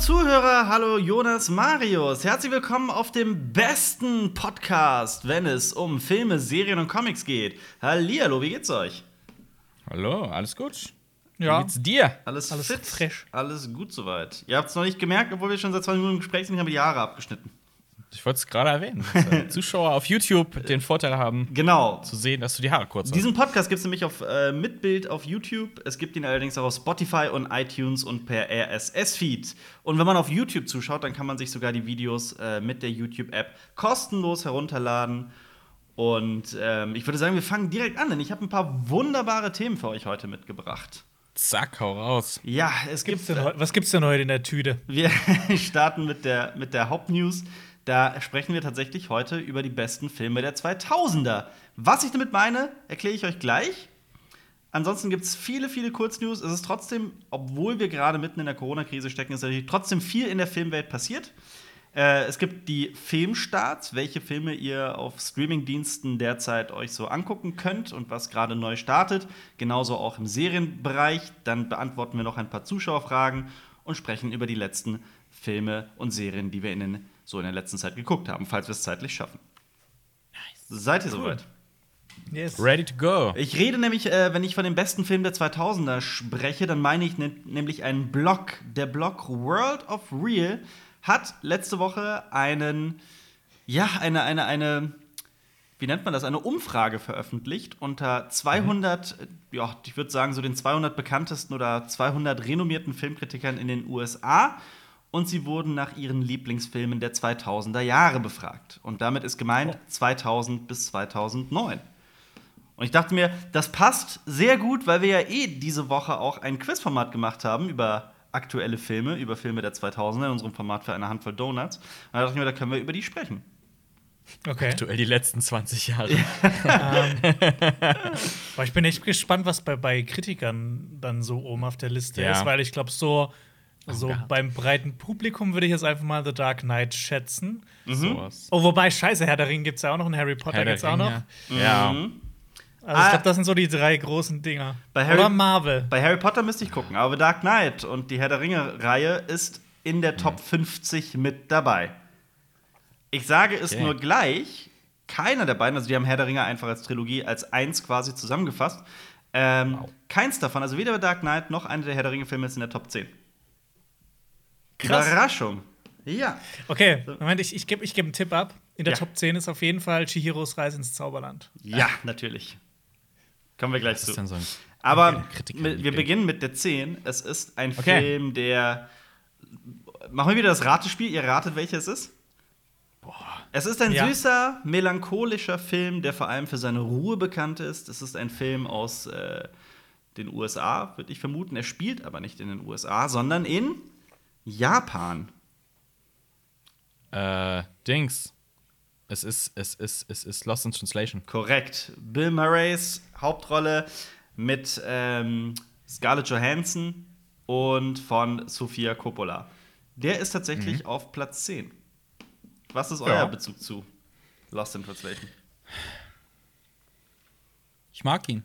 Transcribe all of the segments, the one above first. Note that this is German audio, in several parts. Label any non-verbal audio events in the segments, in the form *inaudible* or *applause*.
Zuhörer, hallo Jonas Marius. Herzlich willkommen auf dem besten Podcast, wenn es um Filme, Serien und Comics geht. Hallihallo, wie geht's euch? Hallo, alles gut? Ja. Wie geht's dir? Alles, Alles fit? fresh. Alles gut soweit. Ihr habt es noch nicht gemerkt, obwohl wir schon seit 20 Minuten im Gespräch sind, ich habe die Haare abgeschnitten. Ich wollte es gerade erwähnen, dass äh, *laughs* Zuschauer auf YouTube den Vorteil haben, Genau. zu sehen, dass du die Haare kurz hast. Diesen Podcast gibt es nämlich auf äh, Mitbild auf YouTube. Es gibt ihn allerdings auch auf Spotify und iTunes und per RSS-Feed. Und wenn man auf YouTube zuschaut, dann kann man sich sogar die Videos äh, mit der YouTube-App kostenlos herunterladen. Und ähm, ich würde sagen, wir fangen direkt an, denn ich habe ein paar wunderbare Themen für euch heute mitgebracht. Zack, hau raus. Ja, es gibt. Gibt's denn heu- was gibt's denn heute in der Tüte? Wir *laughs* starten mit der, mit der Hauptnews. Da sprechen wir tatsächlich heute über die besten Filme der 2000er. Was ich damit meine, erkläre ich euch gleich. Ansonsten gibt es viele, viele Kurznews. Es ist trotzdem, obwohl wir gerade mitten in der Corona-Krise stecken, ist natürlich trotzdem viel in der Filmwelt passiert. Äh, es gibt die Filmstarts, welche Filme ihr auf Streamingdiensten derzeit euch so angucken könnt und was gerade neu startet. Genauso auch im Serienbereich. Dann beantworten wir noch ein paar Zuschauerfragen und sprechen über die letzten Filme und Serien, die wir in den, so in der letzten Zeit geguckt haben, falls wir es zeitlich schaffen. Seid ihr soweit? Yes. Ready to go. Ich rede nämlich, äh, wenn ich von dem besten Film der 2000er spreche, dann meine ich ne nämlich einen Blog. Der Blog World of Real hat letzte Woche einen, ja, eine, eine, eine, wie nennt man das, eine Umfrage veröffentlicht unter 200, ja, ich würde sagen, so den 200 bekanntesten oder 200 renommierten Filmkritikern in den USA. Und sie wurden nach ihren Lieblingsfilmen der 2000er Jahre befragt. Und damit ist gemeint 2000 bis 2009. Und ich dachte mir, das passt sehr gut, weil wir ja eh diese Woche auch ein Quizformat gemacht haben über aktuelle Filme, über Filme der 2000er in unserem Format für eine Handvoll Donuts. Und da dachte ich mir, da können wir über die sprechen. Okay. Aktuell die letzten 20 Jahre. Aber *laughs* ich bin echt gespannt, was bei, bei Kritikern dann so oben auf der Liste Ja. ist, weil ich glaube, so, so gehabt. beim breiten Publikum würde ich jetzt einfach mal The Dark Knight schätzen. Sowas. Oh, wobei, scheiße, Herr der Ring gibt's ja auch noch und Harry Potter Herr der gibt's auch noch. Ringe. Ja. Mhm. Also ich Ah. glaube, das sind so die drei großen Dinger. Bei Harry- Oder Marvel. Bei Harry Potter müsste ich gucken, aber Dark Knight und die Herr der Ringe-Reihe ist in der Top 50 mit dabei. Ich sage es Okay. nur gleich, keiner der beiden, also die haben Herr der Ringe einfach als Trilogie, als eins quasi zusammengefasst. Ähm, Keins davon, also weder Dark Knight noch einer der Herr der Ringe-Filme ist in der Top 10. Krass. Überraschung. Ja. Okay, Moment, ich, ich gebe ich geb einen Tipp ab. In der Ja. Top 10 ist auf jeden Fall Chihiros Reise ins Zauberland. Ja, natürlich. Kommen wir gleich Was zu. ist denn so ein Aber Kritiker- mit, wir beginnen mit der 10. Es ist ein Okay. Film, der. Machen wir wieder das Ratespiel. Ihr ratet, welcher es ist? Es ist ein Ja. süßer, melancholischer Film, der vor allem für seine Ruhe bekannt ist. Es ist ein Film aus äh, den USA, würde ich vermuten. Er spielt aber nicht in den USA, sondern in Japan. Äh, Dings. Es ist, es ist, es ist Lost in Translation. Korrekt. Bill Murrays Hauptrolle mit ähm, Scarlett Johansson und von Sofia Coppola. Der ist tatsächlich auf Platz 10. Was ist euer Ja. Bezug zu Lost in Translation? Ich mag ihn.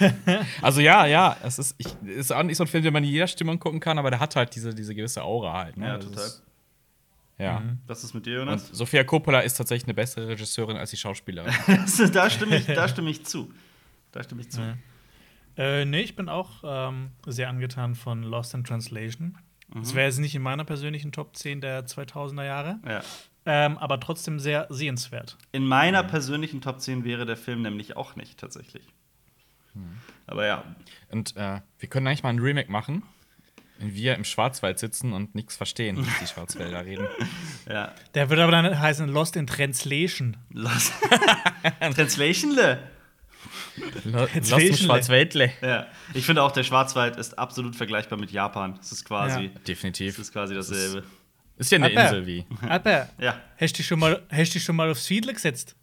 *laughs* also ja, ja, es ist, ich, ist auch nicht so ein Film, den man in jeder Stimmung gucken kann, aber der hat halt diese, diese gewisse Aura halt. Ne? Ja, Das total. Ist, ja. Was ist mit dir, Und Jonas? Sophia Coppola ist tatsächlich eine bessere Regisseurin als die Schauspielerin. *laughs* da, stimme ich, da stimme ich zu. Da stimme ich zu. Ja. Äh, nee, ich bin auch ähm, sehr angetan von Lost in Translation. Das wäre jetzt nicht in meiner persönlichen Top 10 der 2000er Jahre, Ja. ähm, aber trotzdem sehr sehenswert. In meiner persönlichen Top 10 wäre der Film nämlich auch nicht, tatsächlich. Aber ja, Und äh, wir können eigentlich mal ein Remake machen, wenn wir im Schwarzwald sitzen und nichts verstehen, was die Schwarzwälder reden. *laughs* ja. Der wird aber dann heißen Lost in Translation. Lost. *laughs* Translation, Le. Lo- Lost im Translation. Schwarzwäldle. Ja, ich finde auch, der Schwarzwald ist absolut vergleichbar mit Japan. Es ist quasi, Ja. es Definitiv. ist quasi dasselbe. Ist ja eine Aber- Insel wie. Aber Ja, hast du dich schon mal, hast du dich schon mal aufs Fiedle gesetzt?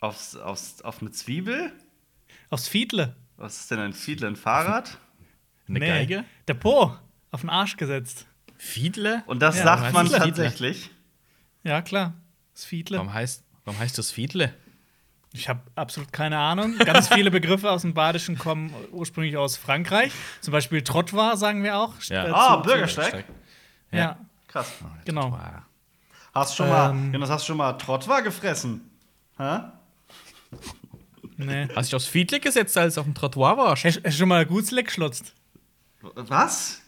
aufs, aufs, auf eine Zwiebel? Aufs Fiedle? Was ist denn ein Fiedler? Ein Fahrrad? Eine Geige? Der Po. Auf den Arsch gesetzt. Fiedle? Und das Ja, sagt man Fiedler? tatsächlich. Ja, klar. Das Fiedle. Warum heißt, warum heißt das Fiedle? Ich habe absolut keine Ahnung. Ganz viele Begriffe aus dem Badischen kommen ursprünglich aus Frankreich. Zum Beispiel Trottoir sagen wir auch. Ja. Äh, Ah, Bürgersteig. Ja, Krass. genau. Wow. Hast schon mal, Ähm. Jonas, hast schon mal Trotwa gefressen? Hä? Nee. Hast du dich aufs Fiedle gesetzt, als du auf dem Trottoir warst? Hast du schon mal ein Gutzle geschlotzt? Was?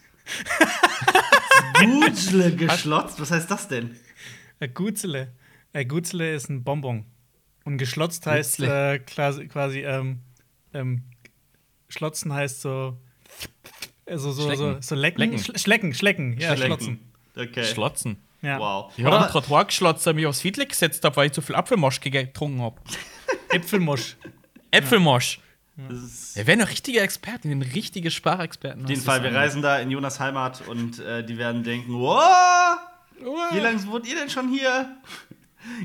Gutschle geschlotzt? Was heißt das denn? Ein Gutzle. Ein Gutzle ist ein Bonbon. Und geschlotzt heißt Gutzle. äh, quasi, quasi ähm, ähm, schlotzen heißt so. Also so, so, Schlecken. so lecken. Lecken. Sch schlecken, schlecken. Ja, Schlecken. schlotzen. Okay. Schlotzen. Ja. Wow. Ich habe am Trottoir geschlotzt, weil ich mich aufs Fiedle gesetzt habe, weil ich zu viel Apfelmosch ge- getrunken habe. *laughs* Äpfelmosch. Äpfelmosch. das ist Wir wären doch richtige Experten, wir sind richtige Sprachexperten. auf jeden Fall, das wir reisen da in Jonas Heimat und äh, die werden denken, wow, wie lange wohnt ihr denn schon hier?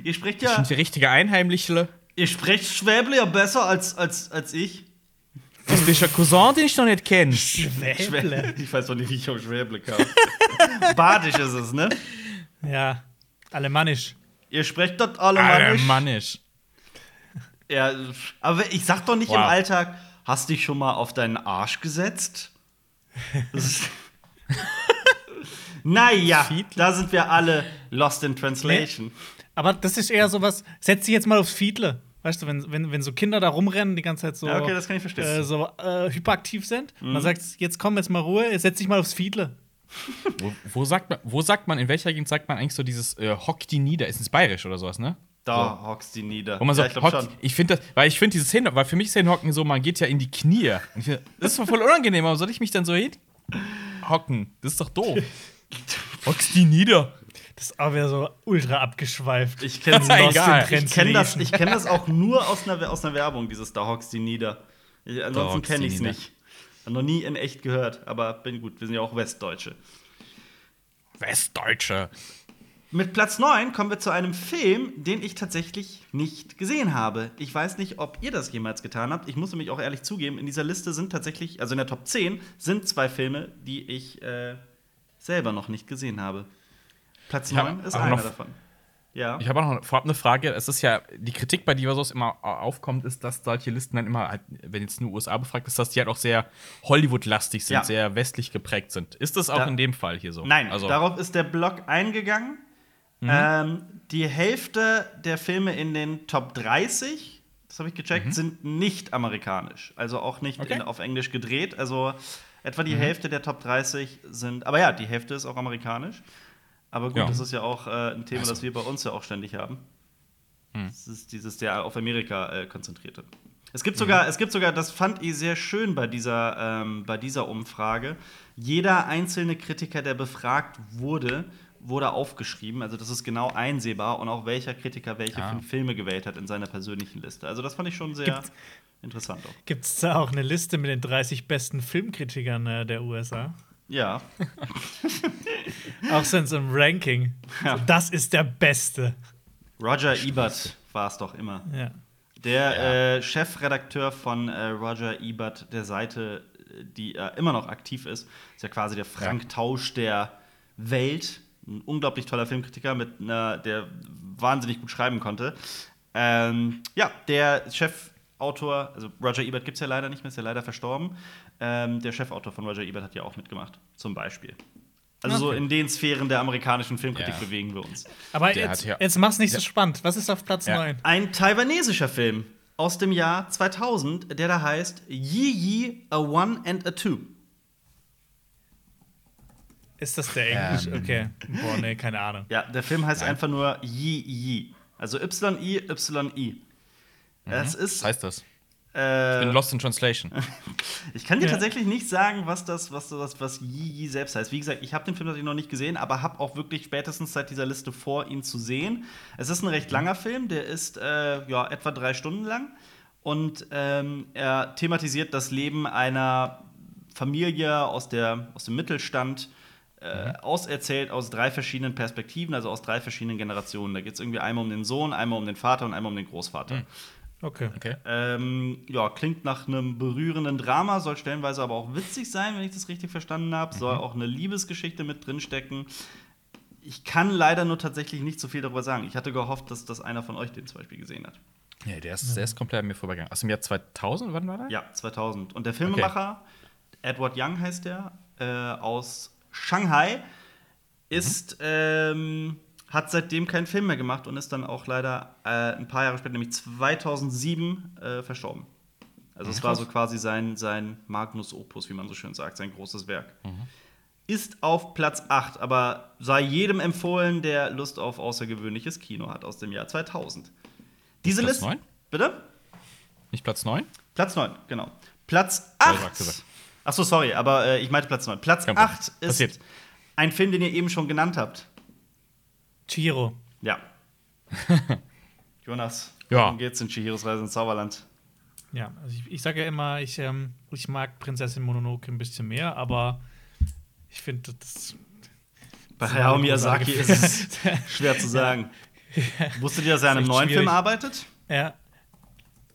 Ihr sprecht ja, Sind wir richtige Einheimliche? ihr sprecht Schwäble ja besser als, als, als ich. Das bist ein Cousin, den ich noch nicht kenne. Schwäble. Ich weiß doch nicht, wie ich auf Schwäble kam. *laughs* Badisch ist es, ne? Ja. Alemannisch. Ihr sprecht dort Alemannisch. Mannisch. Ja, aber ich sag doch nicht im Wow. Alltag, hast dich schon mal auf deinen Arsch gesetzt? *laughs* Naja, Fiedler. da sind wir alle lost in translation. Aber das ist eher sowas, setz dich jetzt mal aufs Fiedle. Weißt du, wenn, wenn, wenn so Kinder da rumrennen, die ganze Zeit so, Ja, okay, das kann ich verstehen. äh, so äh, hyperaktiv sind, Mhm. und dann sagst jetzt komm jetzt mal Ruhe, jetzt setz dich mal aufs Fiedle. Wo, wo, sagt man, wo sagt man, in welcher Gegend sagt man eigentlich so dieses äh, Hock die nieder? Ist es bayerisch oder sowas, ne? Da hockst die nieder. Wo man so, ja, ich glaub hockt, schon. ich finde das, weil ich finde dieses Hin, weil für mich ist Hinhocken so, man geht ja in die Knie. Und ich find, das ist doch voll unangenehm, aber soll ich mich dann so hin hocken? Das ist doch doof. *laughs* Hockst die nieder. Das ist auch wieder so ultra abgeschweift. Ich kenne Egal. ich kenn das, ich kenn das auch nur aus einer, aus einer Werbung, dieses Da hockst die nieder. Ich, ansonsten kenne ich es nicht. Hab noch nie in echt gehört, aber bin gut, wir sind ja auch Westdeutsche. Westdeutsche. Mit Platz 9 kommen wir zu einem Film, den ich tatsächlich nicht gesehen habe. Ich weiß nicht, ob ihr das jemals getan habt. Ich muss nämlich auch ehrlich zugeben, in dieser Liste sind tatsächlich, also in der Top 10, sind zwei Filme, die ich äh, selber noch nicht gesehen habe. Platz Ich hab 9 ist einer davon. Ja. Ich habe auch noch vorab eine Frage. Es ist ja, die Kritik bei Diversos immer au- aufkommt, ist, dass solche Listen dann immer, halt, wenn jetzt nur USA befragt ist, dass die halt auch sehr Hollywood-lastig sind, Ja. sehr westlich geprägt sind. Ist das auch Da- in dem Fall hier so? Nein, also, darauf ist der Blog eingegangen. Mhm. Ähm, die Hälfte der Filme in den Top 30, das habe ich gecheckt, sind nicht amerikanisch. Also auch nicht Mhm. Okay. Mhm. in, auf Englisch gedreht. Also etwa die Hälfte der Top 30 sind. Aber ja, die Hälfte ist auch amerikanisch. Aber gut, Ja. das ist ja auch äh, ein Thema, Also- das wir bei uns ja auch ständig haben. Hm. Das ist dieses der auf Amerika äh, konzentrierte. Es Mhm. gibt sogar, es gibt sogar, das fand ich sehr schön bei dieser, ähm, bei dieser Umfrage. Jeder einzelne Kritiker, der befragt wurde, wurde aufgeschrieben. Also das ist genau einsehbar und auch welcher Kritiker welche Ah. fünf Filme gewählt hat in seiner persönlichen Liste. Also das fand ich schon sehr Gibt's- interessant. Gibt es da auch eine Liste mit den 30 besten Filmkritikern äh, der USA? Ja, Auch so in so einem Ranking. Ja. So, das ist der Beste. Roger Ebert war es doch immer. Ja. Der äh, Chefredakteur von äh, Roger Ebert, der Seite, äh, die äh, immer noch aktiv ist, ist ja quasi der Frank Tausch der Welt. Ein unglaublich toller Filmkritiker, mit einer, der wahnsinnig gut schreiben konnte. Ähm, ja, der Chefautor, also Roger Ebert gibt es ja leider nicht mehr, ist ja leider verstorben. Ähm, der Chefautor von Roger Ebert hat ja auch mitgemacht, zum Beispiel. Also so Okay. in den Sphären der amerikanischen Filmkritik Ja. bewegen wir uns. Aber Der jetzt, ja- jetzt mach's nicht so spannend. Was ist auf Platz Ja. 9? Ein taiwanesischer Film aus dem Jahr 2000, der da heißt Yi Yi, a One and a Two. Ist das der Englisch? Okay. Boah, nee, keine Ahnung. Ja, der Film heißt einfach nur Yi Yi. Also Y-I, Y-I. Es ist. was heißt das? Ich äh, bin lost in translation. *laughs* Ich kann dir Ja. tatsächlich nicht sagen, was das, was das, was Yi Yi selbst heißt. Wie gesagt, ich habe den Film natürlich noch nicht gesehen, aber habe auch wirklich spätestens seit dieser Liste vor, ihn zu sehen. Es ist ein recht langer Film, der ist äh, ja etwa drei Stunden lang und ähm, er thematisiert das Leben einer Familie aus, der, aus dem Mittelstand. Äh, auserzählt aus drei verschiedenen Perspektiven, also aus drei verschiedenen Generationen. Da geht es irgendwie einmal um den Sohn, einmal um den Vater und einmal um den Großvater. Okay. Okay. Ähm, ja, klingt nach einem berührenden Drama, soll stellenweise aber auch witzig sein, wenn ich das richtig verstanden habe. Soll auch eine Liebesgeschichte mit drinstecken. Ich kann leider nur tatsächlich nicht so viel darüber sagen. Ich hatte gehofft, dass das einer von euch den zum Beispiel gesehen hat. Nee, der ist, der ist komplett an mir vorbeigegangen. Aus dem Jahr 2000, wann war der? Ja, 2000. Und der Filmemacher, Edward Young heißt der, äh, aus Shanghai, ist, ähm, hat seitdem keinen Film mehr gemacht und ist dann auch leider äh, ein paar Jahre später, nämlich 2007, äh, verstorben. Also es war so quasi sein, sein Magnus Opus, wie man so schön sagt, sein großes Werk. Ist auf Platz 8, aber sei jedem empfohlen, der Lust auf außergewöhnliches Kino hat aus dem Jahr 2000. Diese Platz Liste. neun? Bitte? Nicht Platz 9? Platz 9, genau. Platz Ja, 8. gesagt. Achso, sorry, aber äh, ich meinte Platz 9. Platz Kein Problem. 8 ist Passiert. ein Film, den ihr eben schon genannt habt. Chihiro. Ja. *laughs* Jonas, Ja. worum geht's in Chihiros Reise ins Zauberland? Ja, also ich, ich sage ja immer, ich, ähm, ich mag Prinzessin Mononoke ein bisschen mehr, aber ich finde, das. Bei Das Hayao Miyazaki ist es schwer zu *laughs* sagen. Wusstet ihr, dass er an einem neuen Film schwierig. arbeitet? Ja.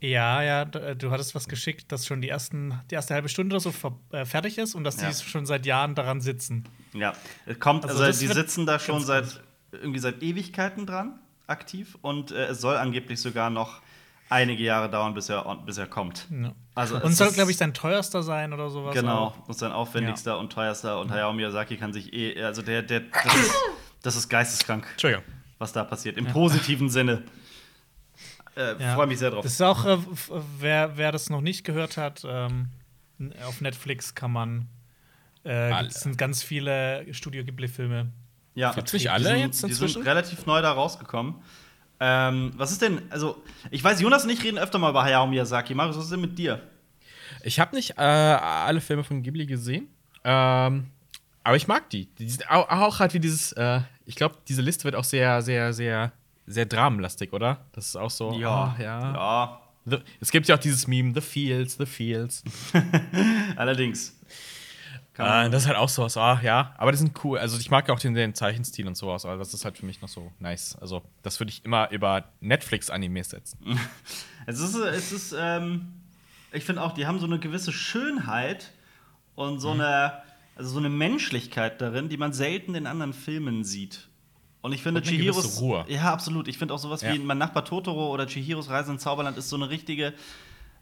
Ja, ja, d- du hattest was geschickt, dass schon die, ersten, die erste halbe Stunde oder so äh, fertig ist und dass Ja. die schon seit Jahren daran sitzen. Ja. Es kommt, also, Also die sitzen da schon seit irgendwie seit Ewigkeiten dran, aktiv. Und äh, es soll angeblich sogar noch einige Jahre dauern, bis er, bis er kommt. Ja. Also und soll, glaube ich, sein teuerster sein oder sowas. Genau, auch. und sein aufwendigster und teuerster. Und Hayao Miyazaki kann sich eh, also der, der, das ist, das ist geisteskrank, Entschuldigung. was da passiert. Im positiven Sinne. Äh, Ja. Freue mich sehr drauf. Das ist auch, äh, wer, wer das noch nicht gehört hat, ähm, auf Netflix kann man. Äh, Alle. es sind ganz viele Studio Ghibli-Filme. Ja, die alle sind, jetzt Die inzwischen? sind relativ neu da rausgekommen. Ähm, was ist denn, also, ich weiß, Jonas und ich reden öfter mal über Hayao Miyazaki. Marius, was ist denn mit dir? Ich habe nicht äh, alle Filme von Ghibli gesehen. Ähm, aber ich mag die. die sind auch, auch halt wie dieses, äh, ich glaube, diese Liste wird auch sehr, sehr, sehr, sehr dramenlastig, oder? Das ist auch so. ah, ja. ja. The, es gibt ja auch dieses Meme, The Fields, The Fields. *laughs* Allerdings. Äh, das ist halt auch sowas, ah, ja. Aber die sind cool. Also ich mag auch den, den Zeichenstil und sowas. Also das ist halt für mich noch so nice. Also das würde ich immer über Netflix-Animes setzen. *laughs* Es ist, es ist ähm, ich finde auch, die haben so eine gewisse Schönheit und Mhm. so eine, also so eine Menschlichkeit darin, die man selten in anderen Filmen sieht. Und ich finde Und Chihiros. Ja, absolut. Ich finde auch sowas Ja. wie mein Nachbar Totoro oder Chihiros Reise ins Zauberland ist so eine richtige.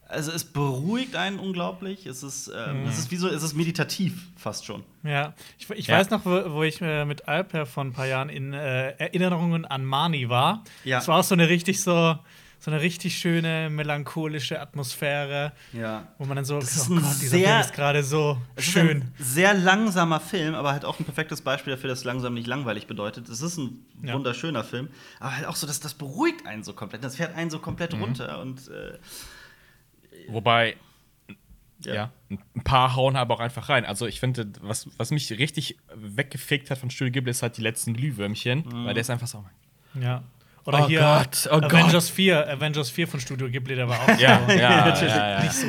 Also es beruhigt einen unglaublich. Es ist, ähm, Mhm. es ist wie so, es ist meditativ fast schon. Ja, ich, ich Ja. weiß noch, wo, wo ich äh, mit Alper vor ein paar Jahren in äh, Erinnerungen an Mani war. Ja. Es war auch so eine richtig so, so eine richtig schöne melancholische Atmosphäre, Ja. wo man dann so, Das ist oh Gott, dieser sehr- Film ist gerade so Es ist schön. ein sehr langsamer Film, aber halt auch ein perfektes Beispiel dafür, dass langsam nicht langweilig bedeutet. Es ist ein Ja. wunderschöner Film, aber halt auch so, dass das beruhigt einen so komplett. Das fährt einen so komplett Mhm. runter und äh, Wobei, Ja. ja. ein paar hauen aber auch einfach rein. Also ich finde, was, was mich richtig weggefegt hat von Studio Ghibli ist halt die letzten Glühwürmchen, weil der ist einfach so. Ja. Oder Oh hier Gott, oh Avengers 4, Avengers 4 von Studio Ghibli, der war auch *laughs* Ja, so ja, *laughs* Natürlich. ja, ja. nicht so.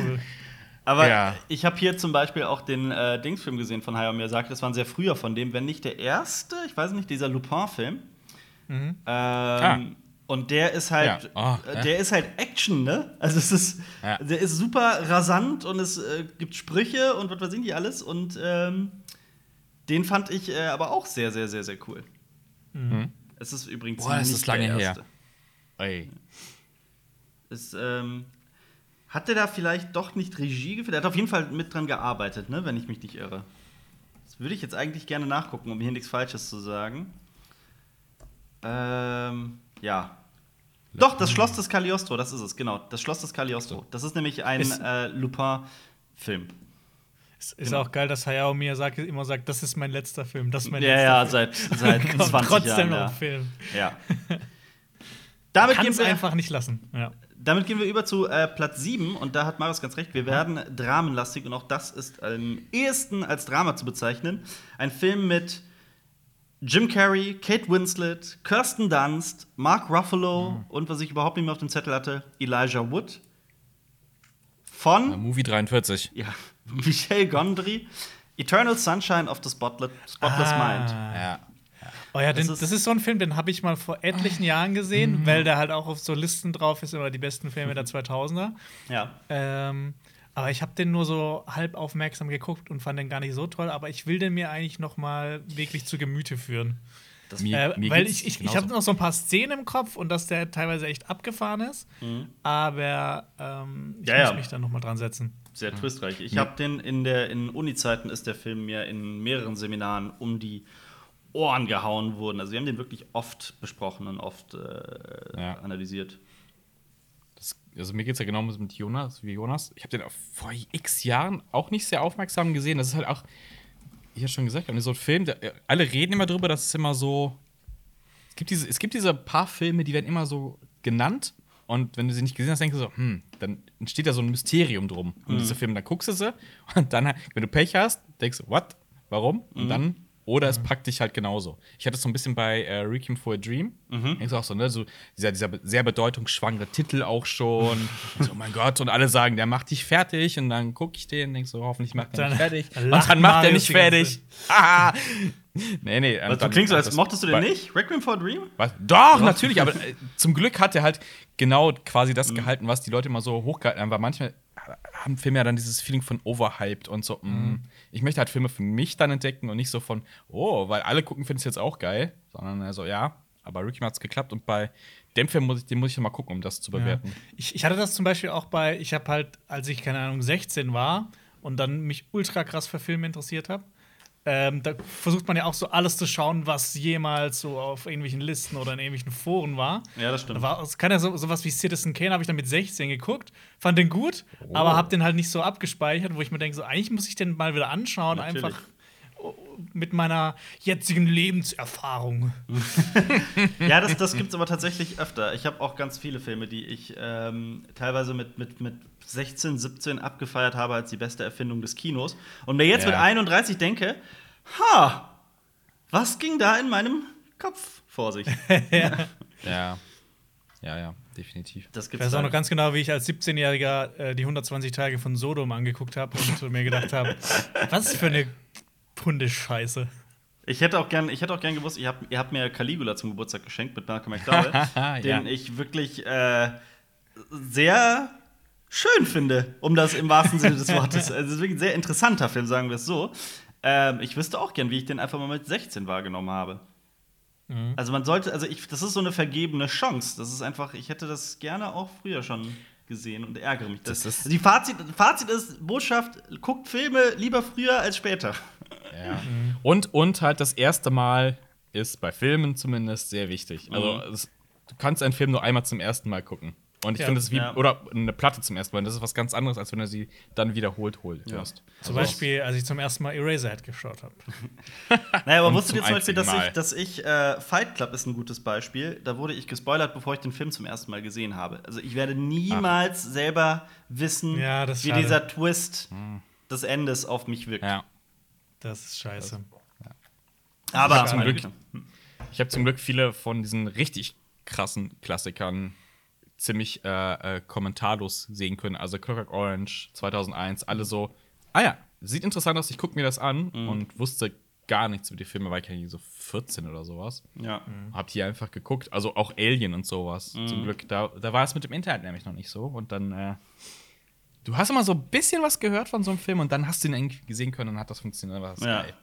Aber Ja. ich habe hier zum Beispiel auch den äh, Dingsfilm gesehen von Hayao Miyazaki. Das war ein sehr früher von dem, wenn nicht der erste, ich weiß nicht, dieser Lupin-Film. Mhm. Ähm, Und der ist halt, Ja. Oh, äh, der ist halt Action, ne? Also es ist, Ja. der ist super rasant und es äh, gibt Sprüche und was weiß ich nicht alles. Und ähm, den fand ich äh, aber auch sehr, sehr, sehr, sehr cool. Mhm. Es ist übrigens Boah, nicht ist lange der her. erste. Ey. Es, ähm, hat der da vielleicht doch nicht Regie geführt? Er hat auf jeden Fall mit dran gearbeitet, ne? wenn ich mich nicht irre. Das würde ich jetzt eigentlich gerne nachgucken, um hier nichts Falsches zu sagen. Ähm, ja. Doch, das Schloss des Cagliostro, das ist es, genau. Das Schloss des Cagliostro. Das ist nämlich ein Ist- äh, Lupin-Film. Es ist Genau. auch geil, dass Hayao Miyazaki immer sagt, das ist mein letzter Film, das ist mein Ja, letzter ja, Film. seit, seit *laughs* Kommt 20 trotzdem Jahren. noch Ja. ein Film. ja. *laughs* Damit Kann gehen, wir, einfach nicht lassen. Ja. damit gehen wir über zu äh, Platz 7 und da hat Marius ganz recht, wir werden dramenlastig und auch das ist am ehesten als Drama zu bezeichnen. Ein Film mit Jim Carrey, Kate Winslet, Kirsten Dunst, Mark Ruffalo und was ich überhaupt nicht mehr auf dem Zettel hatte, Elijah Wood. Von Movie 43. ja, *laughs* Michel Gondry, Eternal Sunshine of the Spotlet, Spotless Mind. Ja. Oh ja, den, Das das, ist- ist so ein Film, den habe ich mal vor etlichen Jahren gesehen, weil der halt auch auf so Listen drauf ist über die besten Filme der 2000er. Ja. Ähm, aber ich habe den nur so halb aufmerksam geguckt und fand den gar nicht so toll. Aber ich will den mir eigentlich noch mal wirklich zu Gemüte führen. Mir, Äh, mir weil ich, ich, ich habe noch so ein paar Szenen im Kopf und dass der teilweise echt abgefahren ist. Aber ähm, ich Ja, muss ja. mich da noch mal dran setzen. Sehr twistreich. Ich habe den in der in Uni-Zeiten ist der Film mir in mehreren Seminaren um die Ohren gehauen wurden. Also wir haben den wirklich oft besprochen und oft äh, Ja. analysiert. Das, also mir geht es ja genau mit Jonas, wie Jonas. Ich habe den auch vor x Jahren auch nicht sehr aufmerksam gesehen. Das ist halt auch, ich habe schon gesagt, so ein Film, der, alle reden immer drüber, dass es immer so. Es gibt, diese, es gibt diese paar Filme, die werden immer so genannt. Und wenn du sie nicht gesehen hast, denkst du so, hm, dann entsteht da so ein Mysterium drum. Und diese Filme, dann guckst du sie und dann, wenn du Pech hast, denkst du, what? Warum? Und dann, oder es packt dich halt genauso. Ich hatte es so ein bisschen bei äh, Requiem for a Dream. Denkst du auch so, ne, so dieser, dieser sehr bedeutungsschwangere Titel auch schon. so, oh mein Gott, und alle sagen, der macht dich fertig. Und dann gucke ich den, denkst so, hoffentlich macht er Dann mich fertig. *laughs* Und dann macht er ganze fertig. Ah! *laughs* nee, nee. und Also, du klingst so, als mochtest du den nicht? Requiem for a Dream? was? Doch, natürlich, aber äh, zum Glück hat er halt genau quasi das gehalten, was die Leute immer so hochgehalten haben, weil manchmal haben Filme ja dann dieses Feeling von overhyped und so, mh, ich möchte halt Filme für mich dann entdecken und nicht so von, oh, weil alle gucken, finden es jetzt auch geil, sondern also ja, aber Ricky hat es geklappt und bei dem Film muss ich, den muss ich noch mal gucken, um das zu bewerten. Ich, ich hatte das zum Beispiel auch bei, ich habe halt, als ich, keine Ahnung, 16 war und dann mich ultra krass für Filme interessiert habe, ähm, da versucht man ja auch so alles zu schauen, was jemals so auf irgendwelchen Listen oder in irgendwelchen Foren war. Ja, das stimmt. Da war es kann ja so, sowas wie Citizen Kane, habe ich dann mit 16 geguckt, fand den gut, Oh. aber habe den halt nicht so abgespeichert, wo ich mir denke, so eigentlich muss ich den mal wieder anschauen, Natürlich. einfach oh, mit meiner jetzigen Lebenserfahrung. *laughs* Ja, das, das gibt es aber *laughs* tatsächlich öfter. Ich habe auch ganz viele Filme, die ich ähm, teilweise mit, mit, mit 16, 17 abgefeiert habe als die beste Erfindung des Kinos. Und mir jetzt Ja. mit 31 denke, ha, was ging da in meinem Kopf vor sich? *laughs* Ja. Ja, ja, definitiv. Das Ich gibt's weiß auch noch ganz genau, wie ich als 17-Jähriger äh, die 120 Tage von Sodom angeguckt habe und *laughs* mir gedacht habe, was für eine Hundescheiße. Ich hätte auch gern, ich hätte auch gern gewusst, ihr habt, ihr habt mir Caligula zum Geburtstag geschenkt mit Malcolm McDowell, *laughs* Ja. den ich wirklich äh, sehr schön finde, um das im wahrsten Sinne des Wortes. Also, es ist wirklich ein sehr interessanter Film, sagen wir es so. Ähm, ich wüsste auch gern, wie ich den einfach mal mit 16 wahrgenommen habe. Mhm. Also man sollte, also ich, das ist so eine vergebene Chance. Das ist einfach, ich hätte das gerne auch früher schon gesehen und ärgere mich. Das, Das ist- also die Fazit, Fazit ist, Botschaft, guckt Filme lieber früher als später. Ja. *laughs* Und, und halt das erste Mal ist bei Filmen zumindest sehr wichtig. Also Mhm. es, du kannst einen Film nur einmal zum ersten Mal gucken. Und ich Ja. finde das ist wie, Ja. oder eine Platte zum ersten Mal. Das ist was ganz anderes, als wenn du sie dann wiederholt hol- hörst. Zum Beispiel, als ich zum ersten Mal Eraserhead geschaut habe. *laughs* Naja, aber wusstet ihr zum zum Beispiel, dass ich, dass ich äh, Fight Club ist ein gutes Beispiel. Da wurde ich gespoilert, bevor ich den Film zum ersten Mal gesehen habe. Also ich werde niemals selber wissen, Ja, wie schade. dieser Twist des Endes auf mich wirkt. Ja. Das ist scheiße. Aber Zum Glück. Ich habe zum Glück viele von diesen richtig krassen Klassikern ziemlich äh, äh, kommentarlos sehen können. Also Clockwork Orange 2001, alle so, ah ja, sieht interessant aus, ich gucke mir das an und wusste gar nichts über die Filme, weil ich ja so 14 oder sowas. Ja. Hab die einfach geguckt, also auch Alien und sowas. Zum Glück, da, da war es mit dem Internet nämlich noch nicht so. Und dann, äh, du hast immer so ein bisschen was gehört von so einem Film und dann hast du ihn irgendwie gesehen können und hat das funktioniert. War das Ja. geil.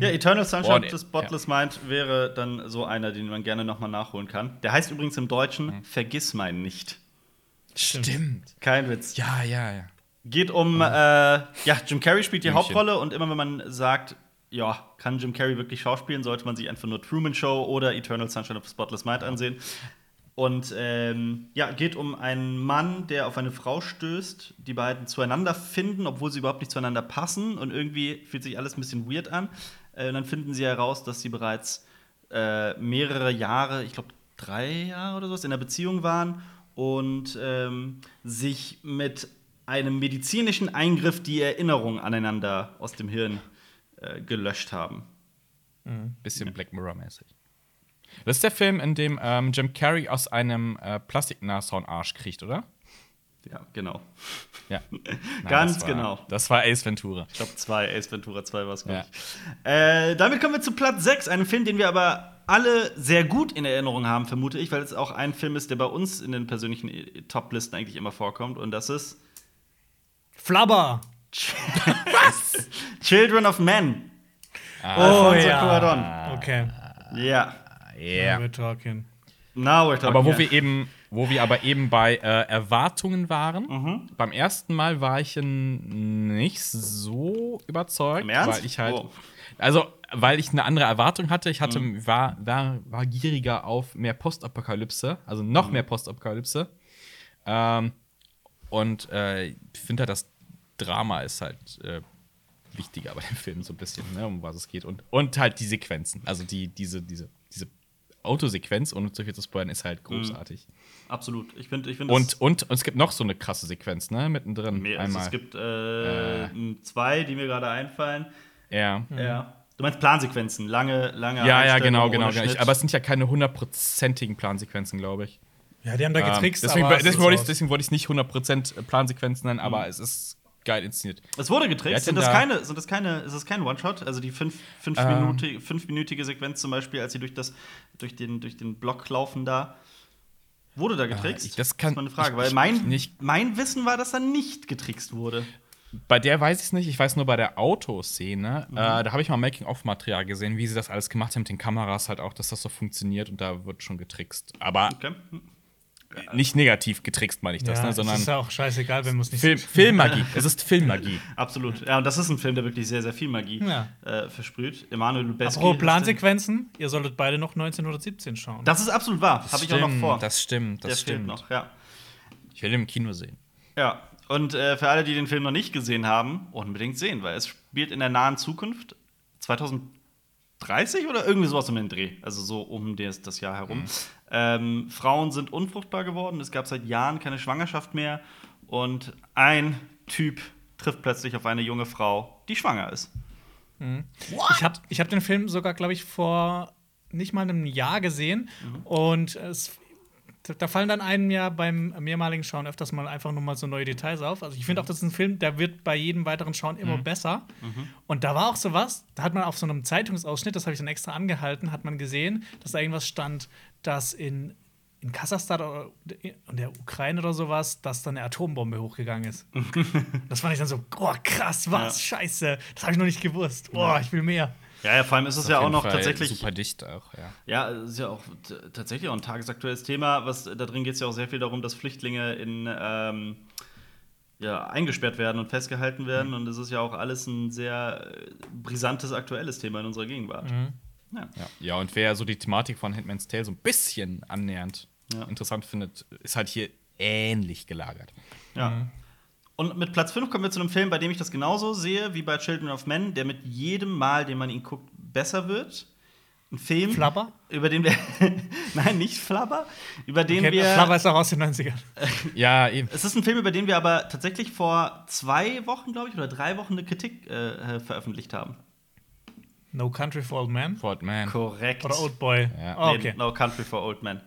Ja, Eternal Sunshine the Spotless Mind wäre dann so einer, den man gerne nochmal nachholen kann. Der heißt übrigens im Deutschen Vergiss mein nicht. Stimmt. Kein Witz. Ja, ja, ja. Geht um, äh, ja, Jim Carrey spielt die. Hauptrolle und immer wenn man sagt, ja, kann Jim Carrey wirklich schauspielen, sollte man sich einfach nur Truman Show oder Eternal Sunshine of the Spotless Mind ansehen. Und ähm, ja, geht um einen Mann, der auf eine Frau stößt, die beiden zueinander finden, obwohl sie überhaupt nicht zueinander passen und irgendwie fühlt sich alles ein bisschen weird an. Äh, und dann finden sie heraus, dass sie bereits äh, mehrere Jahre, ich glaube drei Jahre oder sowas, in der Beziehung waren und ähm, sich mit einem medizinischen Eingriff die Erinnerung aneinander aus dem Hirn äh, gelöscht haben. Bisschen Black Mirror-mäßig. Das ist der Film, in dem ähm, Jim Carrey aus einem äh, Plastiknashorn-Arsch kriegt, oder? Ja, genau. Ja. *laughs* Nein, Ganz das war, genau. Das war Ace Ventura. Ich glaube, zwei, Ace Ventura 2 war es, glaube Ja. ich. Äh, damit kommen wir zu Platz 6, einem Film, den wir aber alle sehr gut in Erinnerung haben, vermute ich, weil es auch ein Film ist, der bei uns in den persönlichen äh, Top-Listen eigentlich immer vorkommt. Und das ist Flabber! *laughs* Children of Men. Oh, Alfonso ja. Cuarón. Okay. Ja. Now Ja. we're talking. Now we're talking. Aber wo ja. wir eben wo wir aber eben bei äh, Erwartungen waren. Mhm. Beim ersten Mal war ich nicht so überzeugt, Im Ernst? weil ich halt Oh. also weil ich eine andere Erwartung hatte. Ich hatte Mhm. war, war war gieriger auf mehr Postapokalypse, also noch Mhm. mehr Postapokalypse. Ähm, und äh, ich finde halt, das Drama ist halt äh, wichtiger bei dem Film so ein bisschen, ne, um was es geht und und halt die Sequenzen, also die diese diese Autosequenz, ohne zu viel zu spoilern, ist halt großartig. Absolut. Ich finde, ich find Und, und, und es gibt noch so eine krasse Sequenz, ne? Mittendrin. Mehr, also einmal. es gibt äh, zwei, die mir gerade einfallen. ja. Ja. Du meinst Plansequenzen, lange, lange Ja, ja, genau, genau. genau. Ich, aber es sind ja keine hundertprozentigen Plansequenzen, glaube ich. Ja, die haben da Ähm, getrickst. deswegen, aber es deswegen, deswegen wollte ich es nicht 100% Plansequenzen nennen, aber es ist geil inszeniert. es wurde getrickst. Sind das, da- keine, sind das keine, ist das kein One-Shot? Also die fünf, fünf Ähm. Minute, fünfminütige Sequenz zum Beispiel, als sie durch, das, durch, den, durch den Block laufen da. Wurde da getrickst? ich- das kann- ist meine Frage, ich- weil mein, nicht- mein Wissen war, dass da nicht getrickst wurde. Bei der weiß ich es nicht. Ich weiß nur bei der Autoszene. Mhm. Äh, da habe ich mal Making-of-Material gesehen, wie sie das alles gemacht haben mit den Kameras, halt auch, dass das so funktioniert und da wird schon getrickst. Aber Okay. Hm. nicht negativ getrickst, meine ich das, ja, ne? es sondern ist ja auch scheißegal, wenn man es nicht Film, Filmmagie. es ist Filmmagie. *laughs* Absolut. Ja, und das ist ein Film, der wirklich sehr, sehr viel Magie Ja. äh, versprüht. Emanuel Lubezki. Apropos Plansequenzen, ihr solltet beide noch 19 oder 17 schauen. Das ist absolut wahr. Habe ich auch noch vor. Das stimmt, das der stimmt. noch, ja. Ich will ihn im Kino sehen. Ja, und äh, für alle, die den Film noch nicht gesehen haben, unbedingt sehen, weil es spielt in der nahen Zukunft 2030 oder irgendwie sowas um den Dreh, also so um das, das Jahr herum. Ähm, Frauen sind unfruchtbar geworden, es gab seit Jahren keine Schwangerschaft mehr. Und ein Typ trifft plötzlich auf eine junge Frau, die schwanger ist. Ich habe ich hab den Film sogar, glaube ich, vor nicht mal einem Jahr gesehen. Und es, da fallen dann einem ja beim mehrmaligen Schauen öfters mal einfach nur mal so neue Details auf. Also ich finde auch, das ist ein Film, der wird bei jedem weiteren Schauen immer besser. Und da war auch so was, da hat man auf so einem Zeitungsausschnitt, das habe ich dann extra angehalten, hat man gesehen, dass da irgendwas stand, dass in, in Kasachstan oder in der Ukraine oder sowas, dass da eine Atombombe hochgegangen ist. *laughs* das fand ich dann so, oh krass, was, scheiße, das habe ich noch nicht gewusst. Oh, ich will mehr. Ja, ja, vor allem ist es Auf ja auch noch Fall tatsächlich super dicht auch, ja. Ja, es ist ja auch tatsächlich auch ein tagesaktuelles Thema. Was, da drin geht es ja auch sehr viel darum, dass Flüchtlinge in, ähm, ja, eingesperrt werden und festgehalten werden. Und es ist ja auch alles ein sehr äh, brisantes, aktuelles Thema in unserer Gegenwart. Ja. Ja. ja, und wer so die Thematik von Handmaid's Tale so ein bisschen annähernd Ja. interessant findet, ist halt hier ähnlich gelagert. ja. Und mit Platz 5 kommen wir zu einem Film, bei dem ich das genauso sehe wie bei Children of Men, der mit jedem Mal, den man ihn guckt, besser wird. Ein Film, Flabber? über den wir. *laughs* Nein, nicht Flabber. Über den Kennt- wir. Flabber ist auch aus den 90ern. *laughs* Ja, eben. Es ist ein Film, über den wir aber tatsächlich vor zwei Wochen, glaube ich, oder drei Wochen eine Kritik äh, veröffentlicht haben. No Country for Old Men. Ford Man. Korrekt. Oder Old Boy. Ja. Oh, okay. Nee, no Country for Old Men.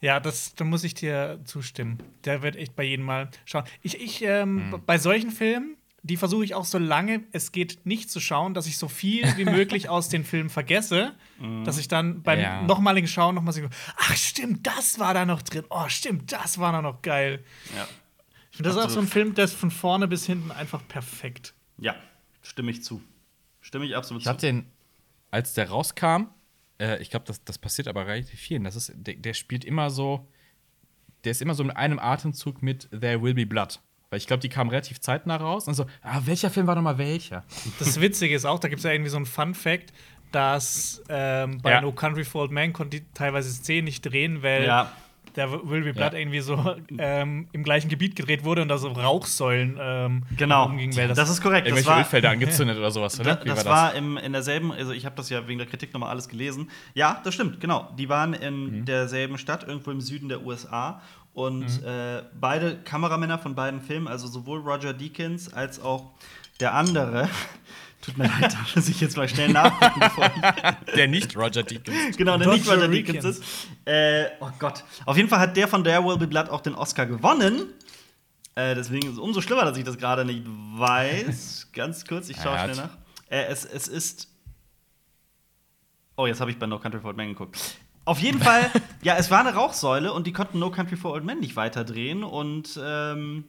Ja, das, da muss ich dir zustimmen. Der wird echt bei jedem Mal schauen. Ich, ich ähm, Hm. bei solchen Filmen, die versuche ich auch so lange es geht nicht zu schauen, dass ich so viel wie *laughs* möglich aus den Filmen vergesse, dass ich dann beim Ja. nochmaligen Schauen nochmal so, ach stimmt, das war da noch drin. Oh, stimmt, das war da noch geil. Ja. Ich finde, das ist auch so ein. Film, der ist von vorne bis hinten einfach perfekt. ja, stimme ich zu. Stimme ich absolut Ich habe zu. den, als der rauskam, äh, ich glaube, das, das passiert aber relativ vielen. Das ist, der, der spielt immer so, der ist immer so in einem Atemzug mit There Will Be Blood. Weil ich glaube, die kamen relativ zeitnah raus. Und so, ah, welcher Film war noch mal welcher? Das Witzige ist auch, da gibt es ja irgendwie so einen Fun-Fact, dass ähm, bei Ja. No Country for Old Men konnte die teilweise Szenen nicht drehen, weil Ja. Der Will Be Blood Ja. irgendwie so ähm, im gleichen Gebiet gedreht wurde und da so Rauchsäulen ähm, Genau. rumgingen. Weil Das, ist korrekt. Das Irgendwelche war, Ölfelder *laughs* angezündet oder sowas, oder? Da, Wie das war war im, in derselben, also ich habe das ja wegen der Kritik nochmal alles gelesen. Ja, das stimmt, genau. Die waren in Mhm. derselben Stadt, irgendwo im Süden der USA. Und Mhm. äh, beide Kameramänner von beiden Filmen, also sowohl Roger Deakins als auch der andere, tut mir leid, *laughs* da muss ich jetzt mal schnell ich *laughs* Der nicht Roger Deakins. genau, der nicht Roger Roger Deakins ist. Äh, oh Gott. Auf jeden Fall hat der von There Will Be Blood auch den Oscar gewonnen. Äh, deswegen ist es umso schlimmer, dass ich das gerade nicht weiß. *laughs* Ganz kurz, ich schaue schnell nach. Äh, es, es ist. Oh, jetzt habe ich bei No Country for Old Men geguckt. Auf jeden Fall, ja, es war eine Rauchsäule und die konnten No Country for Old Men nicht weiterdrehen und ähm,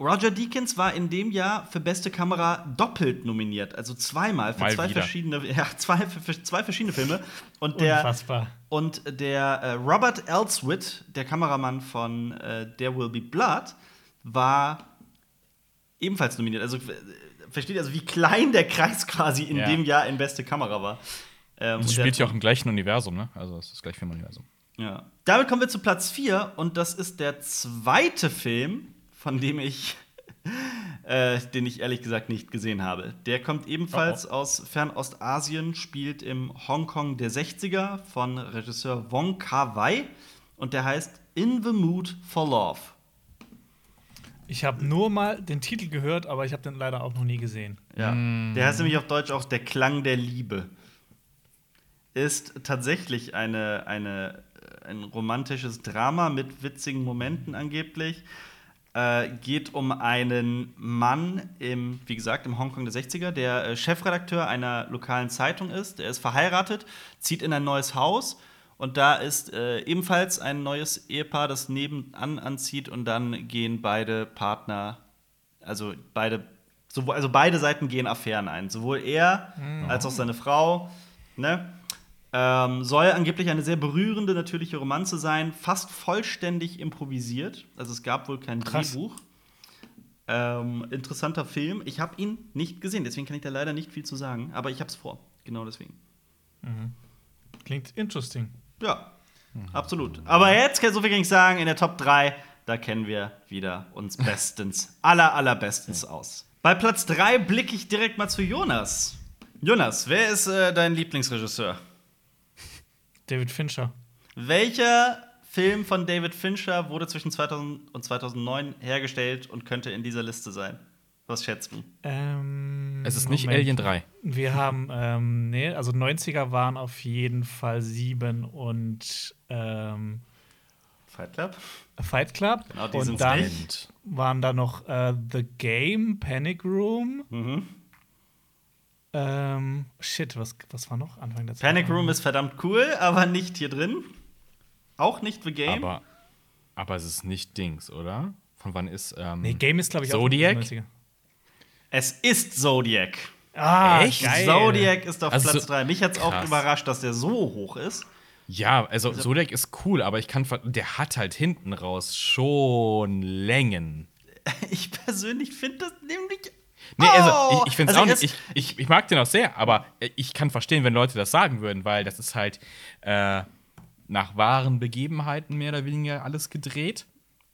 Roger Deakins war in dem Jahr für beste Kamera doppelt nominiert, also zweimal für Mal zwei wieder. verschiedene, *laughs* ja, zwei, für, zwei verschiedene Filme. Und der, Unfassbar. und der äh, Robert Elswit, der Kameramann von äh, There Will Be Blood, war ebenfalls nominiert. Also äh, versteht ihr also, wie klein der Kreis quasi in Ja. dem Jahr in beste Kamera war. Ähm, Das spielt ja auch im gleichen Universum, ne? Also es ist das gleiche Filmuniversum. ja. Damit kommen wir zu Platz 4 und das ist der zweite Film, von dem ich, *laughs* äh, den ich ehrlich gesagt nicht gesehen habe. Der kommt ebenfalls aus Fernostasien, spielt im Hongkong der 60er von Regisseur Wong Kar-wai und der heißt In the Mood for Love. Ich habe nur mal den Titel gehört, aber ich habe den leider auch noch nie gesehen. Ja. Der heißt nämlich auf Deutsch auch Der Klang der Liebe. Ist tatsächlich eine, eine, äh, ein romantisches Drama mit witzigen Momenten angeblich. Äh, geht um einen Mann im, wie gesagt, im Hongkong der 60er, der äh, Chefredakteur einer lokalen Zeitung ist. Er ist verheiratet, zieht in ein neues Haus und da ist äh, ebenfalls ein neues Ehepaar, das nebenan anzieht und dann gehen beide Partner also beide, sowohl, also beide Seiten gehen Affären ein. Sowohl er als auch seine Frau. Ne? Ähm, soll angeblich eine sehr berührende, natürliche Romanze sein, fast vollständig improvisiert. Also es gab wohl kein Krass. Drehbuch. Ähm, interessanter Film. Ich habe ihn nicht gesehen, deswegen kann ich da leider nicht viel zu sagen. Aber ich habe es vor. Genau deswegen. Klingt interesting. Ja, absolut. Aber jetzt, so viel kann ich sagen, in der Top 3, da kennen wir wieder uns *laughs* bestens, aller, allerbestens aus. Bei Platz 3 blicke ich direkt mal zu Jonas. Jonas, wer ist äh, dein Lieblingsregisseur? David Fincher. Welcher Film von David Fincher wurde zwischen 2000 und 2009 hergestellt und könnte in dieser Liste sein? Was schätzt du? Ähm, Es ist nicht Moment. Alien 3. Wir haben, ähm, nee, also 90er waren auf jeden Fall 7 und ähm, Fight Club? Fight Club. Genau, die und dann nicht. waren da noch äh, The Game, Panic Room. Mhm. Ähm, shit, was, was war noch Anfang der Panic 2000er? Room ist verdammt cool, aber nicht hier drin. Auch nicht The Game. Aber, aber es ist nicht Dings, oder? Von wann ist. Ähm, Nee, Game ist, glaube ich, Zodiac? auch 90er. es ist Zodiac. Ah, Echt? geil. Zodiac ist auf Also Platz so- 3. Mich hat es auch überrascht, dass der so hoch ist. Ja, also Zodiac ist cool, aber ich kann. ver- Der hat halt hinten raus schon Längen. *laughs* Ich persönlich finde das nämlich. Nee, also Oh! ich, ich finde es Also auch nicht. Ich, ich, ich mag den auch sehr, aber ich kann verstehen, wenn Leute das sagen würden, weil das ist halt äh, nach wahren Begebenheiten mehr oder weniger alles gedreht.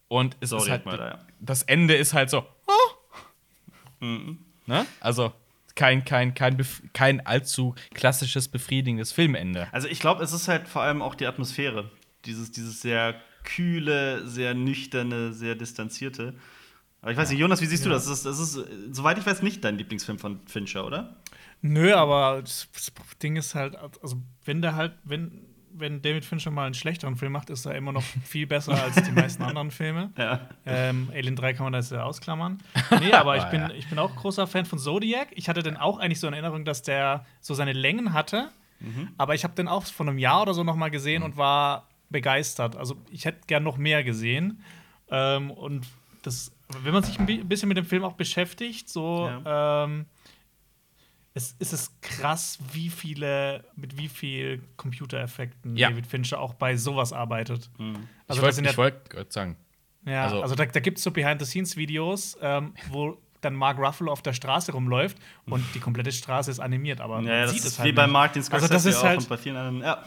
Und es ist Zodiac halt. Murder, ja. Das Ende ist halt so. Oh. Ne? Also kein, kein, kein, bef- kein allzu klassisches, befriedigendes Filmende. Also ich glaube, es ist halt vor allem auch die Atmosphäre. Dieses, dieses sehr kühle, sehr nüchterne, sehr distanzierte. Aber ich weiß nicht, Jonas, wie siehst du das? Das ist, das ist, soweit ich weiß, nicht dein Lieblingsfilm von Fincher, oder? Nö, aber das, Ding ist halt, also wenn der halt, wenn, wenn David Fincher mal einen schlechteren Film macht, ist er immer noch *laughs* viel besser als die meisten anderen Filme. *laughs* Ja. Ähm, Alien 3 kann man das ja ausklammern. *laughs* Nee, aber ich Ah, bin, ja. ich bin auch großer Fan von Zodiac. Ich hatte den auch eigentlich so in Erinnerung, dass der so seine Längen hatte. Aber ich habe den auch vor einem Jahr oder so noch mal gesehen und war begeistert. Also ich hätte gern noch mehr gesehen. Ähm, und das, wenn man sich ein bi- bisschen mit dem Film auch beschäftigt, so ähm, es ist es krass, wie viele, mit wie viel Computereffekten Ja. David Fincher auch bei sowas arbeitet. Also ich das wollte ja wollt sagen. ja, also, Also- da, da gibt es so Behind-the-Scenes-Videos, ähm, *laughs* wo dann Mark Ruffalo auf der Straße rumläuft und die komplette Straße ist animiert, aber man Ja, das sieht ist es wie halt bei nicht. Martin Scorsese Also das ist auch halt- und bei vielen anderen. Ja.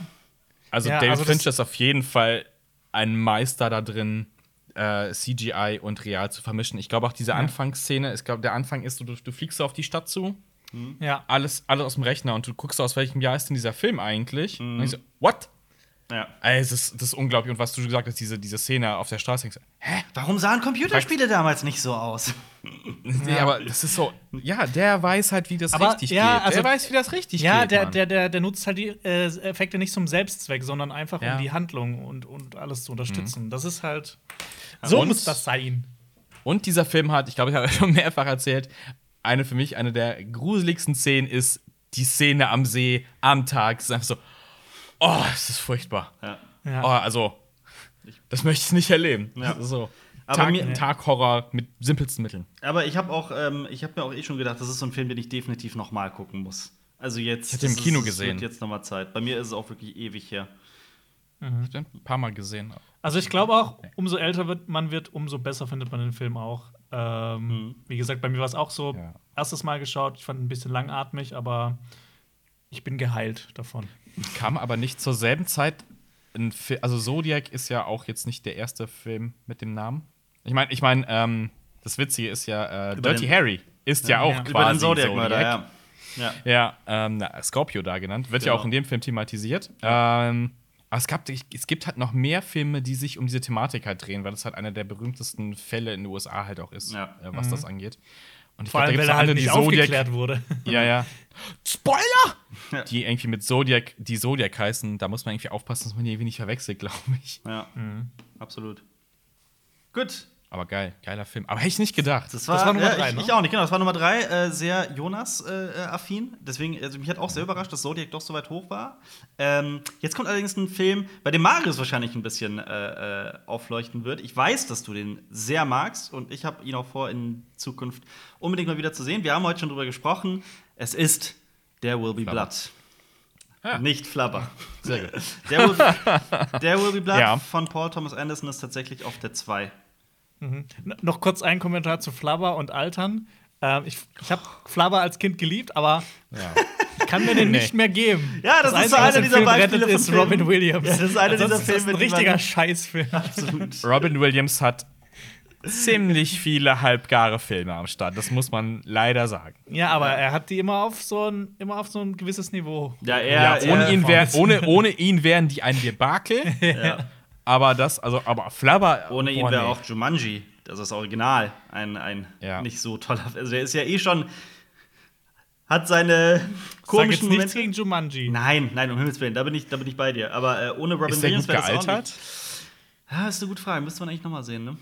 Also Ja, David also das- Fincher ist auf jeden Fall ein Meister da drin, äh, CGI und real zu vermischen. Ich glaube auch diese Anfangsszene, ich glaube, der Anfang ist, du, du fliegst so auf die Stadt zu, Ja, alles, alles aus dem Rechner und du guckst aus welchem Jahr ist denn dieser Film eigentlich? Mhm. Und ich so, what? ja. Ey, das, ist, das ist unglaublich. Und was du gesagt hast, diese, diese Szene auf der Straße, denkst hä? Warum sahen Computerspiele damals nicht so aus? *laughs* Nee, aber das ist so, ja, der weiß halt, wie das Aber, richtig ja, geht. also- der weiß, wie das richtig ja geht. der, Mann. der, der, der nutzt halt die äh, Effekte nicht zum Selbstzweck, sondern einfach Ja. um die Handlung und, und alles zu unterstützen. Das ist halt. So Und- muss das sein. Und dieser Film hat, ich glaube, ich habe *laughs* schon mehrfach erzählt, eine für mich, eine der gruseligsten Szenen ist die Szene am See, am Tag. Es ist einfach so, oh, es ist furchtbar. Ja. Ja. Oh, also, das möchte ich nicht erleben. Ja. So. Aber Tag, mir- Tag-Horror mit simpelsten Mitteln. Aber ich habe auch, ähm, ich habe mir auch eh schon gedacht, das ist so ein Film, den ich definitiv noch mal gucken muss. Also jetzt. Ich im Kino ist- gesehen. Es wird jetzt noch mal Zeit. Bei mir ist es auch wirklich ewig her. Ich hab den ein paar Mal gesehen. Also ich glaube auch, umso älter wird man wird, umso besser findet man den Film auch. Ähm, Wie gesagt, bei mir war es auch so, Ja. erstes Mal geschaut, ich fand ihn ein bisschen langatmig, aber ich bin geheilt davon. Kam aber nicht zur selben Zeit. Also Zodiac ist ja auch jetzt nicht der erste Film mit dem Namen. Ich meine, ich meine, ähm, das Witzige ist ja, äh, Dirty den- Harry ist ja, auch Ja. quasi Über den Zodiac-Mörder, ja. ja. Ja, ähm, na, Scorpio da genannt. Wird ja Genau. auch in dem Film thematisiert. Ähm, aber es, gab, es gibt halt noch mehr Filme, die sich um diese Thematik halt drehen, weil das halt einer der berühmtesten Fälle in den USA halt auch ist, Ja. äh, was das angeht. Und Vor glaub, da allem, weil er halt nicht die Zodiac. aufgeklärt wurde. *laughs* Ja, ja. Spoiler! Ja. Die irgendwie mit Zodiac, die Zodiac heißen, da muss man irgendwie aufpassen, dass man die irgendwie nicht verwechselt, *laughs* glaube ich. ja. Mhm. Absolut. Gut. Aber geil, geiler Film. Aber hätte ich nicht gedacht. Das war, war Nummer ja, drei, ich, ne? ich auch nicht, genau. Das war Nummer drei, äh, sehr Jonas-affin. Deswegen, also mich hat auch sehr überrascht, dass Zodiac doch so weit hoch war. Ähm, jetzt kommt allerdings ein Film, bei dem Marius wahrscheinlich ein bisschen äh, äh, aufleuchten wird. Ich weiß, dass du den sehr magst und ich habe ihn auch vor, in Zukunft unbedingt mal wieder zu sehen. Wir haben heute schon drüber gesprochen. Es ist There Will Be Flubber. Blood. Ah. Nicht Flubber. Sehr gut. There Will Be, There Will Be *laughs* Blood Ja. von Paul Thomas Anderson ist tatsächlich auf der 2. N- Noch kurz ein Kommentar zu Flubber und Altern. Ähm, ich ich habe Flubber als Kind geliebt, aber Ja. *laughs* ich kann mir den Nee. nicht mehr geben. Ja, das ist so einer dieser Film Beispiele von ist Filmen. Robin Williams. Ja, das ist einer dieser ist das Filme, ein richtiger Scheißfilm. Absolut. Robin Williams hat ziemlich viele halbgare Filme am Start. Das muss man leider sagen. Ja, aber er hat die immer auf so ein, immer auf so ein gewisses Niveau. Ja, Ja, er, ohne, er, ihn wär, ohne, ohne ihn wären die ein Debakel. *laughs* Aber das, also, aber Flubber. Ohne ihn wäre nee. auch Jumanji, das ist das Original, ein, ein Ja. nicht so toller. Also der ist ja eh schon. Hat seine Sag jetzt komischen nichts Momente. gegen Jumanji. Nein, nein, um Himmels Willen, da bin ich, da bin ich bei dir. Aber äh, ohne Robin Ist der Williams gut wäre das auch gealtert? nicht. Ja, ist eine gute Frage. Müsste man eigentlich noch mal sehen, ne?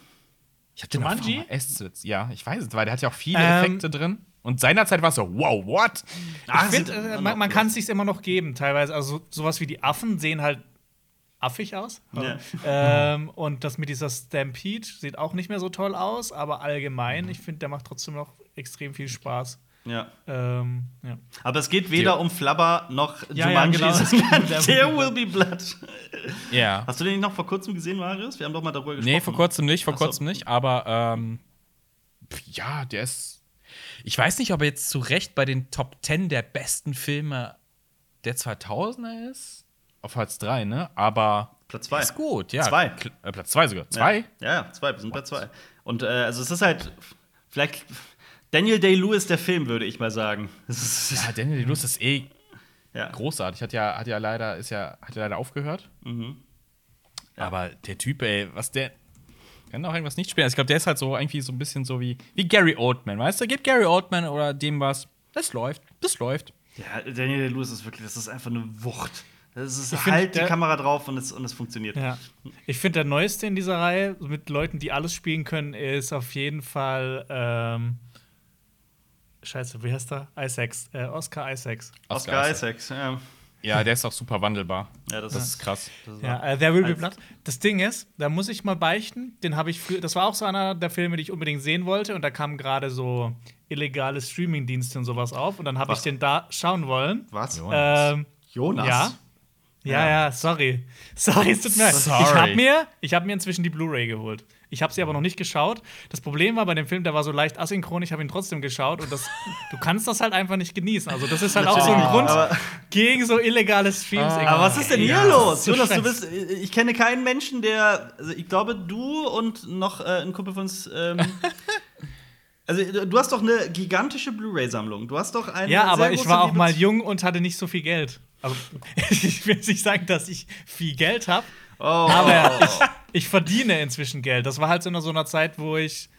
Ich hab den Jumanji? VHS. Ja, ich weiß es, weil der hat ja auch viele Ähm, Effekte drin. Und seinerzeit war es so, wow, what? Ah, Ich finde, äh, man, man kann es sich immer noch geben, teilweise. Also so- sowas wie die Affen sehen halt affig aus. Ja. Ähm, *laughs* und das mit dieser Stampede sieht auch nicht mehr so toll aus, aber allgemein, ich finde, der macht trotzdem noch extrem viel Spaß. Ja. Ähm, ja. Aber es geht weder Der- um Flubber noch Ja, ja, genau. *laughs* There Will Be Blood. Ja. Hast du den nicht noch vor kurzem gesehen, Marius? Wir haben doch mal darüber gesprochen. Nee, vor kurzem nicht, vor Ach so. kurzem nicht, aber ähm, ja, der ist. Ich weiß nicht, ob er jetzt zu Recht bei den Top 10 der besten Filme der 2000er ist. Auf Platz 3, ne? Aber Platz zwei. ist gut, ja. Zwei. Kl- Äh, Platz 2 sogar. 2? Ja, ja, zwei, wir sind bei zwei. Und äh, also es ist halt vielleicht Daniel Day-Lewis der Film, würde ich mal sagen. *laughs* Ja, Daniel Lewis ist eh ja. großartig. Hat ja, hat ja leider, ist ja, hat ja leider aufgehört. Mhm. Aber der Typ, ey, was der. Kann auch irgendwas nicht spielen. Also Ich glaube, der ist halt so irgendwie so ein bisschen so wie, wie Gary Oldman, weißt du? Gib Gary Oldman oder dem was. Das läuft. Das läuft. Ja, Daniel Day-Lewis ist wirklich, das ist einfach eine Wucht. Das ist Ich find, halt die der- Kamera drauf und es, und es funktioniert. Ja. Ich finde, der neueste in dieser Reihe mit Leuten, die alles spielen können, ist auf jeden Fall. Ähm, Scheiße, wie heißt er? Isaacs, äh, Oscar Isaacs. Oscar Isaacs, ja. Ja, der ist auch super wandelbar. Ja, das, Das ist krass. Das ist Ja, äh, There Will Be Blood. Das Ding ist, da muss ich mal beichten, den habe ich früher, das war auch so einer der Filme, die ich unbedingt sehen wollte und da kamen gerade so illegale Streamingdienste und sowas auf und dann habe ich den da schauen wollen. Was? Jonas. Ähm, Jonas? ja. Ja, Ja. sorry. *laughs* Sorry, es tut mir leid. Ich habe mir, ich hab mir inzwischen die Blu-ray geholt. Ich habe sie aber noch nicht geschaut. Das Problem war bei dem Film, der war so leicht asynchron, ich habe ihn trotzdem geschaut und das, *laughs* du kannst das halt einfach nicht genießen. Also das ist halt auch so ein Grund gegen so illegale Streams. Ah. Aber was ist denn hier Ja, los? Jonas, du bist. Ich kenne keinen Menschen, der. Also ich glaube, du und noch äh, ein Kumpel von uns. Ähm, *laughs* also, du hast doch eine gigantische Blu-ray-Sammlung. Du hast doch eine. Ja, aber ich war auch mal jung und hatte nicht so viel Geld. Also, *laughs* ich will jetzt nicht sagen, dass ich viel Geld habe, Oh, aber ich, ich verdiene inzwischen Geld. Das war halt so in so einer Zeit, wo ich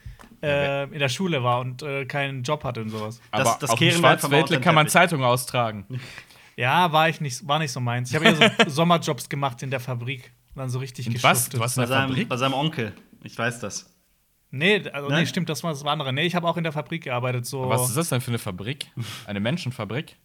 äh, in der Schule war und äh, keinen Job hatte und sowas. Aber das auf dem Schwarzwäldle kann man. Zeitungen austragen. *laughs* Ja, war ich nicht, war nicht so meins. Ich habe eher so *laughs* Sommerjobs gemacht in der Fabrik dann so richtig was? geschuftet. Du hast bei, in der seinem, Fabrik? bei seinem Onkel. Ich weiß das. Nee, also, nee, stimmt, das war das andere. Nee, ich habe auch in der Fabrik gearbeitet, so, Was ist das denn für eine Fabrik? Eine Menschenfabrik?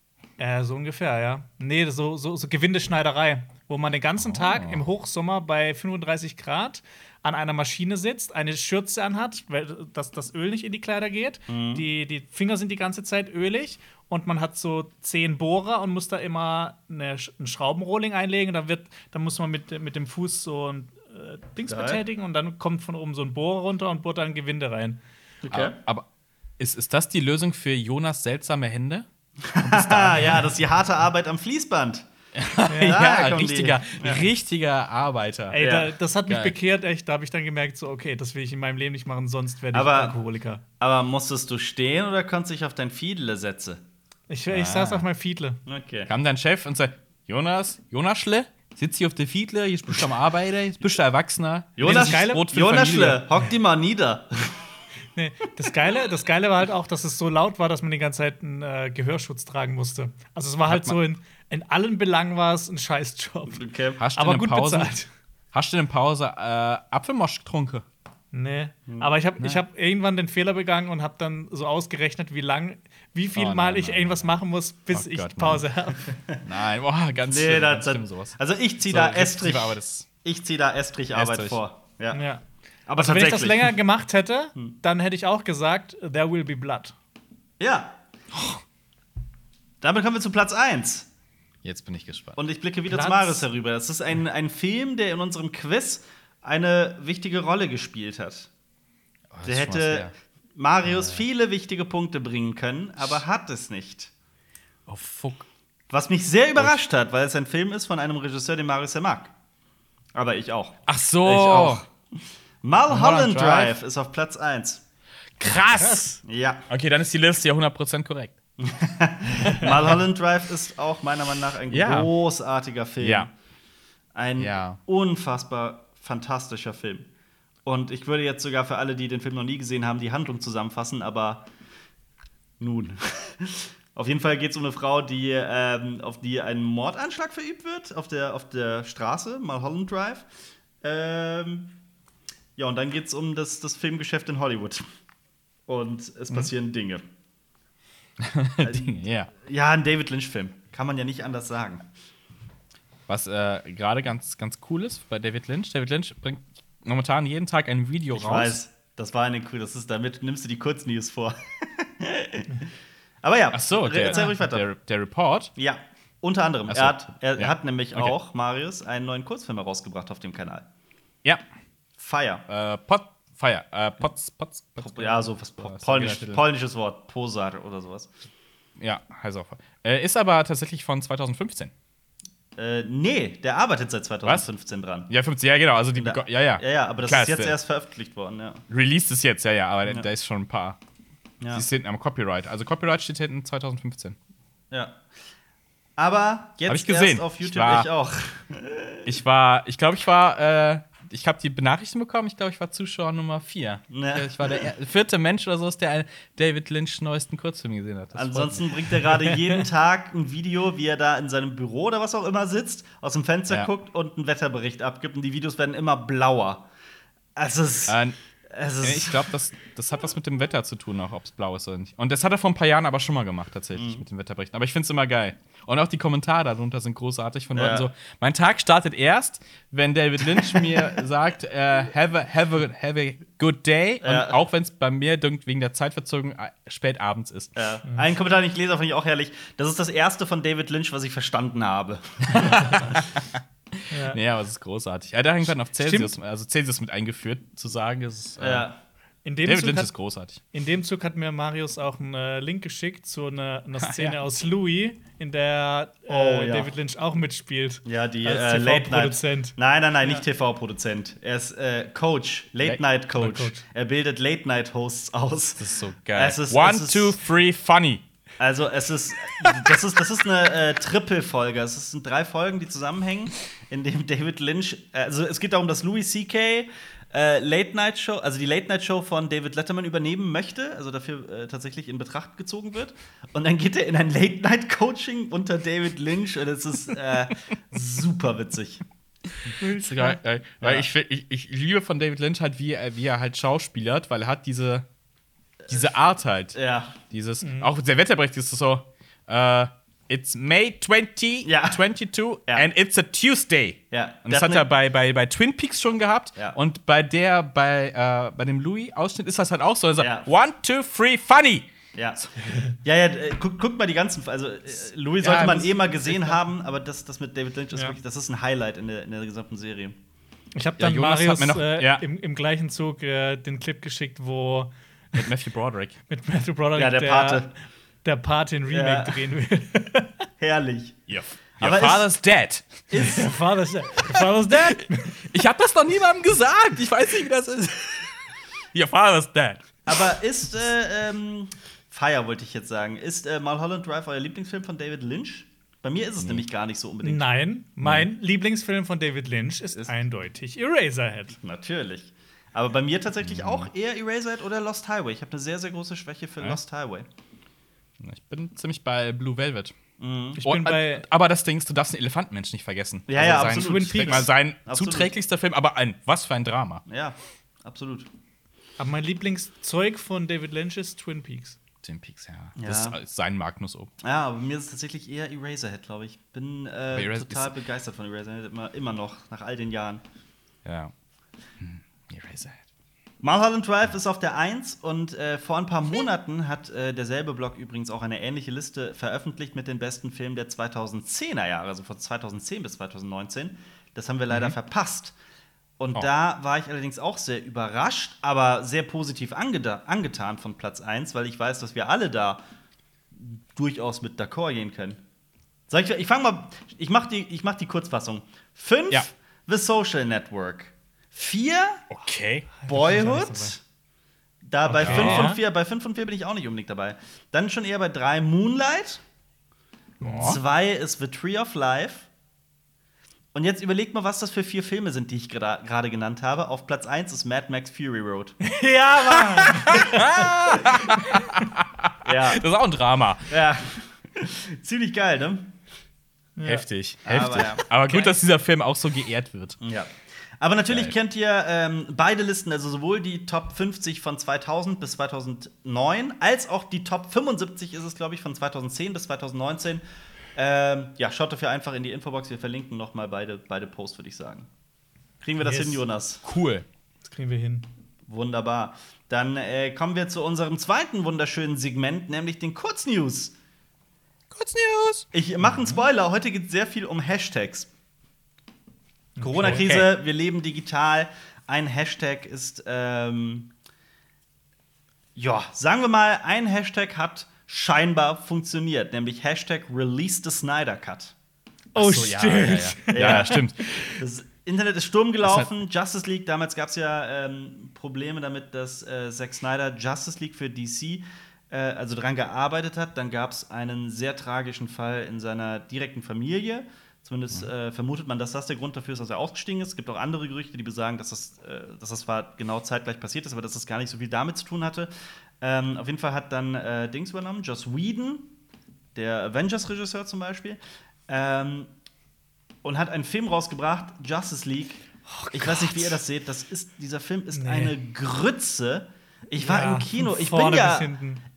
Äh, so ungefähr, ja. Nee, so, so, so Gewindeschneiderei, wo man den ganzen Tag im Hochsommer bei 35 Grad an einer Maschine sitzt, eine Schürze anhat, weil dass das Öl nicht in die Kleider geht. Die, die Finger sind die ganze Zeit ölig und man hat so zehn Bohrer und muss da immer eine, ein Schraubenrohling einlegen. Dann, wird, dann muss man mit, mit dem Fuß so ein äh, Dings Geil. betätigen und dann kommt von oben so ein Bohrer runter und bohrt dann Gewinde rein. Okay. Aber ist, ist das die Lösung für Jonas seltsame Hände? Ah, ja, das ist die harte Arbeit am Fließband. *laughs* Ja, die. richtiger, richtiger Arbeiter. Ey, Ja. da, das hat mich Geil. bekehrt, echt. Da habe ich dann gemerkt, so, okay, das will ich in meinem Leben nicht machen, sonst werde ich Aber- Alkoholiker. Aber musstest du stehen oder konntest du dich auf dein Fiedle setzen? Ich, ich saß auf meinem Fiedle. Okay. Kam dein Chef und sagt: Jonas, Jonaschle, sitz hier auf der Fiedle, jetzt bist du am Arbeiten, jetzt bist du Erwachsener. Jonas, Jonaschle, hock die mal nieder. *laughs* Nee, das, Geile, das Geile war halt auch, dass es so laut war, dass man die ganze Zeit einen äh, Gehörschutz tragen musste. Also es war halt so in, in allen Belangen war es ein Scheißjob. Okay. Hast du Aber gut Pause, bezahlt. Hast du in der Pause äh, Apfelmosch getrunken? Nee. Hm. Aber ich habe ich hab irgendwann den Fehler begangen und habe dann so ausgerechnet, wie lang, wie viel Oh, nein, Mal ich nein, irgendwas machen muss, bis Oh ich Gott, Pause habe. *laughs* Nein, boah, ganz Nee, schlimm, da, ganz schlimm sowas. also ich ziehe So, da Estrich. Ich ziehe da Estrich-Arbeit Estrich. vor. Ja. Ja. Aber Also, wenn ich das länger gemacht hätte, *laughs* dann hätte ich auch gesagt, there will be blood. Ja. Damit kommen wir zu Platz 1. Jetzt bin ich gespannt. Und ich blicke wieder Platz- zu Marius herüber. Das ist ein, ein Film, der in unserem Quiz eine wichtige Rolle gespielt hat. Oh, Der hätte. Marius viele wichtige Punkte bringen können, aber hat es nicht. Oh, fuck. Was mich sehr überrascht hat, weil es ein Film ist von einem Regisseur, den Marius ja mag. Aber ich auch. Ach so. Ich auch. Mulholland Drive. Drive ist auf Platz 1. Krass. Ja. Okay, dann ist die Liste ja 100% korrekt. *laughs* Mulholland Drive ist auch meiner Meinung nach ein Ja. großartiger Film. Ja. Ein Ja. unfassbar fantastischer Film. Und ich würde jetzt sogar für alle, die den Film noch nie gesehen haben, die Handlung zusammenfassen, aber nun. *laughs* Auf jeden Fall geht es um eine Frau, die, ähm, auf die ein Mordanschlag verübt wird auf der, auf der Straße, Mulholland Drive. Ähm, ja, und dann geht es um das, das Filmgeschäft in Hollywood. Und es passieren Dinge. *laughs* Dinge, ja. Ja, ein David Lynch-Film. Kann man ja nicht anders sagen. Was äh, gerade ganz, ganz cool ist bei David Lynch. David Lynch bringt momentan jeden Tag ein Video Ich raus. weiß, das war eine cool. Das ist, damit nimmst du die Kurznews vor. *laughs* Aber ja, Ach so, der, ruhig weiter. der, der Report. ja, unter anderem. So. Er, hat, er Ja. hat nämlich Okay. auch, Marius, einen neuen Kurzfilm herausgebracht auf dem Kanal. Ja. Fire. Äh, Pot, Fire. Äh, Pots, Pots, Pots. Ja, so was po ist polnisch, polnisches Wort. Posar oder sowas. Ja, heißt auch. Äh, ist aber tatsächlich von 2015. Äh, nee, der arbeitet seit 2015 dran. Ja, 15, ja, genau. Also die, Da- ja, ja. Ja, ja, aber das Klar, ist jetzt erst veröffentlicht worden, ja. Released ist jetzt, ja, ja, aber Ja. da ist schon ein paar. Ja. Die ist hinten am Copyright. Also Copyright steht hinten 2015. ja. Aber jetzt Hab ich gesehen. erst auf Ich YouTube war- ich auch. Ich war, ich glaube, ich war, äh, ich habe die Benachrichtigung bekommen, ich glaube, ich war Zuschauer Nummer 4. Ja. Ich war der er- vierte Mensch oder so, ist, der David Lynch neuesten Kurzfilm gesehen hat. Das Ansonsten bringt er gerade *laughs* jeden Tag ein Video, wie er da in seinem Büro oder was auch immer sitzt, aus dem Fenster Ja. guckt und einen Wetterbericht abgibt. Und die Videos werden immer blauer. Also es, mich. Äh, ist. Ich glaube, das, das hat was mit dem Wetter zu tun, auch ob es blau ist oder nicht. Und das hat er vor ein paar Jahren aber schon mal gemacht, Mhm. tatsächlich, mit den Wetterberichten. Aber ich finde es immer geil. Und auch die Kommentare darunter sind großartig von Ja. Leuten so: Mein Tag startet erst, wenn David Lynch *laughs* mir sagt, äh, have, a, have, a, have a good day. Ja. Und auch wenn es bei mir wegen der Zeitverzögerung äh, spät abends ist. Ja. Ein Kommentar, den ich lese, finde ich auch herrlich. Das ist das erste von David Lynch, was ich verstanden habe. *laughs* *laughs* Ja. Nee, aber es ist großartig. Er hat irgendwann auf Celsius, also Celsius mit eingeführt, zu sagen, es ist, äh, Ja. In dem, David Zug Lynch hat, ist großartig. in dem Zug hat mir Marius auch einen äh, Link geschickt zu einer, einer *laughs* Szene aus Louis, in der äh, Oh, ja. David Lynch auch mitspielt. Ja, die Als äh, Late Night. TV-Produzent. Nein, nein, nein, nicht Ja. TV-Produzent. Er ist äh, Coach, Late Late- Night Coach. Coach. Er bildet Late Night Hosts aus. Das ist so geil. Ist- One, ist- two, three, funny. Also es ist, das ist, das ist eine äh, Triple-Folge. Es sind drei Folgen, die zusammenhängen, in dem David Lynch, also es geht darum, dass Louis C.K. Äh, Late Night Show, also die Late Night Show von David Letterman übernehmen möchte, also dafür äh, tatsächlich in Betracht gezogen wird. Und dann geht er in ein Late Night Coaching unter David Lynch und es ist äh, super witzig. geil, geil. Weil Ja. ich, ich, ich liebe von David Lynch halt, wie er, wie er halt schauspielert, weil er hat diese, diese Art halt. Ja. Dieses, auch der Wetterbericht ist so, äh, It's May 20, Ja. 22 Ja. and it's a Tuesday. Ja. Und das hat er bei, bei, bei Twin Peaks schon gehabt. Ja. Und bei der, bei, äh, bei dem Louis-Ausschnitt ist das halt auch so. Er sagt, Ja. one, two, three, funny. Ja. Ja, ja, äh, guck, guck mal die ganzen. Also, äh, Louis sollte Ja, man eh mal gesehen haben, aber das, das mit David Lynch ist Ja. wirklich, das ist ein Highlight in der, in der gesamten Serie. Ich habe Ja, dann Marius mir noch- äh, ja. im, im gleichen Zug äh, den Clip geschickt, wo Mit Matthew Broderick. *laughs* mit Matthew Broderick Ja, der Pate. der Pate ein Remake Ja. drehen will. *laughs* Herrlich. Your, your Aber ist- father's dead. der ist der Vater ist dead. *laughs* Ich hab das noch niemandem gesagt. Ich weiß nicht, wie das ist. Your father's dead. Aber ist, äh, ähm, Fire wollte ich jetzt sagen, ist äh, Mulholland Drive euer Lieblingsfilm von David Lynch? Bei mir ist es nämlich gar nicht so unbedingt. Nein, mein Lieblingsfilm von David Lynch ist, Ist- eindeutig Eraserhead. Natürlich. Aber bei mir tatsächlich auch eher Eraserhead oder Lost Highway. Ich habe eine sehr, sehr große Schwäche für Lost Highway. Ich bin ziemlich bei Blue Velvet. Ich Oh, bin bei äh, aber das Ding ist, du darfst den Elefantenmensch nicht vergessen. Also Ja, ja, sein, absolut. Ich mal, sein Absolut. zuträglichster Film, aber ein, was für ein Drama. Ja, absolut. aber mein Lieblingszeug von David Lynch ist Twin Peaks. Twin Peaks, ja. Ja. Das ist sein Magnus ob. Ja, aber bei mir ist es tatsächlich eher Eraserhead, glaube ich. Bin äh, total ist- begeistert von Eraserhead, immer, immer noch, nach all den Jahren. Ja. Hm. Eraserhead. Mulholland Drive ist auf der 1 und äh, vor ein paar Monaten hat äh, derselbe Blog übrigens auch eine ähnliche Liste veröffentlicht mit den besten Filmen der 2010er Jahre, also von 2010 bis 2019. Das haben wir leider verpasst. Und Oh. da war ich allerdings auch sehr überrascht, aber sehr positiv angetan von Platz 1, weil ich weiß, dass wir alle da durchaus mit d'accord gehen können. Soll ich, ich fange mal, ich mache die, ich mach die Kurzfassung. 5 Ja. The Social Network. 4 Okay. Boyhood. Da bei Okay. 5 Ja. und 4, bei 5 und 4 bin ich auch nicht unbedingt dabei. Dann schon eher bei 3 Moonlight. 2 ist The Tree of Life. Und jetzt überlegt mal, was das für vier Filme sind, die ich gerade genannt habe. Auf Platz 1 ist Mad Max Fury Road. *laughs* Ja, Mann! *laughs* ja. Das ist auch ein Drama. ja. *laughs* Ziemlich geil, ne? Heftig. Aber Heftig. ja. Aber gut, Okay. dass dieser Film auch so geehrt wird. Ja. Aber natürlich Geil. kennt ihr ähm, beide Listen, also sowohl die Top 50 von 2000 bis 2009, als auch die Top 75 ist es, glaube ich, von 2010 bis 2019. Ähm, ja, schaut dafür einfach in die Infobox. Wir verlinken noch mal beide, beide Posts, würde ich sagen. Kriegen wir das Yes. hin, Jonas? Cool. Das kriegen wir hin. Wunderbar. Dann äh, kommen wir zu unserem zweiten wunderschönen Segment, nämlich den Kurznews. Kurz News. Ich mache einen Spoiler. Heute geht es sehr viel um Hashtags. Corona-Krise, wir leben digital. Ein Hashtag ist, ähm, ja, sagen wir mal, ein Hashtag hat scheinbar funktioniert, nämlich Hashtag Release the Snyder Cut. Oh, So, ja, stimmt. ja, ja. *laughs* ja, ja, stimmt. Das Internet ist Sturm gelaufen. Justice League, damals gab es ja ähm, Probleme damit, dass äh, Zack Snyder Justice League für DC äh, also dran gearbeitet hat. Dann gab es einen sehr tragischen Fall in seiner direkten Familie. Zumindest äh, vermutet man, dass das der Grund dafür ist, dass er ausgestiegen ist. Es gibt auch andere Gerüchte, die besagen, dass das, äh, dass das zwar genau zeitgleich passiert ist, aber dass das gar nicht so viel damit zu tun hatte. Ähm, auf jeden Fall hat dann äh, Dings übernommen, Joss Whedon, der Avengers-Regisseur zum Beispiel. Ähm, und hat einen Film rausgebracht, Justice League. ich weiß nicht, wie ihr das seht. Das ist, dieser Film ist Nee. eine Grütze. Ich war Ja, im Kino. Ich bin ja,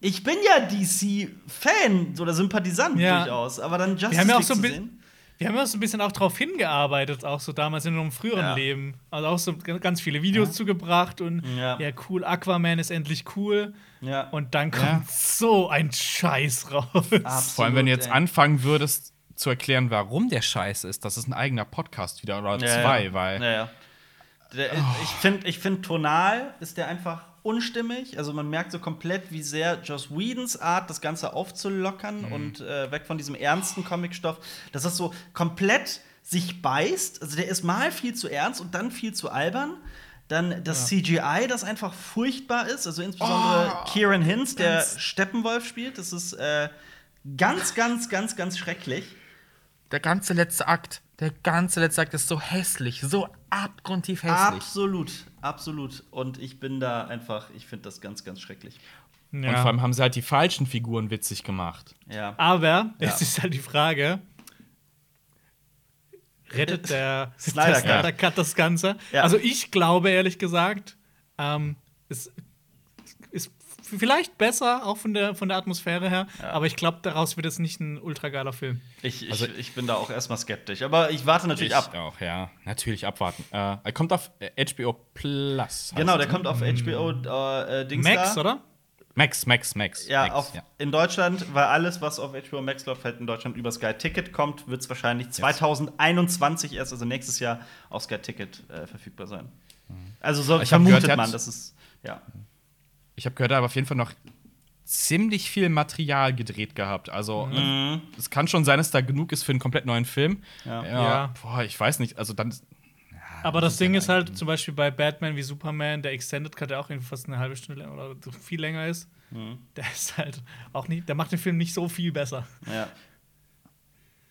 ich bin ja DC-Fan oder Sympathisant Ja. durchaus. Aber dann Justice Wir haben ja auch League so ein zu bisschen. sehen. Wir haben ja so ein bisschen auch darauf hingearbeitet, auch so damals in unserem früheren Ja. Leben. Also auch so ganz viele Videos zugebracht und Ja. ja. cool, Aquaman ist endlich cool. Ja. Und dann kommt Ja. so ein Scheiß raus. Absolut, Vor allem, wenn du jetzt ey. anfangen würdest zu erklären, warum der Scheiß ist, das ist ein eigener Podcast wieder oder Ja, zwei, ja. weil Ja, ja. Der, Ich finde, ich find, tonal ist der einfach unstimmig. Also man merkt so komplett, wie sehr Joss Whedons Art, das Ganze aufzulockern Mhm. und äh, weg von diesem ernsten Comicstoff, dass das so komplett sich beißt. Also der ist mal viel zu ernst und dann viel zu albern. Dann das CGI, das einfach furchtbar ist. Also insbesondere Oh, Kieran Hinz, der ganz- Steppenwolf spielt. Das ist äh, ganz, ganz, ganz, ganz schrecklich. der ganze letzte Akt, der ganze letzte Akt ist so hässlich, so abgrundtief hässlich. Absolut, absolut. Und ich bin da einfach, ich finde das ganz, ganz schrecklich. Und vor allem haben sie halt die falschen Figuren witzig gemacht. Ja. Aber es Ja. ist halt die Frage: Rettet *laughs* der Snyder der Cut. Das Ganze? Ja. Also, ich glaube ehrlich gesagt, ähm, es vielleicht besser, auch von der, von der Atmosphäre her. Aber ich glaube, daraus wird es nicht ein ultra geiler Film. Ich, ich, Also- ich bin da auch erstmal skeptisch. Aber ich warte natürlich Ich ab. auch, ja. Natürlich abwarten. Äh, er kommt auf äh, HBO Plus. heißt Genau, der ne? kommt auf HBO äh, äh, Dings Max, da. oder? Max, Max, Max. Ja, Max, auf, in Deutschland, weil alles, was auf HBO Max läuft, halt in Deutschland über Sky Ticket kommt, wird es wahrscheinlich 2021 erst, also nächstes Jahr, auf Sky Ticket äh, verfügbar sein. Also so Ich vermutet gehört, man, dass es ja. Ich habe gehört, er hat auf jeden Fall noch ziemlich viel Material gedreht gehabt. Also Mhm. es kann schon sein, dass da genug ist für einen komplett neuen Film. Ja. Ja. Boah, ich weiß nicht. Also dann Aber das Ding ist halt zum Beispiel bei Batman wie Superman, der Extended Cut, der auch irgendwie fast eine halbe Stunde länger oder so viel länger ist, Mhm. der ist halt auch nicht, der macht den Film nicht so viel besser. ja.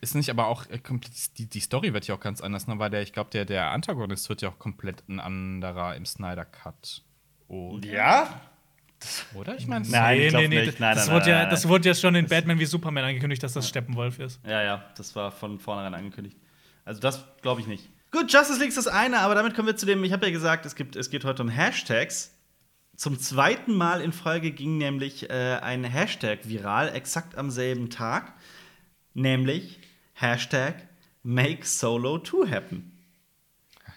ist nicht aber auch äh, komplett- die, die Story wird ja auch ganz anders, ne? weil der, ich glaube, der, der Antagonist wird ja auch komplett ein anderer im Snyder Cut. Oh, Ja? Oder? Ich meine, Nein, ich glaub nicht. Das, Nein, das, nein, wurde nein, ja, nein. das wurde ja schon in Batman wie Superman angekündigt, dass das Steppenwolf ist. Ja, ja, das war von vornherein angekündigt. Also das glaube ich nicht. Gut, Justice League ist das eine, aber damit kommen wir zu dem, ich habe ja gesagt, es, gibt, es geht heute um Hashtags. Zum zweiten Mal in Folge ging nämlich äh, ein Hashtag viral, exakt am selben Tag, nämlich Hashtag Make Solo 2 Happen.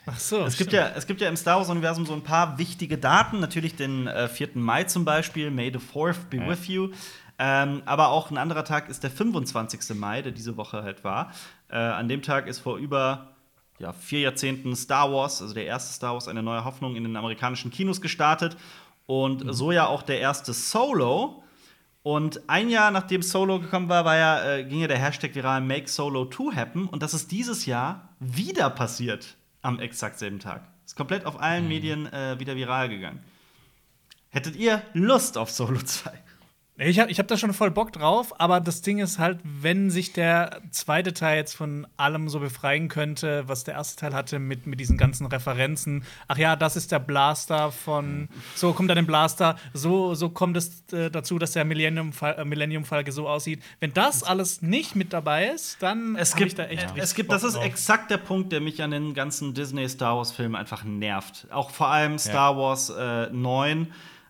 Ach so. Es gibt, ja, es gibt ja im Star Wars-Universum so ein paar wichtige Daten. Natürlich den äh, 4. Mai zum Beispiel, May the 4th be with you. Ähm, aber auch ein anderer Tag ist der 25. Mai, der diese Woche halt war. Äh, an dem Tag ist vor über ja, vier Jahrzehnten Star Wars, also der erste Star Wars, eine neue Hoffnung in den amerikanischen Kinos gestartet. Und so ja auch der erste Solo. Und ein Jahr nachdem Solo gekommen war, war ja, äh, ging ja der Hashtag viral Make Solo 2 happen. Und das ist dieses Jahr wieder passiert am exakt selben Tag. Ist komplett auf allen Medien äh, wieder viral gegangen. Hättet ihr Lust auf Solo 2? Ich habe ich hab da schon voll Bock drauf, aber das Ding ist halt, wenn sich der zweite Teil jetzt von allem so befreien könnte, was der erste Teil hatte, mit, mit diesen ganzen Referenzen. Ach ja, das ist der Blaster von. So kommt dann der Blaster, so, so kommt es äh, dazu, dass der Millennium-Falke äh, Millennium Falke so aussieht. Wenn das alles nicht mit dabei ist, dann Es gibt, ich da echt äh, richtig es gibt, Bock das ist drauf. exakt der Punkt, der mich an den ganzen Disney Star Wars Filmen einfach nervt. Auch vor allem Star Wars äh, 9.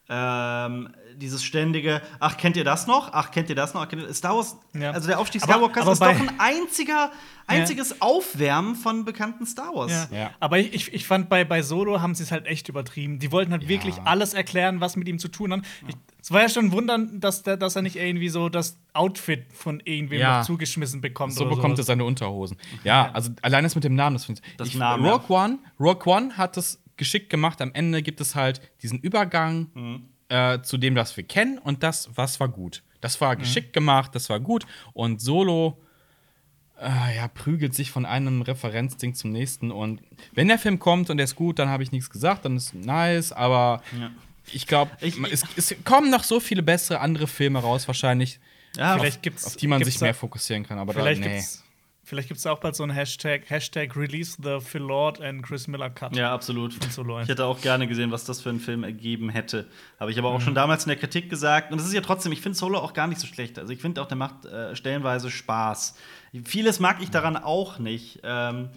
Ähm, dieses ständige, ach, kennt ihr das noch? Ach, kennt ihr das noch? Ach, kennt ihr Star Wars, Ja. also der Aufstieg Skywalker ist doch ein einziger, einziges Aufwärmen von bekannten Star Wars. Ja. Ja. Aber ich, ich, fand, bei, bei Solo haben sie es halt echt übertrieben. Die wollten halt wirklich alles erklären, was mit ihm zu tun hat. Ich, es war ja schon ein Wunder, dass, der, dass er nicht irgendwie so das Outfit von irgendwem Ja. noch zugeschmissen bekommt. So oder bekommt er sowas. seine Unterhosen. Ja, also allein das mit dem Namen, das finde ich. Das ich Namen, ja. Rogue One, Rogue One hat das geschickt gemacht. Am Ende gibt es halt diesen Übergang Mhm. Äh, zu dem, was wir kennen und das, was war gut. Das Mhm. war geschickt gemacht, das war gut. Und Solo äh, ja, prügelt sich von einem Referenzding zum nächsten. Und wenn der Film kommt und der ist gut, dann habe ich nichts gesagt, dann ist nice, aber Ja. ich glaube, es, es kommen noch so viele bessere andere Filme raus, wahrscheinlich, Ja, Vielleicht gibt's, auf die man sich da- mehr fokussieren kann. Aber da, Vielleicht nee. gibt's, vielleicht gibt's da auch bald so einen Hashtag, Hashtag Release the Phil Lord and Chris Miller Cut. Ja, absolut. Solo Ich hätte auch gerne gesehen, was das für einen Film ergeben hätte. Habe ich aber auch schon damals in der Kritik gesagt. Und es ist ja trotzdem, ich finde Solo auch gar nicht so schlecht. Also ich finde auch, der macht äh, stellenweise Spaß. Vieles mag ich daran auch nicht. Ähm,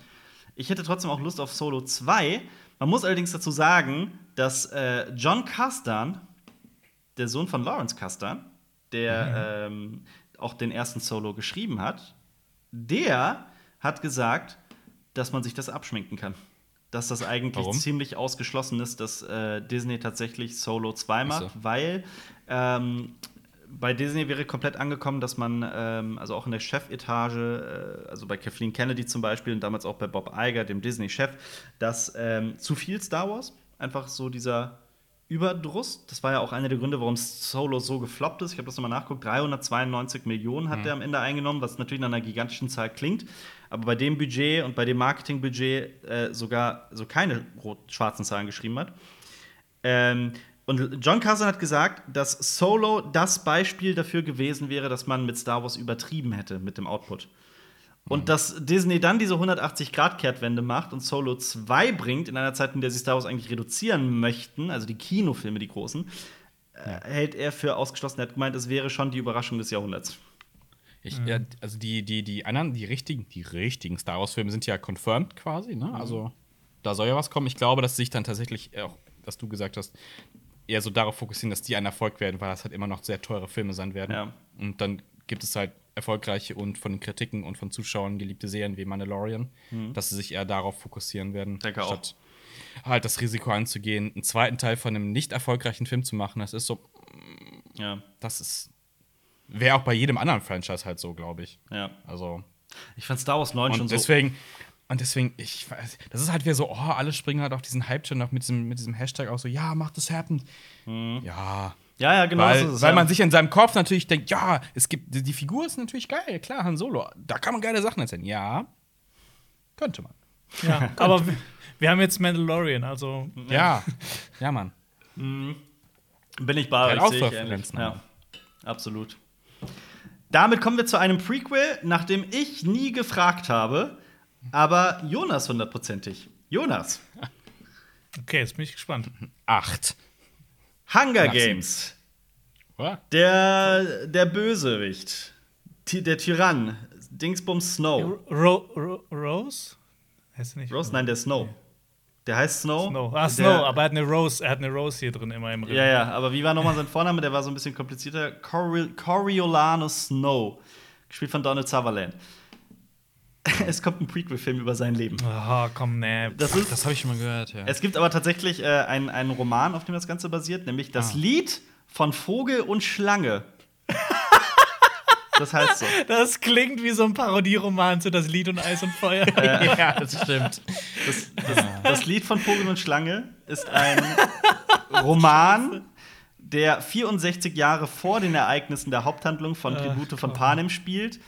ich hätte trotzdem auch Lust auf Solo 2. Man muss allerdings dazu sagen, dass äh, John Castan, der Sohn von Lawrence Kasdan, der ähm, auch den ersten Solo geschrieben hat, der hat gesagt, dass man sich das abschminken kann. Dass das eigentlich Warum? ziemlich ausgeschlossen ist, dass äh, Disney tatsächlich Solo 2 macht, Ach so. weil ähm, bei Disney wäre komplett angekommen, dass man, ähm, also auch in der Chefetage, äh, also bei Kathleen Kennedy zum Beispiel und damals auch bei Bob Iger, dem Disney-Chef, dass ähm, zu viel Star Wars, einfach so dieser Überdruss, das war ja auch einer der Gründe, warum Solo so gefloppt ist. Ich habe das nochmal nachgeguckt, 392 Millionen hat der am Ende eingenommen, was natürlich nach einer gigantischen Zahl klingt. Aber bei dem Budget und bei dem Marketingbudget äh, sogar so keine rot-schwarzen Zahlen geschrieben hat. Ähm, und John Carson hat gesagt, dass Solo das Beispiel dafür gewesen wäre, dass man mit Star Wars übertrieben hätte mit dem Output. Und dass Disney dann diese 180-Grad-Kehrtwende macht und Solo 2 bringt, in einer Zeit, in der sie Star Wars eigentlich reduzieren möchten, also die Kinofilme, die großen, äh, hält er für ausgeschlossen. Er hat gemeint, es wäre schon die Überraschung des Jahrhunderts. Ich, ja, also die, die, die anderen, die richtigen, die richtigen Star Wars-Filme sind ja confirmed quasi, ne? Also da soll ja was kommen. Ich glaube, dass sich dann tatsächlich auch, was du gesagt hast, eher so darauf fokussieren, dass die ein Erfolg werden, weil das halt immer noch sehr teure Filme sein werden. Ja. Und dann gibt es halt erfolgreiche und von den Kritiken und von Zuschauern geliebte Serien wie Mandalorian, dass sie sich eher darauf fokussieren werden, Mhm. Denke auch. statt halt das Risiko einzugehen, einen zweiten Teil von einem nicht erfolgreichen Film zu machen. Das ist so, Ja, das ist wäre auch bei jedem anderen Franchise halt so, glaube ich. ja. Also Ich fand Star Wars 9 schon und so. deswegen und deswegen ich weiß, das ist halt wieder so, oh, alle springen halt auf diesen Hype schon noch mit diesem mit diesem Hashtag auch so, ja, mach das happen. Ja, Ja, ja, genau. weil, so ist es, weil ja. man sich in seinem Kopf natürlich denkt, ja, es gibt die Figur ist natürlich geil, klar, Han Solo, da kann man geile Sachen erzählen. Ja, könnte man. Ja, *laughs* aber wir, wir haben jetzt Mandalorian, also Ja, ja, Mann. Bin ich bei euch, sehe ich auch ähnlich. Ja, absolut. Damit kommen wir zu einem Prequel, nach dem ich nie gefragt habe, aber Jonas hundertprozentig. Jonas, okay, jetzt bin ich gespannt. Acht. Hunger Lassen. Games, der, der Bösewicht, der Tyrann, Dingsbums Snow. Ro Ro Rose? Heißt der nicht? Rose? Nein, der Snow. Der heißt Snow. Snow. Ah, Der- Snow, aber er hat eine Rose, er hat eine Rose hier drin immer im Ring. Ja, ja, aber wie war nochmal sein Vorname? Der war so ein bisschen komplizierter. Cori Coriolanus Snow. Gespielt von Donald Sutherland. *laughs* Es kommt ein Prequel-Film über sein Leben. Aha, komm, nee. Das ist, Das habe ich schon mal gehört, ja. es gibt aber tatsächlich äh, einen, einen Roman, auf dem das Ganze basiert, nämlich das Lied von Vogel und Schlange. das heißt so. Das klingt wie so ein Parodieroman zu Das Lied und Eis und Feuer. *laughs* ja, das stimmt. Das, das, das Lied von Vogel und Schlange ist ein *laughs* Roman, der 64 Jahre vor den Ereignissen der Haupthandlung von Tribute von. Panem spielt.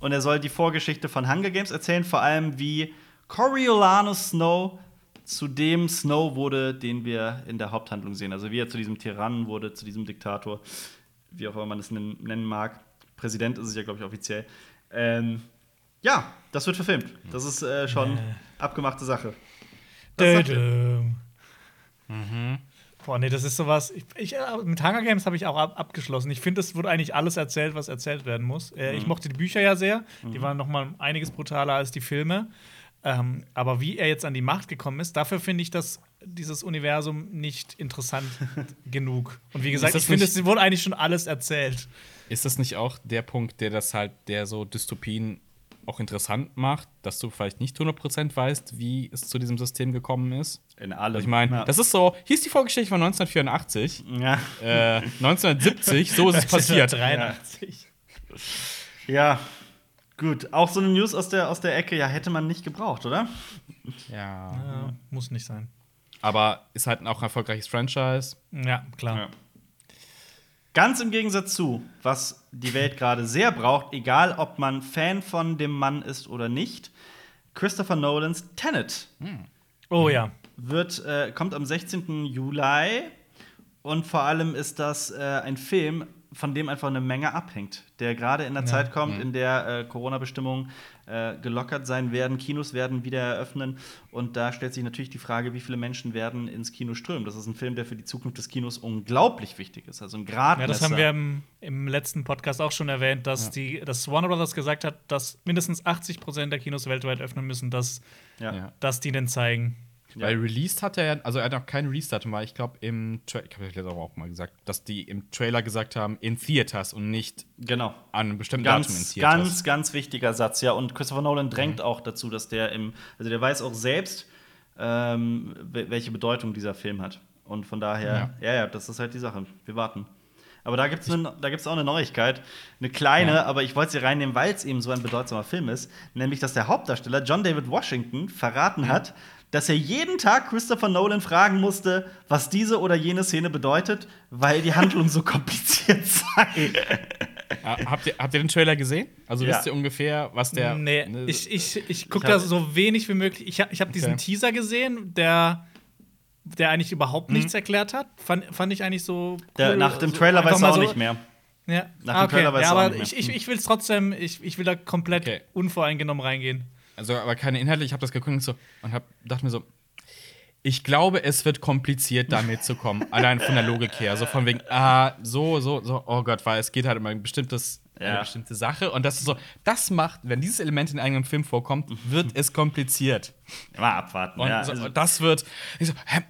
Und er soll die Vorgeschichte von Hunger Games erzählen, vor allem wie Coriolanus Snow zu dem Snow wurde, den wir in der Haupthandlung sehen. Also wie er zu diesem Tyrannen wurde, zu diesem Diktator, wie auch immer man es nennen, mag. Präsident ist es ja, glaube ich, offiziell. Ähm, ja, das wird verfilmt. Das ist äh, schon abgemachte Sache. Sagt ihr? Dödüm. Mhm. Boah, nee, das ist sowas. Ich, ich, äh, mit Hunger Games habe ich auch ab, abgeschlossen. Ich finde, es wurde eigentlich alles erzählt, was erzählt werden muss. Äh, Mhm. Ich mochte die Bücher ja sehr. Die waren noch mal einiges brutaler als die Filme. Ähm, aber wie er jetzt an die Macht gekommen ist, dafür finde ich das, dieses Universum nicht interessant *laughs* genug. Und wie gesagt, ich finde, es wurde eigentlich schon alles erzählt. Ist das nicht auch der Punkt, der das halt, der so Dystopien auch interessant macht, dass du vielleicht nicht 100% weißt, wie es zu diesem System gekommen ist? In allem. Also ich meine, ja. das ist so, hier ist die Vorgeschichte von 1984, Ja. äh, 1970, so ist es *laughs* passiert. 83. ja. Gut. Auch so eine News aus der, aus der Ecke, ja, hätte man nicht gebraucht, oder? Ja. Ja, muss nicht sein. Aber ist halt auch ein erfolgreiches Franchise. Ja, klar. Ja. Ganz im Gegensatz zu, was die Welt gerade sehr braucht, egal ob man Fan von dem Mann ist oder nicht, Christopher Nolans Tenet Oh ja. wird, äh, kommt am 16. Juli und vor allem ist das äh, ein Film, von dem einfach eine Menge abhängt, der gerade in der Zeit kommt, in der äh, Corona-Bestimmungen äh, gelockert sein werden, Kinos werden wieder eröffnen und da stellt sich natürlich die Frage, wie viele Menschen werden ins Kino strömen. Das ist ein Film, der für die Zukunft des Kinos unglaublich wichtig ist, also ein Grad. Ja, das haben wir im, im letzten Podcast auch schon erwähnt, dass, die, dass Warner Brothers gesagt hat, dass mindestens 80 Prozent der Kinos weltweit öffnen müssen, dass, ja. Ja. dass die den zeigen. Ja. Weil released hat er ja, also er hat noch kein Release-Datum, weil ich glaube im Trailer, ich habe das Woche auch mal gesagt, dass die im Trailer gesagt haben, in Theaters und nicht Genau. an einem bestimmten Datum in Ganz, Theaters. ganz, ganz wichtiger Satz, ja. Und Christopher Nolan drängt auch dazu, dass der im, also der weiß auch selbst, ähm, wel- welche Bedeutung dieser Film hat. Und von daher, ja, ja, das ist halt die Sache. Wir warten. Aber da gibt es da gibt's auch eine Neuigkeit, eine kleine, Ja. aber ich wollte sie reinnehmen, weil es eben so ein bedeutsamer Film ist, nämlich dass der Hauptdarsteller John David Washington verraten hat, dass er jeden Tag Christopher Nolan fragen musste, was diese oder jene Szene bedeutet, weil die Handlung so kompliziert sei. *laughs* Ah, habt, ihr, habt ihr den Trailer gesehen? Also Ja. wisst ihr ungefähr, was der. nee, ne, ich, ich, ich gucke Ich da so wenig wie möglich. Ich habe ich hab diesen Okay. Teaser gesehen, der, der eigentlich überhaupt Mhm. nichts erklärt hat. Fand, fand ich eigentlich so. Der, cool. nach dem Trailer einfach weiß er mal auch so- nicht mehr. Ja, Nach ah, dem Trailer weiß ja, er auch aber nicht ich, mehr. ich, ich will es trotzdem, ich, ich will da komplett Okay. unvoreingenommen reingehen. Also, aber keine Inhalte. Ich habe das geguckt und, so, und hab, dachte mir so, ich glaube, es wird kompliziert, damit zu kommen. *laughs* Allein von der Logik her. So von wegen, ah, so, so, so, oh Gott, weil es geht halt um ein bestimmtes, eine Ja. bestimmte Sache. Und das ist so, das macht, wenn dieses Element in einem Film vorkommt, wird *laughs* es kompliziert. Mal abwarten. Und ja, so, also, das wird. Ich so, hä?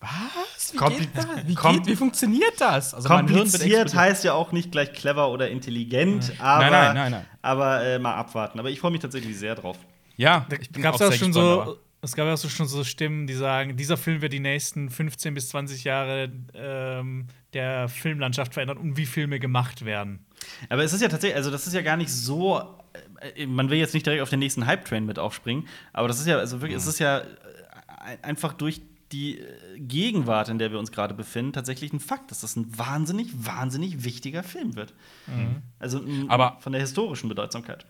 Was? Wie Kompli- geht das? Wie, geht, wie funktioniert das? Also Kompliziert heißt ja auch nicht gleich clever oder intelligent, aber, Nein, nein, nein, nein. aber äh, mal abwarten. Aber ich freue mich tatsächlich sehr drauf. Ja, ich bin gab auch es auch sehr schon gespannt, so, es gab ja auch so schon so Stimmen, die sagen, dieser Film wird die nächsten 15 bis 20 Jahre ähm, der Filmlandschaft verändern und wie Filme gemacht werden. Aber es ist ja tatsächlich, also das ist ja gar nicht so. äh, Man will jetzt nicht direkt auf den nächsten Hype-Train mit aufspringen, aber das ist ja, also wirklich, es ist ja äh, ein- einfach durch die äh, Gegenwart, in der wir uns gerade befinden, tatsächlich ein Fakt, dass das ein wahnsinnig, wahnsinnig wichtiger Film wird. Also ein, Aber- von der historischen Bedeutsamkeit.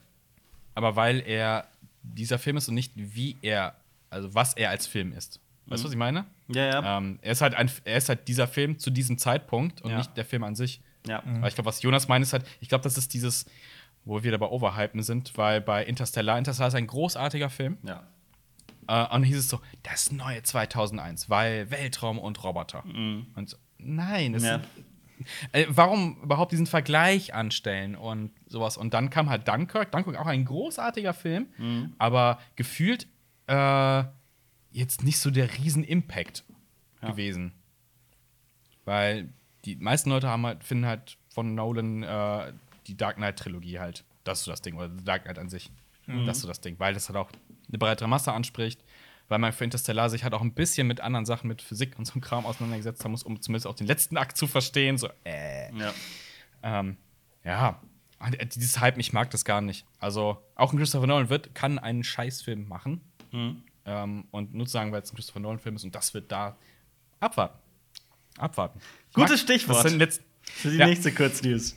aber weil er dieser Film ist und nicht wie er, also was er als Film ist. Weißt du, was ich meine? Ja, ja. Ähm, er, ist halt ein, er ist halt dieser Film zu diesem Zeitpunkt und Ja. nicht der Film an sich. ja. Aber ich glaube, was Jonas meint, ist halt, ich glaube, das ist dieses, wo wir wieder bei Overhypen sind, weil bei Interstellar, Interstellar ist ein großartiger Film. ja. Äh, und dann hieß es so, das neue 2001, weil Weltraum und Roboter. Und so, nein, es Ja. sind, äh, warum überhaupt diesen Vergleich anstellen und sowas? Und dann kam halt Dunkirk. Dunkirk auch ein großartiger Film, aber gefühlt äh, jetzt nicht so der Riesen-Impact gewesen. Weil die meisten Leute haben halt, finden halt von Nolan äh, die Dark Knight-Trilogie halt. Das ist so das Ding, oder The Dark Knight an sich. Das ist so das Ding, weil das halt auch eine breitere Masse anspricht, weil man für Interstellar sich halt auch ein bisschen mit anderen Sachen, mit Physik und so einem Kram auseinandergesetzt haben muss, um zumindest auch den letzten Akt zu verstehen. So, äh. ja. Ähm, ja, dieses Hype, ich mag das gar nicht. Also, auch ein Christopher Nolan wird, kann einen Scheißfilm machen. Ähm, und nur zu sagen, weil es ein Christopher Nolan-Film ist und das wird da abwarten. Abwarten. Ich Gutes Stichwort. Sind letzt Für die Ja. nächste Kurznews.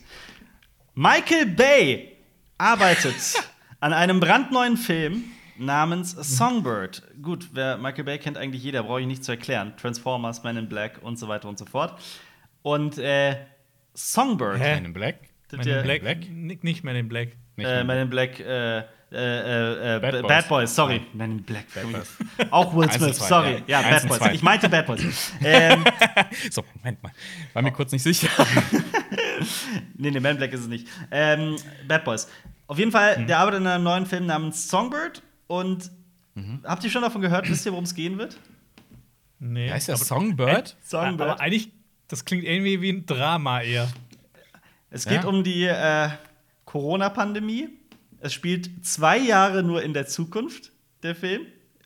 Michael Bay arbeitet *laughs* an einem brandneuen Film namens Songbird. Gut, wer Michael Bay kennt eigentlich jeder, brauche ich nicht zu erklären. Transformers, Men in Black und so weiter und so fort. Und äh, Songbird. Hä? Man in Black. Men der- in Black, Black? Nicht mehr in Black. Nicht Äh, Man Men in Black, äh, äh, äh, Bad Bad, Boys. Bad Boys, sorry. Nein. Men in Black. Bad Boys. Auch Will Smith, zwei, sorry. ja. Ja, Bad Boys. zwei. Ich meinte Bad Boys. *laughs* ähm, So, Moment mal. War mir kurz nicht sicher. *laughs* Nee, nee, Man in Black ist es nicht. Ähm, Bad Boys. Auf jeden Fall, Hm. der arbeitet an einem neuen Film namens Songbird. Und Mhm. habt ihr schon davon gehört? Wisst ihr, worum es gehen wird? Nee. Heißt der aber, Songbird? Songbird. aber eigentlich, das klingt irgendwie wie ein Drama eher. Es geht Ja. um die äh, Corona-Pandemie. Es spielt zwei Jahre nur in der Zukunft, der Film,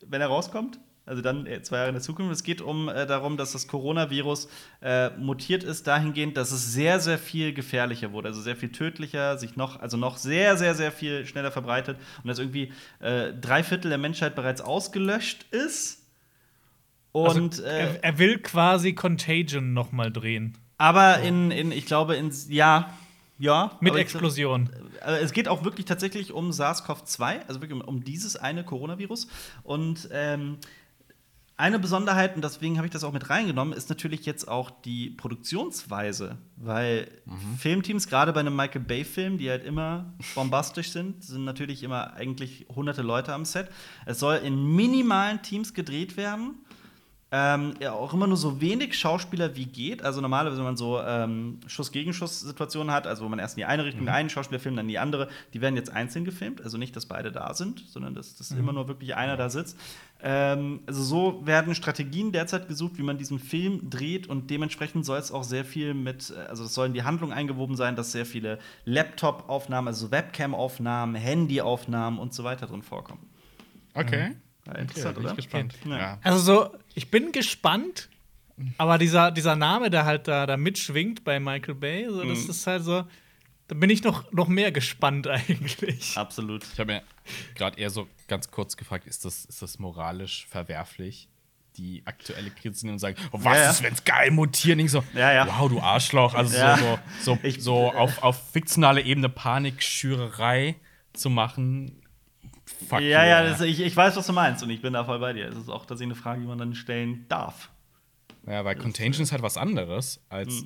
wenn er rauskommt. Also dann äh, zwei Jahre in der Zukunft. Es geht um äh, darum, dass das Coronavirus äh, mutiert ist dahingehend, dass es sehr, sehr viel gefährlicher wurde, also sehr viel tödlicher, sich noch, also noch sehr, sehr, sehr viel schneller verbreitet und dass irgendwie äh, drei Viertel der Menschheit bereits ausgelöscht ist. Und also, er, er will quasi Contagion noch mal drehen. Aber in, in, ich glaube, in ja, ja. Mit aber ich- Explosion. also es geht auch wirklich tatsächlich um SARS-CoV-2, also wirklich um, dieses eine Coronavirus. Und ähm, eine Besonderheit, und deswegen habe ich das auch mit reingenommen, ist natürlich jetzt auch die Produktionsweise. Weil Filmteams, gerade bei einem Michael Bay-Film, die halt immer bombastisch sind, sind natürlich immer eigentlich hunderte Leute am Set. Es soll in minimalen Teams gedreht werden. Ähm, ja, auch immer nur so wenig Schauspieler wie geht. Also normalerweise, wenn man so ähm, Schuss-Gegenschuss-Situationen hat, also wo man erst in die eine Richtung einen Schauspieler filmt, dann in die andere, die werden jetzt einzeln gefilmt. Also nicht, dass beide da sind, sondern dass, dass immer nur wirklich einer da sitzt. Ähm, also so werden Strategien derzeit gesucht, wie man diesen Film dreht und dementsprechend soll es auch sehr viel mit, äh, also es soll in die Handlung eingewoben sein, dass sehr viele Laptop-Aufnahmen, also Webcam-Aufnahmen, Handy-Aufnahmen und so weiter drin vorkommen. Okay. Ja, Okay, interessant, ich oder? gespannt. Ja. Ja. Also so, ich bin gespannt, aber dieser, dieser Name, der halt da, da mitschwingt bei Michael Bay, so, das Mhm. ist halt so, da bin ich noch, noch mehr gespannt *laughs* eigentlich. Absolut. Ich habe mir gerade eher so ganz kurz gefragt, ist das, ist das moralisch verwerflich? Die aktuelle Krise zu nehmen und sagen, oh, was Ja, ja. ist, wenn's geil mutiert? Nicht so, Ja, ja. wow, du Arschloch. Also Ja. so, so, so, Ich- so auf, auf fiktionaler Ebene Panikschürerei zu machen. Fuck Ja, you, ja, das, ich, ich weiß, was du meinst und ich bin da voll bei dir. Es ist auch tatsächlich eine Frage, die man dann stellen darf. Ja, weil Contagion ist halt was anderes Mhm. als.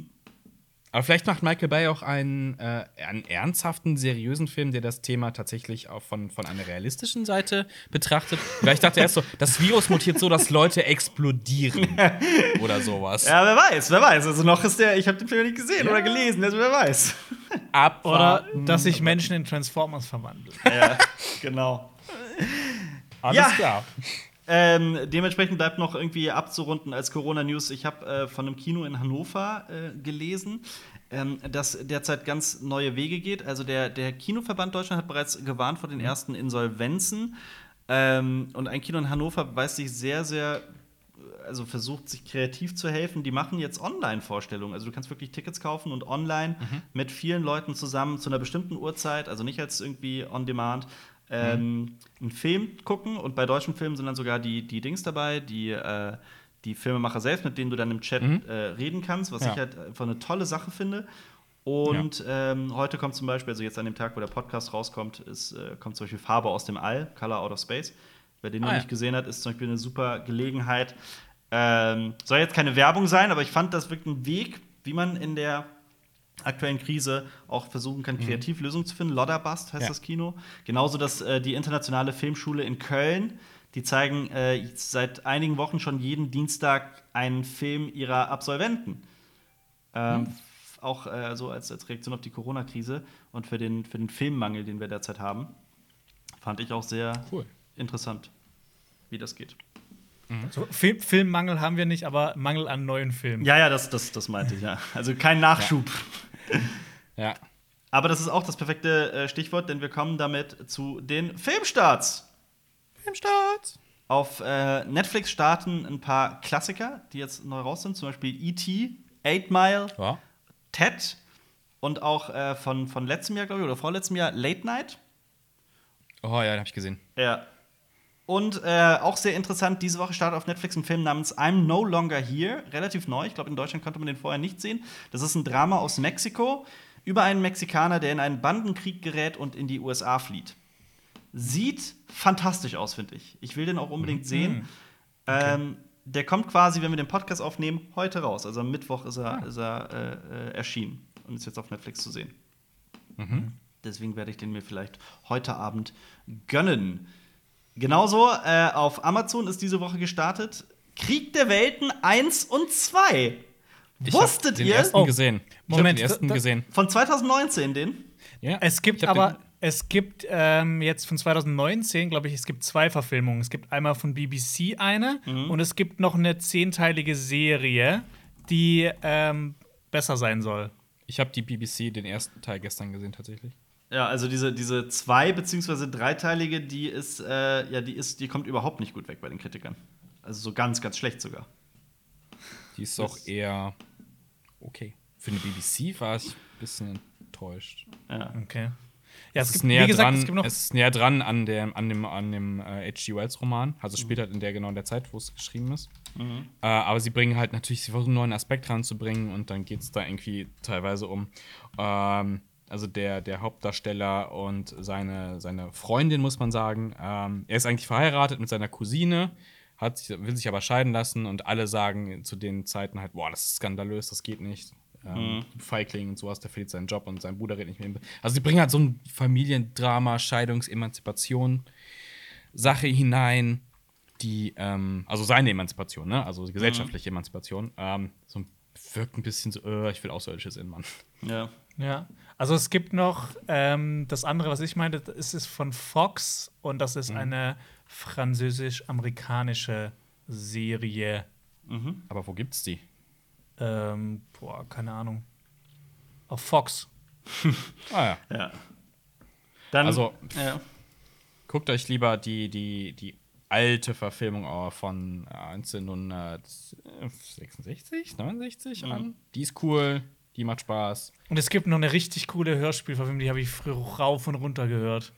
Aber vielleicht macht Michael Bay auch einen, äh, einen ernsthaften, seriösen Film, der das Thema tatsächlich auch von, von einer realistischen Seite betrachtet. Weil ich dachte erst so, das Virus mutiert so, dass Leute explodieren *laughs* oder sowas. Ja, wer weiß, wer weiß. Also noch ist der, ich habe den Film nicht gesehen oder gelesen, also wer weiß. Oder Abwarten. dass sich Menschen in Transformers verwandeln. ja, genau. *laughs* Alles Ja. klar. Ähm, dementsprechend bleibt noch irgendwie abzurunden als Corona-News. Ich habe äh, von einem Kino in Hannover äh, gelesen, ähm, das derzeit ganz neue Wege geht. Also der, der Kinoverband Deutschland hat bereits gewarnt vor den ersten Insolvenzen. Ähm, und ein Kino in Hannover weiß sich sehr, sehr, also versucht sich kreativ zu helfen. Die machen jetzt Online-Vorstellungen. Also du kannst wirklich Tickets kaufen und online mit vielen Leuten zusammen zu einer bestimmten Uhrzeit, also nicht als irgendwie on demand, ähm, einen Film gucken. Und bei deutschen Filmen sind dann sogar die, die Dings dabei, die, äh, die Filmemacher selbst, mit denen du dann im Chat Mhm. äh, reden kannst, was Ja. ich halt einfach eine tolle Sache finde. Und ähm, heute kommt zum Beispiel, also jetzt an dem Tag, wo der Podcast rauskommt, ist, äh, kommt zum Beispiel Farbe aus dem All, Color Out of Space. Wer den noch Ah, ja. nicht gesehen hat, ist zum Beispiel eine super Gelegenheit. Ähm, soll jetzt keine Werbung sein, aber ich fand das wirklich ein Weg, wie man in der aktuellen Krise auch versuchen kann, kreativ Lösungen zu finden. Lodderbust heißt Ja. das Kino. Genauso dass äh, die internationale Filmschule in Köln, die zeigen äh, seit einigen Wochen schon jeden Dienstag einen Film ihrer Absolventen. Ähm, f- Auch äh, so als, als Reaktion auf die Corona-Krise und für den, für den Filmmangel, den wir derzeit haben. Fand ich auch sehr Cool. interessant, wie das geht. So, Film, Filmmangel haben wir nicht, aber Mangel an neuen Filmen. Ja, ja, das, das, das meinte ich, ja. Also kein Nachschub. Ja. *laughs* Aber das ist auch das perfekte äh, Stichwort, denn wir kommen damit zu den Filmstarts. Filmstart. Auf äh, Netflix starten ein paar Klassiker, die jetzt neu raus sind, zum Beispiel E.T., Eight Mile, Ja. Ted und auch äh, von, von letztem Jahr, glaube ich, oder vorletztem Jahr Late Night. Oh ja, den hab ich gesehen. Ja. Und äh, auch sehr interessant, diese Woche startet auf Netflix ein Film namens I'm No Longer Here. Relativ neu. Ich glaube, in Deutschland konnte man den vorher nicht sehen. Das ist ein Drama aus Mexiko über einen Mexikaner, der in einen Bandenkrieg gerät und in die USA flieht. Sieht fantastisch aus, finde ich. Ich will den auch unbedingt sehen. Ähm, der kommt quasi, wenn wir den Podcast aufnehmen, heute raus. Also am Mittwoch ist er, ist er äh, äh, erschienen und ist jetzt auf Netflix zu sehen. Deswegen werde ich den mir vielleicht heute Abend gönnen. Genauso äh, auf Amazon ist diese Woche gestartet Krieg der Welten 1 und 2. Ich Wusstet hab den ihr? ersten Oh, gesehen. Ich Moment, hab den ersten gesehen. Von 2019 den? Ja. Es gibt Ich aber, es gibt ähm, jetzt von 2019, glaube ich, es gibt zwei Verfilmungen. Es gibt einmal von BBC eine Mhm. und es gibt noch eine zehnteilige Serie, die ähm, besser sein soll. Ich habe die BBC den ersten Teil gestern gesehen tatsächlich. Ja, also diese, diese zwei- bzw. dreiteilige, die ist, äh, ja, die ist, die kommt überhaupt nicht gut weg bei den Kritikern. Also so ganz, ganz schlecht sogar. Die ist auch eher okay. Für eine BBC war ich ein bisschen enttäuscht. Ja. Okay. Ja, es, ist näher wie gesagt, dran, es gibt es ist näher dran an dem, an dem, an dem äh, H.G. Wells Roman. Also es spielt halt in der genau in der Zeit, wo es geschrieben ist. Äh, aber sie bringen halt natürlich, sie versuchen einen neuen Aspekt ranzubringen und dann geht es da irgendwie teilweise um ähm, also der, der Hauptdarsteller und seine, seine Freundin, muss man sagen. Ähm, er ist eigentlich verheiratet mit seiner Cousine, hat, sich- will sich aber scheiden lassen und alle sagen zu den Zeiten halt, boah, das ist skandalös, das geht nicht. Ähm, Feigling und sowas, der verliert seinen Job und sein Bruder redet nicht mit ihm. Also sie bringen halt so ein Familiendrama, Scheidungs-, Emanzipation, Sache hinein, die, ähm, also seine Emanzipation, ne? Also die gesellschaftliche Emanzipation, ähm, so wirkt ein bisschen so, äh, ich will Außerirdisches in, Mann. ja. Ja. Also es gibt noch ähm, das andere, was ich meinte, das ist von Fox und das Mhm. ist eine französisch-amerikanische Serie. Aber wo gibt's die? Ähm, boah, keine Ahnung. Auf Fox. *laughs* Ah ja. ja. Dann, Also- ja. Guckt euch lieber die, die, die alte Verfilmung äh, von äh, 1966, 69 an. Die ist cool, die macht Spaß. Und es gibt noch eine richtig coole Hörspielverfilmung, die habe ich früher rauf und runter gehört.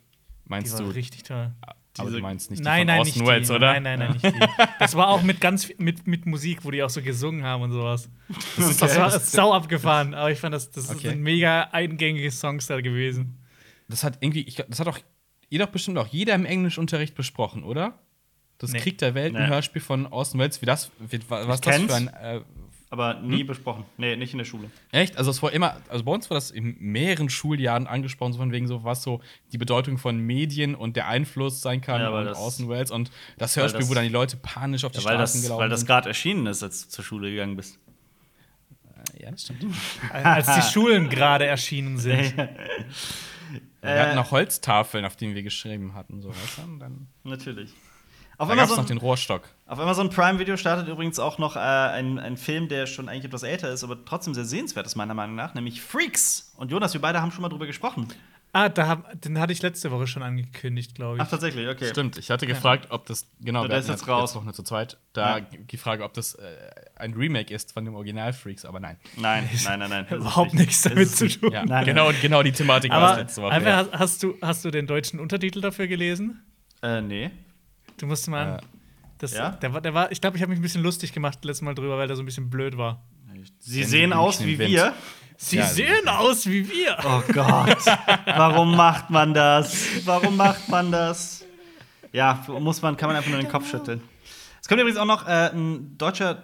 Die Meinst war du? richtig toll. Aber diese- du meinst nicht nein, die von nein, Orson nicht Welles, die. oder? Nein, nein, nein, nicht die. *laughs* Das war auch mit ganz mit, mit Musik, wo die auch so gesungen haben und sowas. Das, ist, das war sau abgefahren, aber ich fand das, das Okay. sind mega eingängige Songs da gewesen. Das hat irgendwie, ich, glaub, das hat auch, ihr doch bestimmt auch jeder im Englischunterricht besprochen, oder? Das Nee. Krieg der Welt, Nee. ein Hörspiel von Orson Welles, wie das, wie, was das kenn's. für ein, äh, Aber nie Hm? besprochen. Nee, nicht in der Schule. Echt? Also es war immer, also bei uns war das in mehreren Schuljahren angesprochen, so von wegen so, was so die Bedeutung von Medien und der Einfluss sein kann Ja, und Welles und das Hörspiel, das- wo dann die Leute panisch auf die Ja, weil Straßen das, gelaufen weil das gerade erschienen ist, als du zur Schule gegangen bist. Ja, das stimmt. *laughs* Als die Schulen gerade erschienen sind. *laughs* Wir Äh, hatten noch Holztafeln, auf denen wir geschrieben hatten, so weißt du? Und dann Natürlich. Auf Da gab es Amazon, noch den Rohrstock. auf Amazon Prime Video startet übrigens auch noch äh, ein, ein Film, der schon eigentlich etwas älter ist, aber trotzdem sehr sehenswert ist, meiner Meinung nach, nämlich Freaks. Und Jonas, wir beide haben schon mal drüber gesprochen. Ah, da hab, den hatte ich letzte Woche schon angekündigt, glaube ich. Ach, tatsächlich, okay. Stimmt, ich hatte gefragt, ob das, genau, Ja, der ist jetzt raus. noch nur zu zweit, da Ja. die Frage, ob das äh, ein Remake ist von dem Original Freaks, aber nein. Nein, *laughs* nein, nein, nein. *laughs* Überhaupt nicht. nichts damit zu tun. Ja, Nein, genau, genau die Thematik war es Aber letzte Woche. einfach, hast, du, hast du den deutschen Untertitel dafür gelesen? Äh, nee. Du musst mal. Äh, das, ja? der, war- der war, ich glaube, ich habe mich ein bisschen lustig gemacht letztes Mal drüber, weil der so ein bisschen blöd war. Sie Kennen sehen aus wie Wind. wir. Sie Ja, sehen aus wie wir. Oh Gott. Warum macht man das? Warum macht man das? Ja, muss man, kann man einfach nur den Kopf schütteln. Es kommt übrigens auch noch äh, ein deutscher,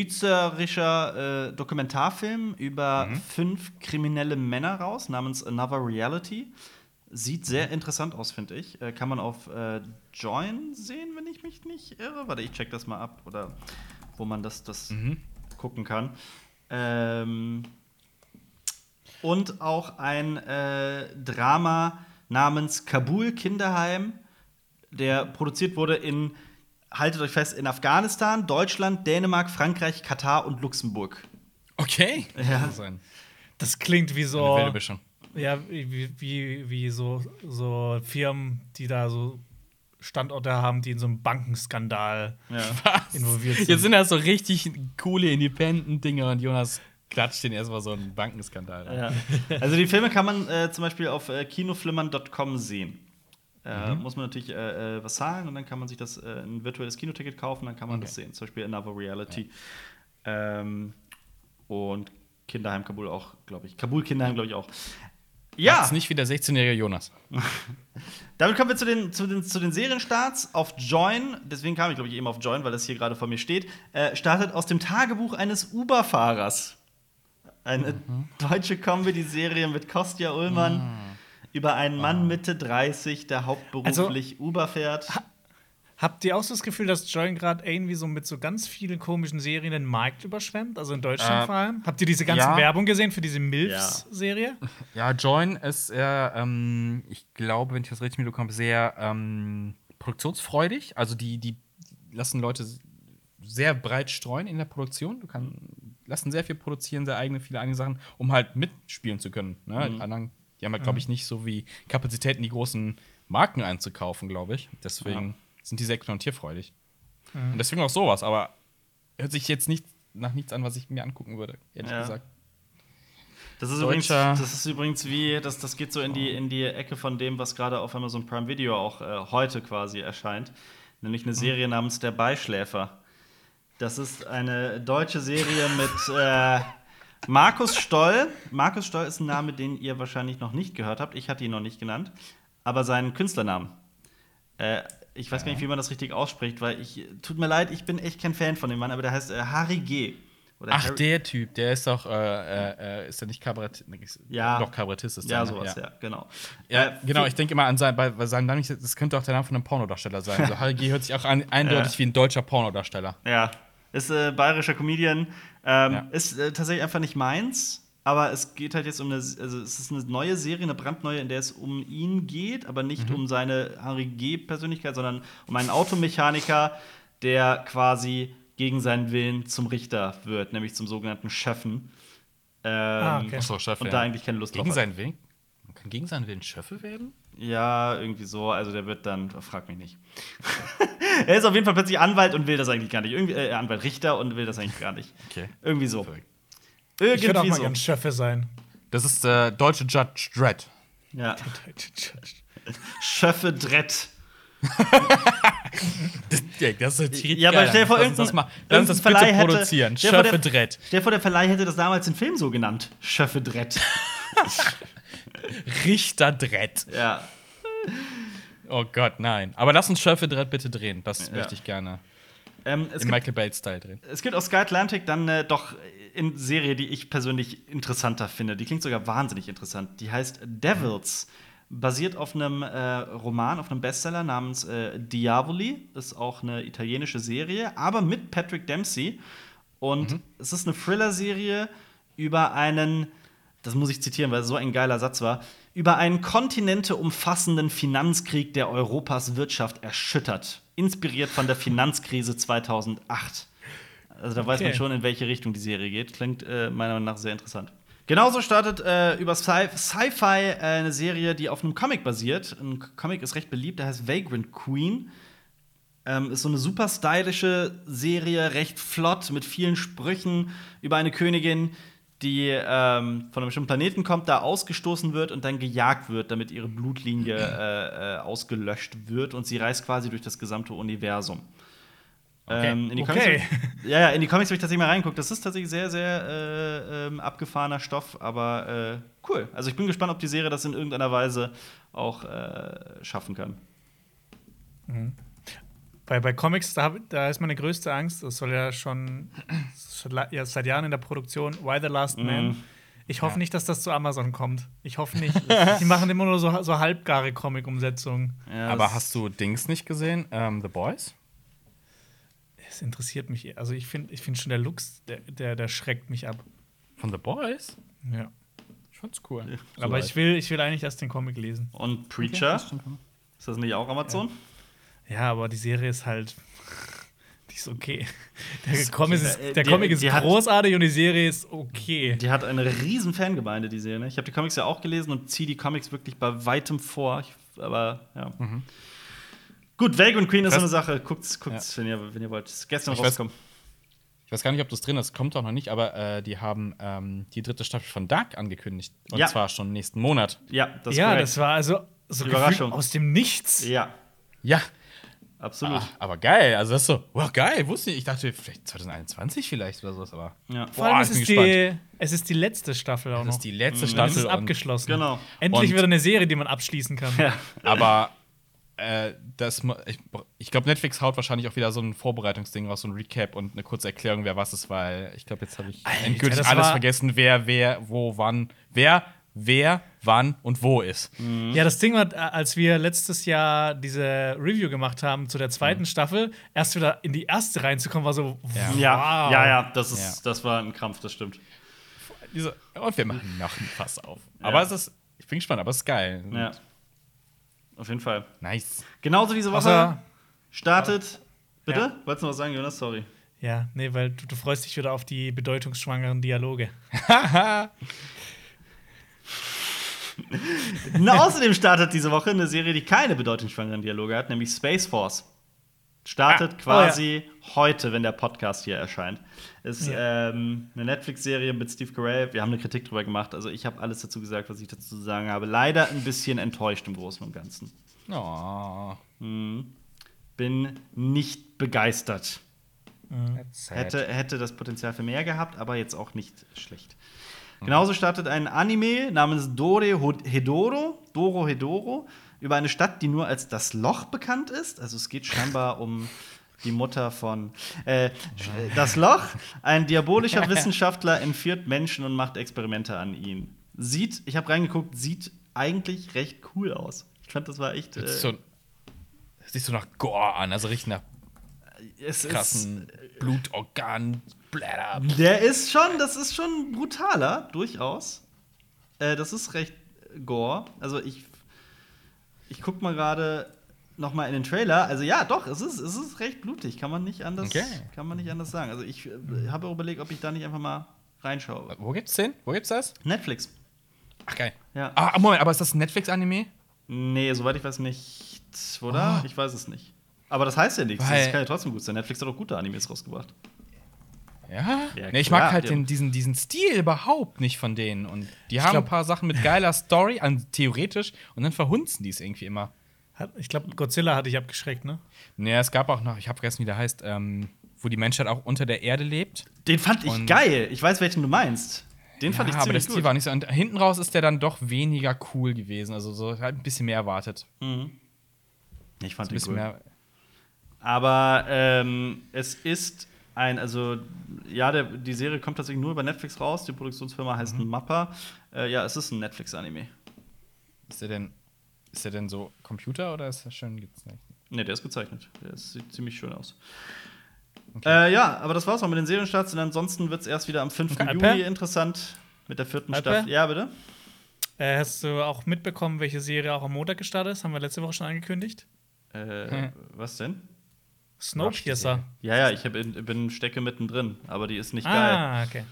deutsch-schweizerischer äh, Dokumentarfilm über fünf kriminelle Männer raus, namens Another Reality. Sieht sehr interessant aus, finde ich. Äh, kann man auf äh, Join sehen, wenn ich mich nicht irre. Warte, ich check das mal ab. Oder wo man das, das gucken kann. Ähm, und auch ein äh, Drama namens Kabul Kinderheim, der produziert wurde in, haltet euch fest, in Afghanistan, Deutschland, Dänemark, Frankreich, Katar und Luxemburg. Okay. Ja. Das klingt wie eine so. wilde Mischung. Ja, wie, wie, wie so, so Firmen, die da so Standorte haben, die in so einem Bankenskandal Ja. *laughs* involviert sind. Jetzt sind das so richtig coole Independent-Dinge und Jonas klatscht den erstmal so einen Bankenskandal. an. Ja. Also die Filme kann man äh, zum Beispiel auf äh, kinoflimmern.com sehen. Äh, Muss man natürlich äh, äh, was zahlen und dann kann man sich das äh, ein virtuelles Kinoticket kaufen, dann kann man das sehen. Zum Beispiel Another Reality. Ähm, und Kinderheim Kabul auch, glaube ich. Kabul Kinderheim, glaube ich, auch. Ja, Macht's nicht wie der 16-jährige Jonas. *laughs* damit kommen wir zu den, zu den, zu den Serienstarts auf Join. Deswegen kam ich, glaube ich, eben auf Join, weil das hier gerade vor mir steht. Äh, startet aus dem Tagebuch eines Uber-Fahrers. Eine deutsche Comedy-Serie mit Kostja Ullmann über einen Mann Mitte 30, der hauptberuflich Uber fährt. Habt ihr auch so das Gefühl, dass Join gerade irgendwie so mit so ganz vielen komischen Serien den Markt überschwemmt? Also in Deutschland Äh, vor allem? Habt ihr diese ganze ja. Werbung gesehen für diese MILFs-Serie? *laughs* Ja, Join ist eher, ähm, ich glaube, wenn ich das richtig mitbekomme, sehr ähm, produktionsfreudig. Also die, die lassen Leute sehr breit streuen in der Produktion. Du kannst lassen sehr viel produzieren, sehr eigene, viele eigene Sachen, um halt mitspielen zu können. Ne? Die anderen, die haben halt, glaube ich, nicht so wie Kapazitäten, die großen Marken einzukaufen, glaube ich. Deswegen sind die sehr experimentierfreudig. Und deswegen auch sowas, aber hört sich jetzt nicht nach nichts an, was ich mir angucken würde, ehrlich Ja. gesagt. Das ist, übrigens, das ist übrigens wie, das, das geht so in die, in die Ecke von dem, was gerade auf Amazon Prime Video auch äh, heute quasi erscheint. Nämlich eine Serie namens Der Beischläfer. Das ist eine deutsche Serie mit *laughs* äh, Markus Stoll. Markus Stoll ist ein Name, den ihr wahrscheinlich noch nicht gehört habt. Ich hatte ihn noch nicht genannt. Aber seinen Künstlernamen. Äh, ich weiß gar nicht, wie man das richtig ausspricht, weil ich, tut mir leid, ich bin echt kein Fan von dem Mann, aber der heißt äh, Harry G. Oder Ach, Harry- der Typ, der ist doch, äh, äh, ist der nicht Kabarett? Ja. Doch, Kabarettist ist Ja, der, ne? sowas, ja, genau. Ja, Äh, genau, ich denke immer an sein, bei, bei seinem Namen, das könnte auch der Name von einem Pornodarsteller sein. Also *laughs* Harry G. hört sich auch an, eindeutig Ja. wie ein deutscher Pornodarsteller. Ja, ist äh, bayerischer Comedian. Ähm, Ja. Ist äh, tatsächlich einfach nicht meins. Aber es geht halt jetzt um eine, also es ist eine neue Serie, eine brandneue, in der es um ihn geht, aber nicht um seine Harry G-Persönlichkeit, sondern um einen Automechaniker, der quasi gegen seinen Willen zum Richter wird, nämlich zum sogenannten Chefen. Ähm, Ah, okay. Achso, Chef. Und ja. da eigentlich keine Lust Gegen drauf hat. seinen Willen? Man kann gegen seinen Willen Schöffe werden? Ja, irgendwie so. Also der wird dann, frag mich nicht. *laughs* er ist auf jeden Fall plötzlich Anwalt und will das eigentlich gar nicht. Irgendwie, äh, Anwalt Richter und will das eigentlich gar nicht. Okay. Irgendwie so. Verrückt. Ich würde auch Irgendwie mal so. ganz Schöffe sein. Das ist der deutsche Judge Dredd. Ja. Schöffe Drett. Ja, das ist Ja, aber stell dir vor, Lass uns das mal, lass uns das bitte Verleih hätte, produzieren. vor, Schöffe der- Dredd. Stell dir vor, der Verleih hätte das damals den Film so genannt. Schöffe Drett. *laughs* Richter Dredd. ja. Oh Gott, nein. Aber lass uns Schöffe Dredd bitte drehen. Das Ja. möchte ich gerne. Ähm, es, Im gibt, Michael Bay-Style drehen. es gibt aus Sky Atlantic dann äh, doch eine Serie, die ich persönlich interessanter finde. Die klingt sogar wahnsinnig interessant. Die heißt Devils. Basiert auf einem äh, Roman, auf einem Bestseller namens äh, Diavoli. Ist auch eine italienische Serie, aber mit Patrick Dempsey. Und es ist eine Thriller-Serie über einen, das muss ich zitieren, weil es so ein geiler Satz war, über einen kontinenteumfassenden Finanzkrieg, der Europas Wirtschaft erschüttert. inspiriert von der Finanzkrise 2008. Also da weiß man Okay. schon, in welche Richtung die Serie geht. Klingt äh, meiner Meinung nach sehr interessant. Genauso startet äh, über Sci- Sci-Fi äh, eine Serie, die auf einem Comic basiert. Ein Comic ist recht beliebt, der heißt Vagrant Queen. Ähm, ist so eine super stylische Serie, recht flott, mit vielen Sprüchen über eine Königin, die ähm, von einem bestimmten Planeten kommt, da ausgestoßen wird und dann gejagt wird, damit ihre Blutlinie äh, äh, ausgelöscht wird und sie reist quasi durch das gesamte Universum. Ähm, in die Okay. Comics, ja, ja, in die Comics habe ich tatsächlich mal reingeguckt. Das ist tatsächlich sehr, sehr äh, ähm, abgefahrener Stoff, aber äh, cool. Also ich bin gespannt, ob die Serie das in irgendeiner Weise auch äh, schaffen kann. Bei, bei Comics, da, hab, da ist meine größte Angst, das soll ja schon, ja, seit Jahren in der Produktion, Why the Last Man. Ich hoffe Ja. nicht, dass das zu Amazon kommt. Ich hoffe nicht. *laughs* Die machen immer nur so, so halbgare Comic-Umsetzungen. Ja, Aber hast du Dings nicht gesehen? Ähm, The Boys? Es interessiert mich. Also ich finde ich find schon der Lux, der, der, der schreckt mich ab. Von The Boys? Ja. Ich fand's cool. Aber ich will, ich will eigentlich erst den Comic lesen. Und Preacher? ist das nicht auch Amazon? Ja, aber die Serie ist halt. *laughs* Die ist okay. *laughs* Der Comic ist, Äh, der die- Comic ist hat- großartig und die Serie ist okay. Die hat eine riesen Fangemeinde, die Serie. Ne? Ich habe die Comics ja auch gelesen und ziehe die Comics wirklich bei weitem vor. Ich, aber ja. Gut, Vagrant Queen ist so eine Sache. Guckt's, guckt's wenn, ihr, wenn ihr wollt. Ist gestern Ich weiß- rausgekommen. Ich weiß gar nicht, ob das drin ist, kommt auch noch nicht, aber äh, die haben ähm, die dritte Staffel von Dark angekündigt. Und Ja. zwar schon nächsten Monat. Ja, das ist ja, korrekt. das war also so Überraschung. aus dem Nichts. Ja, Ja, absolut. ah, aber geil. Also das ist so, wow, geil, wusste ich. Ich dachte, vielleicht 2021 vielleicht oder sowas, aber Ja. Vor allem, Boah, es ist, die, es ist die letzte Staffel auch das noch. ist die letzte es Staffel. ist und- abgeschlossen. Genau. Endlich Und- wieder eine Serie, die man abschließen kann. Ja. Aber äh, ich, ich glaube, Netflix haut wahrscheinlich auch wieder so ein Vorbereitungsding raus, so ein Recap und eine kurze Erklärung, wer was ist, weil ich glaube, jetzt habe ich Alter, endgültig alles vergessen, wer, wer, wo, wann, wer, wer, wann und wo ist. Ja, das Ding war, äh, als wir letztes Jahr diese Review gemacht haben zu der zweiten Staffel, erst wieder in die erste reinzukommen, war so, Ja. Ja, wow. ja, ja, das, ist, Ja. das war ein Krampf, das stimmt. Diese, und wir machen noch ein Fass auf. Aber es ist, ich bin gespannt, aber es ist geil. Ja. Auf jeden Fall. Nice. Genauso diese Woche Außer, startet. Bitte? Ja. Wolltest du noch was sagen, Jonas? Sorry. ja, nee, weil du, du freust dich wieder auf die bedeutungsschwangeren Dialoge. *laughs* Na, außerdem startet diese Woche eine Serie, die keine bedeutungsschwangeren Dialoge hat, nämlich Space Force. Startet Ah, oh quasi heute, wenn der Podcast hier erscheint. Ist Ja. ähm, eine Netflix-Serie mit Steve Carell. Wir haben eine Kritik drüber gemacht. Also ich habe alles dazu gesagt, was ich dazu zu sagen habe. Leider ein bisschen enttäuscht im Großen und Ganzen. Oh. Bin nicht begeistert. Hätte, hätte das Potenzial für mehr gehabt, aber jetzt auch nicht schlecht. Genauso startet ein Anime namens Dore Hedoro, Doro Hedoro, über eine Stadt, die nur als das Loch bekannt ist. Also es geht scheinbar um die Mutter von äh, das Loch. Ein diabolischer *laughs* Wissenschaftler entführt Menschen und macht Experimente an ihnen. Sieht, ich habe reingeguckt, sieht eigentlich recht cool aus. Ich fand, das war echt. Äh, sich so, hört sich so nach Gore an, also richtig nach es ist, krassen Blutorgan, Blätter. Der ist schon, das ist schon brutaler, durchaus. Äh, das ist recht gore. Also ich, ich guck mal gerade noch mal in den Trailer. Also ja, doch, es ist, es ist recht blutig. Kann man nicht anders, Okay. kann man nicht anders sagen. Also ich äh, habe auch überlegt, ob ich da nicht einfach mal reinschaue. Wo gibt's den? Wo gibt's das? Netflix. Ach, geil. Ja. Ah, Moment, aber ist das ein Netflix-Anime? Nee, soweit ich weiß nicht, oder? Oh. Ich weiß es nicht. Aber das heißt ja nichts. Weil- Das kann ja trotzdem gut sein. Netflix hat auch gute Animes rausgebracht. Ja? Ja, nee, ich mag halt ja. den, diesen, diesen Stil überhaupt nicht von denen. Und die haben glaub- ein paar Sachen mit geiler Story, an, theoretisch, und dann verhunzen die es irgendwie immer. Ich glaube, Godzilla hatte ich abgeschreckt, ne? Nee, es gab auch noch, ich habe vergessen, wie der heißt, ähm, wo die Menschheit auch unter der Erde lebt. Den fand ich Und- geil. Ich weiß, welchen du meinst. Den fand ich aber ziemlich Stil gut. war nicht so. Und hinten raus ist der dann doch weniger cool gewesen. Also so halt ein bisschen mehr erwartet. Ich fand Ein den cool. Aber ähm, es ist ein, also ja, der, die Serie kommt tatsächlich nur über Netflix raus. Die Produktionsfirma heißt Mhm. Mappa. Äh, ja, es ist ein Netflix-Anime. Ist der denn, ist der denn so Computer oder ist der schön gezeichnet? Ne, der ist gezeichnet. Der ist, sieht ziemlich schön aus. Äh, ja, aber das war's auch mit den Serienstarts. Und ansonsten wird es erst wieder am 5. Okay, Juli interessant mit der vierten Alper? Staffel. Ja, bitte? Äh, hast du auch mitbekommen, welche Serie auch am Montag gestartet ist? Haben wir letzte Woche schon angekündigt. Äh, Hm. Was denn? Snowpiercer. Ja, ja, ich hab, in- bin stecke mittendrin, aber die ist nicht geil. Ah, okay.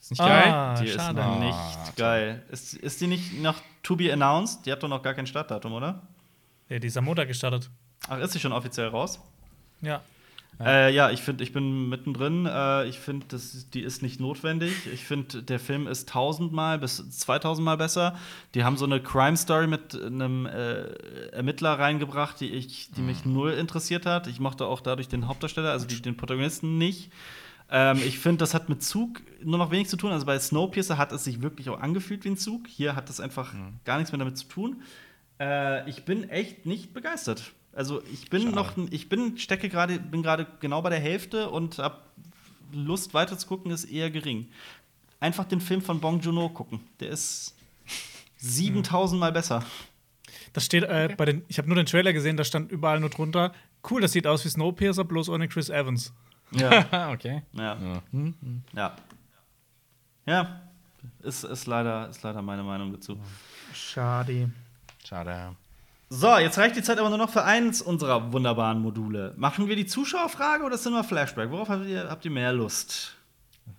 Ist nicht geil? Ah, Die schade. ist Ah, nicht geil. Ist, ist die nicht noch to be announced? Die hat doch noch gar kein Startdatum, oder? Ja, die ist am Montag gestartet. Ach, ist sie schon offiziell raus? Ja. Ja, äh, ja ich finde, ich bin mittendrin. Äh, ich finde, die ist nicht notwendig. Ich finde, der Film ist tausendmal bis zweitausendmal besser. Die haben so eine Crime-Story mit einem äh, Ermittler reingebracht, die, ich, die mich null interessiert hat. Ich mochte auch dadurch den Hauptdarsteller, also die, den Protagonisten nicht. Ähm, ich finde, das hat mit Zug nur noch wenig zu tun. Also bei Snowpiercer hat es sich wirklich auch angefühlt wie ein Zug. Hier hat es einfach gar nichts mehr damit zu tun. Äh, ich bin echt nicht begeistert. Also ich bin Schade. noch, ich bin stecke gerade, bin gerade genau bei der Hälfte und hab Lust weiter zu gucken ist eher gering. Einfach den Film von Bong Joon-ho gucken. Der ist 7000 Mal besser. Das steht äh, bei den. Ich habe nur den Trailer gesehen, da stand überall nur drunter. Cool, das sieht aus wie Snowpiercer, bloß ohne Chris Evans. Ja, *laughs* okay. ja, Ja. ja. Ja, ist, ist, leider, ist leider meine Meinung dazu. Schade. Schade. So, jetzt reicht die Zeit aber nur noch für eins unserer wunderbaren Module. Machen wir die Zuschauerfrage oder sind wir Flashback? Worauf habt ihr, habt ihr mehr Lust?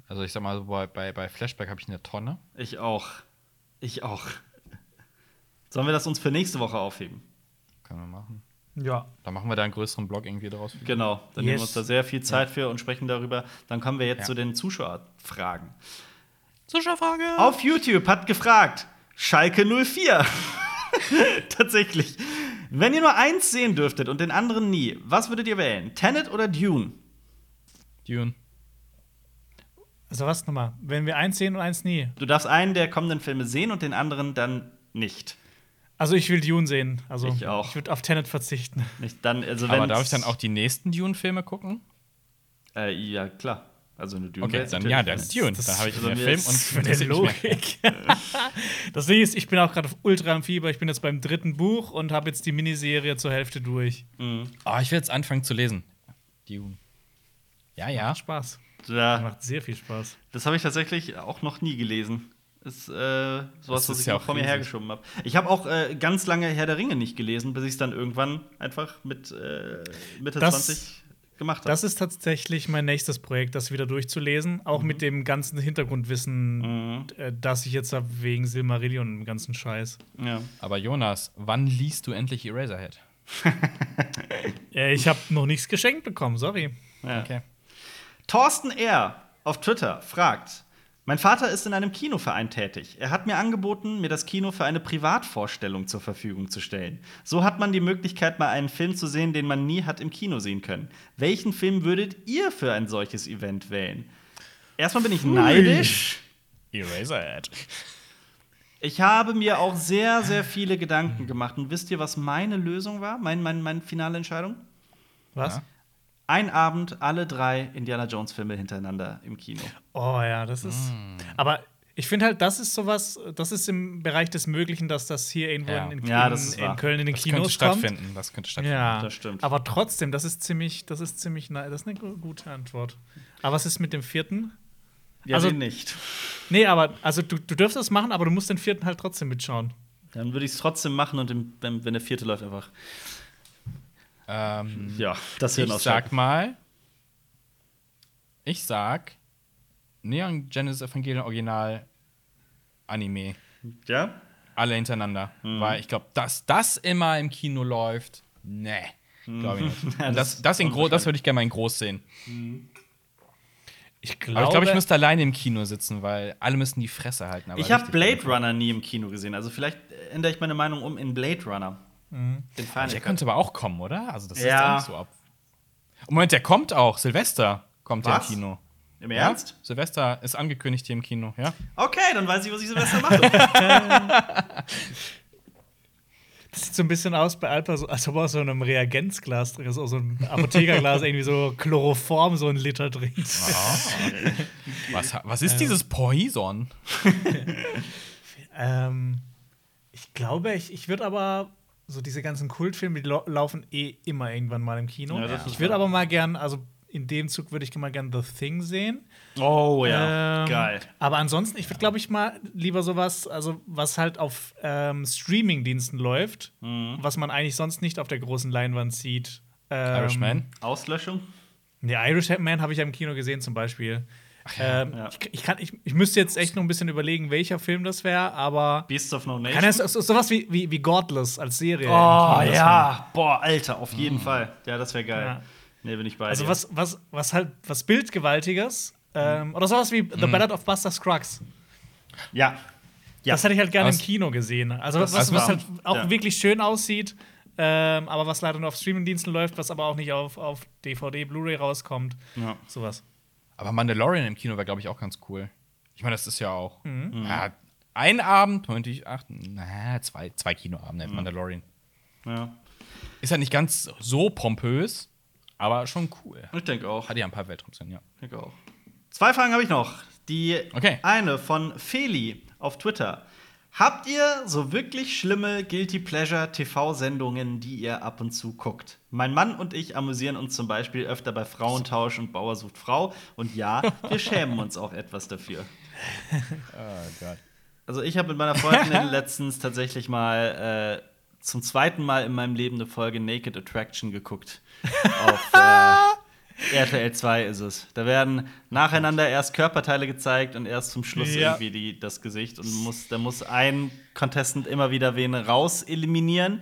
Also ich sag mal, bei, bei, bei Flashback habe ich eine Tonne. Ich auch. Ich auch. Sollen wir das uns für nächste Woche aufheben? Können wir machen. Ja. Dann machen wir da einen größeren Blog irgendwie draus. Genau, dann nehmen Yes. wir uns da sehr viel Zeit für und sprechen darüber. Dann kommen wir jetzt Ja. zu den Zuschauerfragen. Zuschauerfrage! Auf YouTube hat gefragt Schalke 04. *laughs* Tatsächlich. Wenn ihr nur eins sehen dürftet und den anderen nie, was würdet ihr wählen? Tenet oder Dune? Dune. Also was nochmal? Wenn wir eins sehen und eins nie. Du darfst einen der kommenden Filme sehen und den anderen dann nicht. Also ich will Dune sehen. Also Ich auch. Ich würde auf Tenet verzichten. nicht dann, also Aber darf ich dann auch die nächsten Dune-Filme gucken? Äh, ja, klar. Also eine Dune. Okay, dann ja, dann ist Dune. das- Dann habe ich also den mir Film ist und *laughs* mehr. Logik. *laughs* das Ding ist, ich bin auch gerade ultra am Fieber. Ich bin jetzt beim dritten Buch und habe jetzt die Miniserie zur Hälfte durch. Mhm. Oh, ich will jetzt anfangen zu lesen. Dune. Ja, ja. Macht Spaß. Ja, Macht sehr viel Spaß. das habe ich tatsächlich auch noch nie gelesen. Ist äh, sowas, Das was ist ich ja vor mir hergeschoben habe. Ich habe auch äh, ganz lange Herr der Ringe nicht gelesen, bis ich es dann irgendwann einfach mit äh, Mitte Das- 20 gemacht habe. Das ist tatsächlich mein nächstes Projekt, das wieder durchzulesen. Auch Mhm. mit dem ganzen Hintergrundwissen, äh, das ich jetzt habe wegen Silmarillion und dem ganzen Scheiß. Ja. Aber Jonas, wann liest du endlich Eraserhead? *laughs* Äh, ich habe noch nichts geschenkt bekommen, sorry. Ja. Okay. Thorsten R. auf Twitter fragt: Mein Vater ist in einem Kinoverein tätig. Er hat mir angeboten, mir das Kino für eine Privatvorstellung zur Verfügung zu stellen. So hat man die Möglichkeit, mal einen Film zu sehen, den man nie hat im Kino sehen können. Welchen Film würdet ihr für ein solches Event wählen? Erstmal bin ich neidisch. Eraserhead. Ich habe mir auch sehr, sehr viele Gedanken gemacht. Und wisst ihr, was meine Lösung war? Mein, mein, meine finale Entscheidung? Was? Ja. Ein Abend alle drei Indiana Jones-Filme hintereinander im Kino. Oh ja, das ist. Aber ich finde halt, das ist sowas, das ist im Bereich des Möglichen, dass das hier irgendwo Ja. in, in, Ja, in, Köln in den Das könnte Kinos kommt. stattfinden. Das könnte stattfinden. Ja, Das stimmt. Aber trotzdem, das ist ziemlich, das ist ziemlich, das ist eine gu- gute Antwort. Aber was ist mit dem vierten? Ja, Also- den nicht. Nee, aber also du, du dürftest das machen, aber du musst den vierten halt trotzdem mitschauen. Dann würde ich es trotzdem machen und im, wenn, wenn der vierte läuft, einfach. Ähm, Ja, das ich sag mal, ich sag Neon Genesis Evangelion Original Anime. Ja? Alle hintereinander. Mhm. Weil ich glaube, dass das immer im Kino läuft, nee. Glaube ich nicht. Mhm. *laughs* Ja, das das, das, in ist groß, das würde ich gerne mal in groß sehen. Ich Aber glaube, ich glaube, ich müsste alleine im Kino sitzen, weil alle müssen die Fresse halten. aber Ich habe Blade. Runner nie im Kino gesehen. Also vielleicht ändere ich meine Meinung um in Blade Runner. Den Final Der Cut. könnte aber auch kommen, oder? Also das Ja. ist nicht so ab. Moment, der kommt auch. Silvester kommt ja im Was? Kino. Im Ja? Ernst? Silvester ist angekündigt hier im Kino, ja? Okay, dann weiß ich, was ich Silvester mache. *laughs* *laughs* das sieht so ein bisschen aus bei Alpa, so, als ob er aus so einem Reagenzglas drin ist, aus so einem Apothekerglas *laughs* irgendwie so Chloroform so ein Liter trinkt. Was, was ist dieses Poison? Ähm, ich glaube, ich, ich würde aber so diese ganzen Kultfilme, die lau- laufen eh immer irgendwann mal im Kino. Ja, ich würde aber mal gern, also in dem Zug würde ich mal gern The Thing sehen. oh ja, Ähm, geil. Aber ansonsten, ich würde, glaube ich, mal lieber sowas, also was halt auf ähm, Streaming-Diensten läuft, Mhm. was man eigentlich sonst nicht auf der großen Leinwand sieht. Ähm, Irishman. Auslöschung? Der Irishman habe ich ja im Kino gesehen, zum Beispiel. Ähm, ja. ich, ich, kann, ich, ich müsste jetzt echt noch ein bisschen überlegen, welcher Film das wäre, aber. Beasts of No Kann Nation? das so, sowas wie, wie, wie Godless als Serie? oh, ja. Boah, Alter, auf jeden Fall. Ja, das wäre geil. Ja. Nee, bin ich bei Also dir. was, was, was halt was Bildgewaltiges. Ähm, oder sowas wie The Ballad of Buster Scruggs. Ja. Ja. Das hätte ich halt gerne im Was- Kino gesehen. Also was, was wahr. halt auch Ja. wirklich schön aussieht, ähm, aber was leider nur auf Streamingdiensten läuft, was aber auch nicht auf, auf DVD, Blu-ray rauskommt. ja. Sowas. Aber Mandalorian im Kino wäre, glaube ich, auch ganz cool. Ich meine, das ist ja auch. Mhm. Ja, ein Abend, 28, na, zwei, zwei Kinoabende, Mhm. Mandalorian. ja. Ist ja nicht ganz so pompös, aber schon cool. Ich denke auch. Hat ja ein paar Weltraumszenen, ja. Ich denke auch. Zwei Fragen habe ich noch. Die Okay. eine von Feli auf Twitter. Habt ihr so wirklich schlimme Guilty Pleasure TV-Sendungen, die ihr ab und zu guckt? Mein Mann und ich amüsieren uns zum Beispiel öfter bei Frauentausch und Bauer sucht Frau. Und ja, wir schämen uns auch etwas dafür. *laughs* Oh Gott. Also ich habe mit meiner Freundin *laughs* letztens tatsächlich mal äh, zum zweiten Mal in meinem Leben eine Folge Naked Attraction geguckt. Auf äh, *laughs* RTL 2 ist es. Da werden nacheinander erst Körperteile gezeigt und erst zum Schluss Ja. irgendwie die, das Gesicht. Und muss, da muss ein Contestant immer wieder wen raus eliminieren.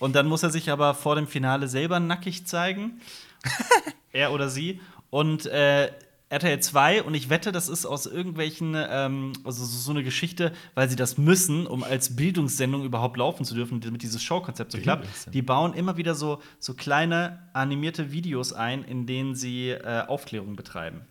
Und dann muss er sich aber vor dem Finale selber nackig zeigen. *laughs* er oder sie. Und äh, RTL 2, und ich wette, das ist aus irgendwelchen, ähm, also so eine Geschichte, weil sie das müssen, um als Bildungssendung überhaupt laufen zu dürfen, damit dieses Showkonzept so klappt. Die bauen immer wieder so, so kleine animierte Videos ein, in denen sie äh, Aufklärung betreiben.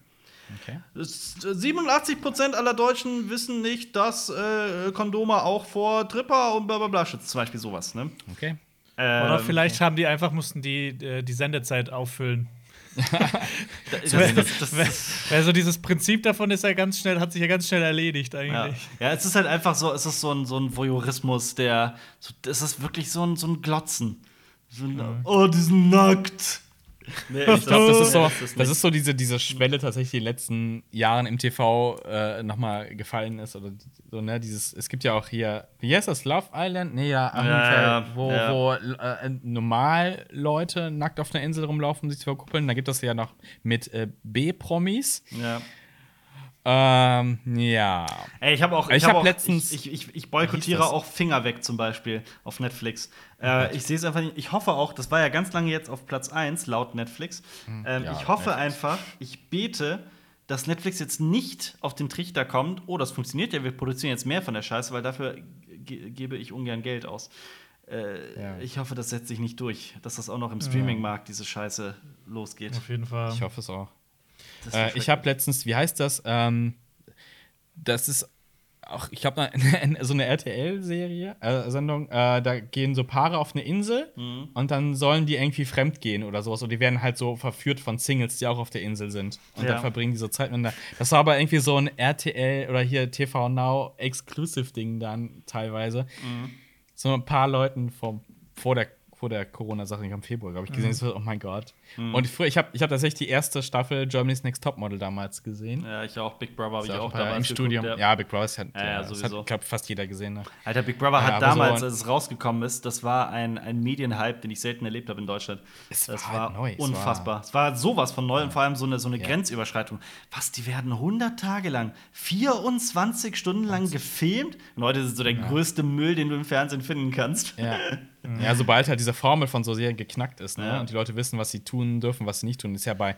Okay. Es- 87% aller Deutschen wissen nicht, dass äh, Kondome auch vor Tripper und bla bla bla schützen. Zum Beispiel sowas, ne? Okay. Oder Ähm, vielleicht haben die einfach, mussten die äh, die Sendezeit auffüllen. Das, das, das, das, Also dieses Prinzip davon ist ja ganz schnell, hat sich ja ganz schnell erledigt Ja. eigentlich. ja, es ist halt einfach so, es ist so ein, so ein Voyeurismus, der, so, es ist wirklich so ein, so ein Glotzen. So ein, Oh, die sind nackt. Nee, Ich glaube, das ist so, das ist so diese, diese Schwelle tatsächlich die in den letzten Jahren im TV äh, nochmal gefallen ist. Oder so, ne, dieses, es gibt ja auch hier, wie heißt das, Love Island? Nee, ja, jeden Ja, ja, wo, ja. wo äh, normal Leute nackt auf einer Insel rumlaufen, sich zu verkuppeln. Da gibt es ja noch mit äh, B-Promis. Ja. Ähm, ja. Ey, ich habe auch, Ich hab hab auch, letztens- ich, ich, ich boykottiere auch Finger weg zum Beispiel auf Netflix. Äh, ich sehe es einfach nicht. Ich hoffe auch, das war ja ganz lange jetzt auf Platz 1 laut Netflix. Ähm, ja, ich hoffe Netflix. einfach, ich bete, dass Netflix jetzt nicht auf den Trichter kommt, oh, das funktioniert ja, wir produzieren jetzt mehr von der Scheiße, weil dafür ge gebe ich ungern Geld aus. Äh, Ja. Ich hoffe, das setzt sich nicht durch, dass das auch noch im Streaming-Markt diese Scheiße losgeht. Auf jeden Fall. Ich hoffe es auch. Äh, ich habe letztens, wie heißt das? Ähm, das ist auch, ich glaube, *laughs* so eine RTL-Serie, äh, Sendung, äh, da gehen so Paare auf eine Insel Mhm. und dann sollen die irgendwie fremd gehen oder sowas. Und die werden halt so verführt von Singles, die auch auf der Insel sind. Und Ja. dann verbringen die so Zeit miteinander. Das war aber irgendwie so ein RTL oder hier TV Now Exclusive-Ding dann teilweise. Mhm. So ein paar Leuten vor, vor der vor der Corona-Sache im Februar, glaube ich, Mhm. gesehen. So, oh mein Gott. Und früher, ich habe ich hab tatsächlich die erste Staffel Germany's Next Topmodel damals gesehen. Ja, ich auch. Big Brother habe ich ja auch damals im geguckt, Studium. ja. Ja, Big Brother ist halt, Ja, ja, das sowieso. hat, glaube fast jeder gesehen. Ne? Alter, Big Brother Ja, hat damals, so- als es rausgekommen ist, das war ein, ein Medienhype, den ich selten erlebt habe in Deutschland. Es das war war, halt neu, es unfassbar. Es war, sowas von neu und vor allem so eine, so eine Ja. Grenzüberschreitung. Was, die werden 100 Tage lang, 24 Stunden lang gefilmt? Und heute ist es so der größte Müll, den du im Fernsehen finden kannst. Ja. *laughs* ja, sobald halt diese Formel von so Serien geknackt ist, ne? Ja. Und die Leute wissen, was sie tun dürfen, was sie nicht tun, ist ja bei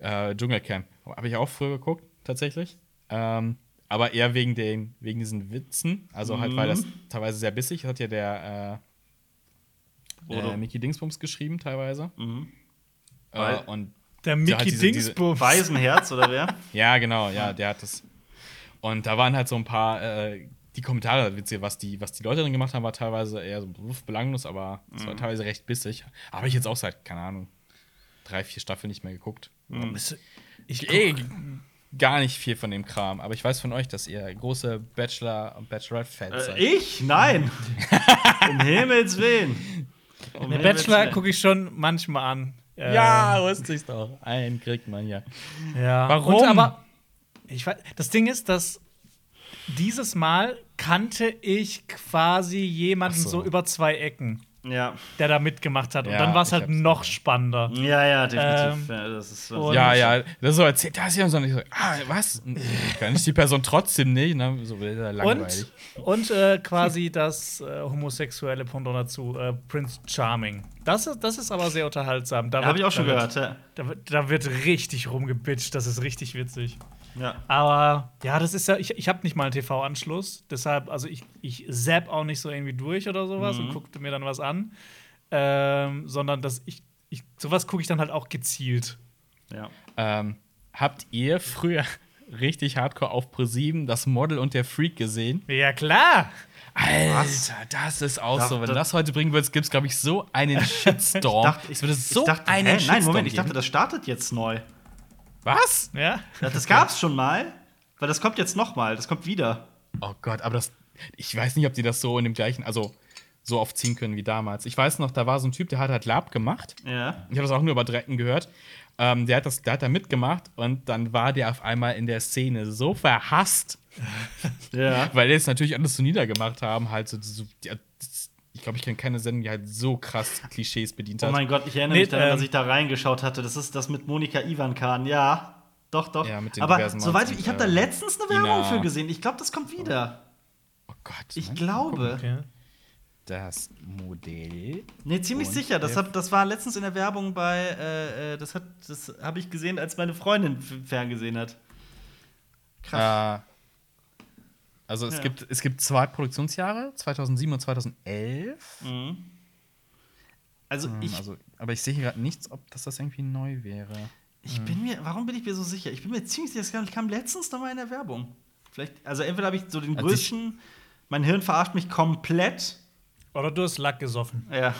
äh, Dschungelcamp. Habe ich auch früher geguckt, tatsächlich. Ähm, aber eher wegen, den, wegen diesen Witzen. Also halt, weil Mhm. das teilweise sehr bissig ist, hat ja der äh, Oder- äh, Mickey Dingsbums geschrieben, teilweise. Mhm. Äh, und Der Ja, Mickey halt diese- diese Dingsbums. Waisenherz oder wer? *laughs* Ja, genau, ja, der hat das. Und da waren halt so ein paar, äh, die Kommentare, witzig, was die, was die Leute drin gemacht haben, war teilweise eher so belanglos, aber es Mhm. war teilweise recht bissig. Habe ich jetzt auch seit, keine Ahnung, drei, vier Staffeln nicht mehr geguckt. Ich Eh, gar nicht viel von dem Kram, aber ich weiß von euch, dass ihr große Bachelor- und Bachelorette-Fans Äh, seid. ich? Nein. *laughs* um Himmels Willen. Um der Himmels Bachelor Willen. gucke ich schon manchmal an. Äh, Ja, wusste ich's doch. Einen kriegt man ja. Ja. Warum? Und aber ich weiß, das Ding ist, dass dieses Mal kannte ich quasi jemanden so. so. über zwei Ecken. Ja. der da mitgemacht hat. Und Ja, dann war es halt noch gesehen. spannender. Ja, ja, definitiv. Ähm, ja, das ist und- Ja, ja, das ist so erzählt, das ist ja so nicht so, ah, was? *laughs* Kann ich die Person trotzdem nicht, ne? So langweilig. Und, und äh, quasi *laughs* das äh, homosexuelle Pendant dazu, äh, Prince Charming. Das ist, das ist aber sehr unterhaltsam. Da Ja, Habe ich auch schon da gehört, wird, ja. Da, wird- da wird richtig rumgebitcht, das ist richtig witzig. Ja. Aber ja, das ist ja, ich, ich habe nicht mal einen TV-Anschluss, deshalb, also ich, ich zapp auch nicht so irgendwie durch oder sowas Mhm. und guckte mir dann was an, ähm, sondern dass ich, ich sowas gucke ich dann halt auch gezielt. ja. Ähm, habt ihr früher *laughs* richtig hardcore auf Pro7 das Model und der Freak gesehen? Ja, klar! Alter, das ist auch Da- so. Wenn da- du das heute bringen würdest, gibt es, glaube ich, so einen *laughs* Shitstorm. dachte- es würde so ich dachte, einen hä? Shitstorm Nein, Moment, ich dachte, geben. das startet jetzt neu. Was? Ja? Ja, das gab's schon mal, weil das kommt jetzt noch mal, das kommt wieder. Oh Gott, aber das. Ich weiß nicht, ob die das so in dem gleichen, also so oft ziehen können wie damals. Ich weiß noch, da war so ein Typ, der hat halt Lab gemacht. Ja. Ich habe das auch nur über Drecken gehört. Ähm, der, hat das, der hat da mitgemacht und dann war der auf einmal in der Szene so verhasst, Ja. *laughs* weil die es natürlich alles so niedergemacht haben. Halt so, so ich glaube, ich kenne keine Sendung, die halt so krass Klischees bedient Oh hat. mein Gott, ich erinnere Nee, mich daran, ähm, dass ich da reingeschaut hatte. Das ist das mit Monika Ivankan. Ja, doch, doch. Ja, mit den Aber soweit ich, ich habe da äh, letztens eine Werbung Ina. für gesehen. Ich glaube, das kommt wieder. oh Gott. Ich ne? glaube. Das Modell. Nee, ziemlich sicher. Das, hab, das war letztens in der Werbung bei, äh, äh, das, hat- das habe ich gesehen, als meine Freundin f- ferngesehen hat. Krass. Äh, also es, Ja. gibt, es gibt zwei Produktionsjahre, 2007 und 2011. Mhm. Also Hm, ich, also, aber ich sehe hier gerade nichts, ob das, das irgendwie neu wäre. ich bin mir, warum bin ich mir so sicher? Ich bin mir ziemlich sicher, das kam- letztens noch mal in der Werbung. Vielleicht, also entweder habe ich so den Also größten, mein Hirn verarscht mich komplett. Oder du hast Lack gesoffen. Ja,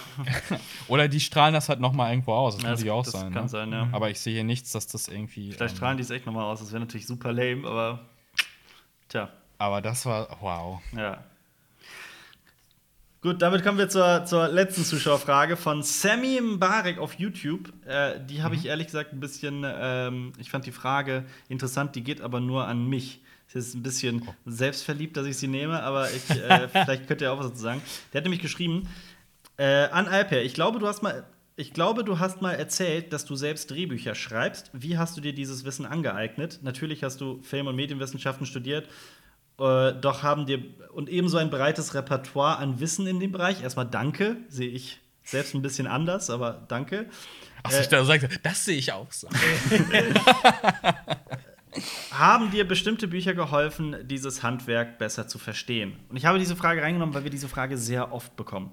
*laughs* Oder die strahlen das halt noch mal irgendwo aus. Das Ja, kann das- natürlich auch das sein. kann ne? sein, ja. Aber ich sehe hier nichts, dass das irgendwie. vielleicht ähm, strahlen die es echt noch mal aus. Das wäre natürlich super lame, aber tja. Aber das war. Wow. Ja. Gut, damit kommen wir zur, zur letzten Zuschauerfrage von Sammy Mbarek auf YouTube. Äh, die habe ich ehrlich gesagt ein bisschen, ähm, ich fand die Frage interessant, die geht aber nur an mich. Es ist ein bisschen selbstverliebt, dass ich sie nehme, aber ich, *laughs* äh, vielleicht könnt ihr auch was dazu sagen. Der hat nämlich geschrieben, äh, an Alper, ich glaube, du hast mal. Ich glaube, du hast mal erzählt, dass du selbst Drehbücher schreibst. Wie hast du dir dieses Wissen angeeignet? Natürlich hast du Film- und Medienwissenschaften studiert, äh, doch haben dir und ebenso ein breites Repertoire an Wissen in dem Bereich. Erstmal danke, sehe ich selbst ein bisschen anders, aber danke. Achso, ich da sagte, das sehe ich auch so. *laughs* Haben dir bestimmte Bücher geholfen, dieses Handwerk besser zu verstehen? Und ich habe diese Frage reingenommen, weil wir diese Frage sehr oft bekommen.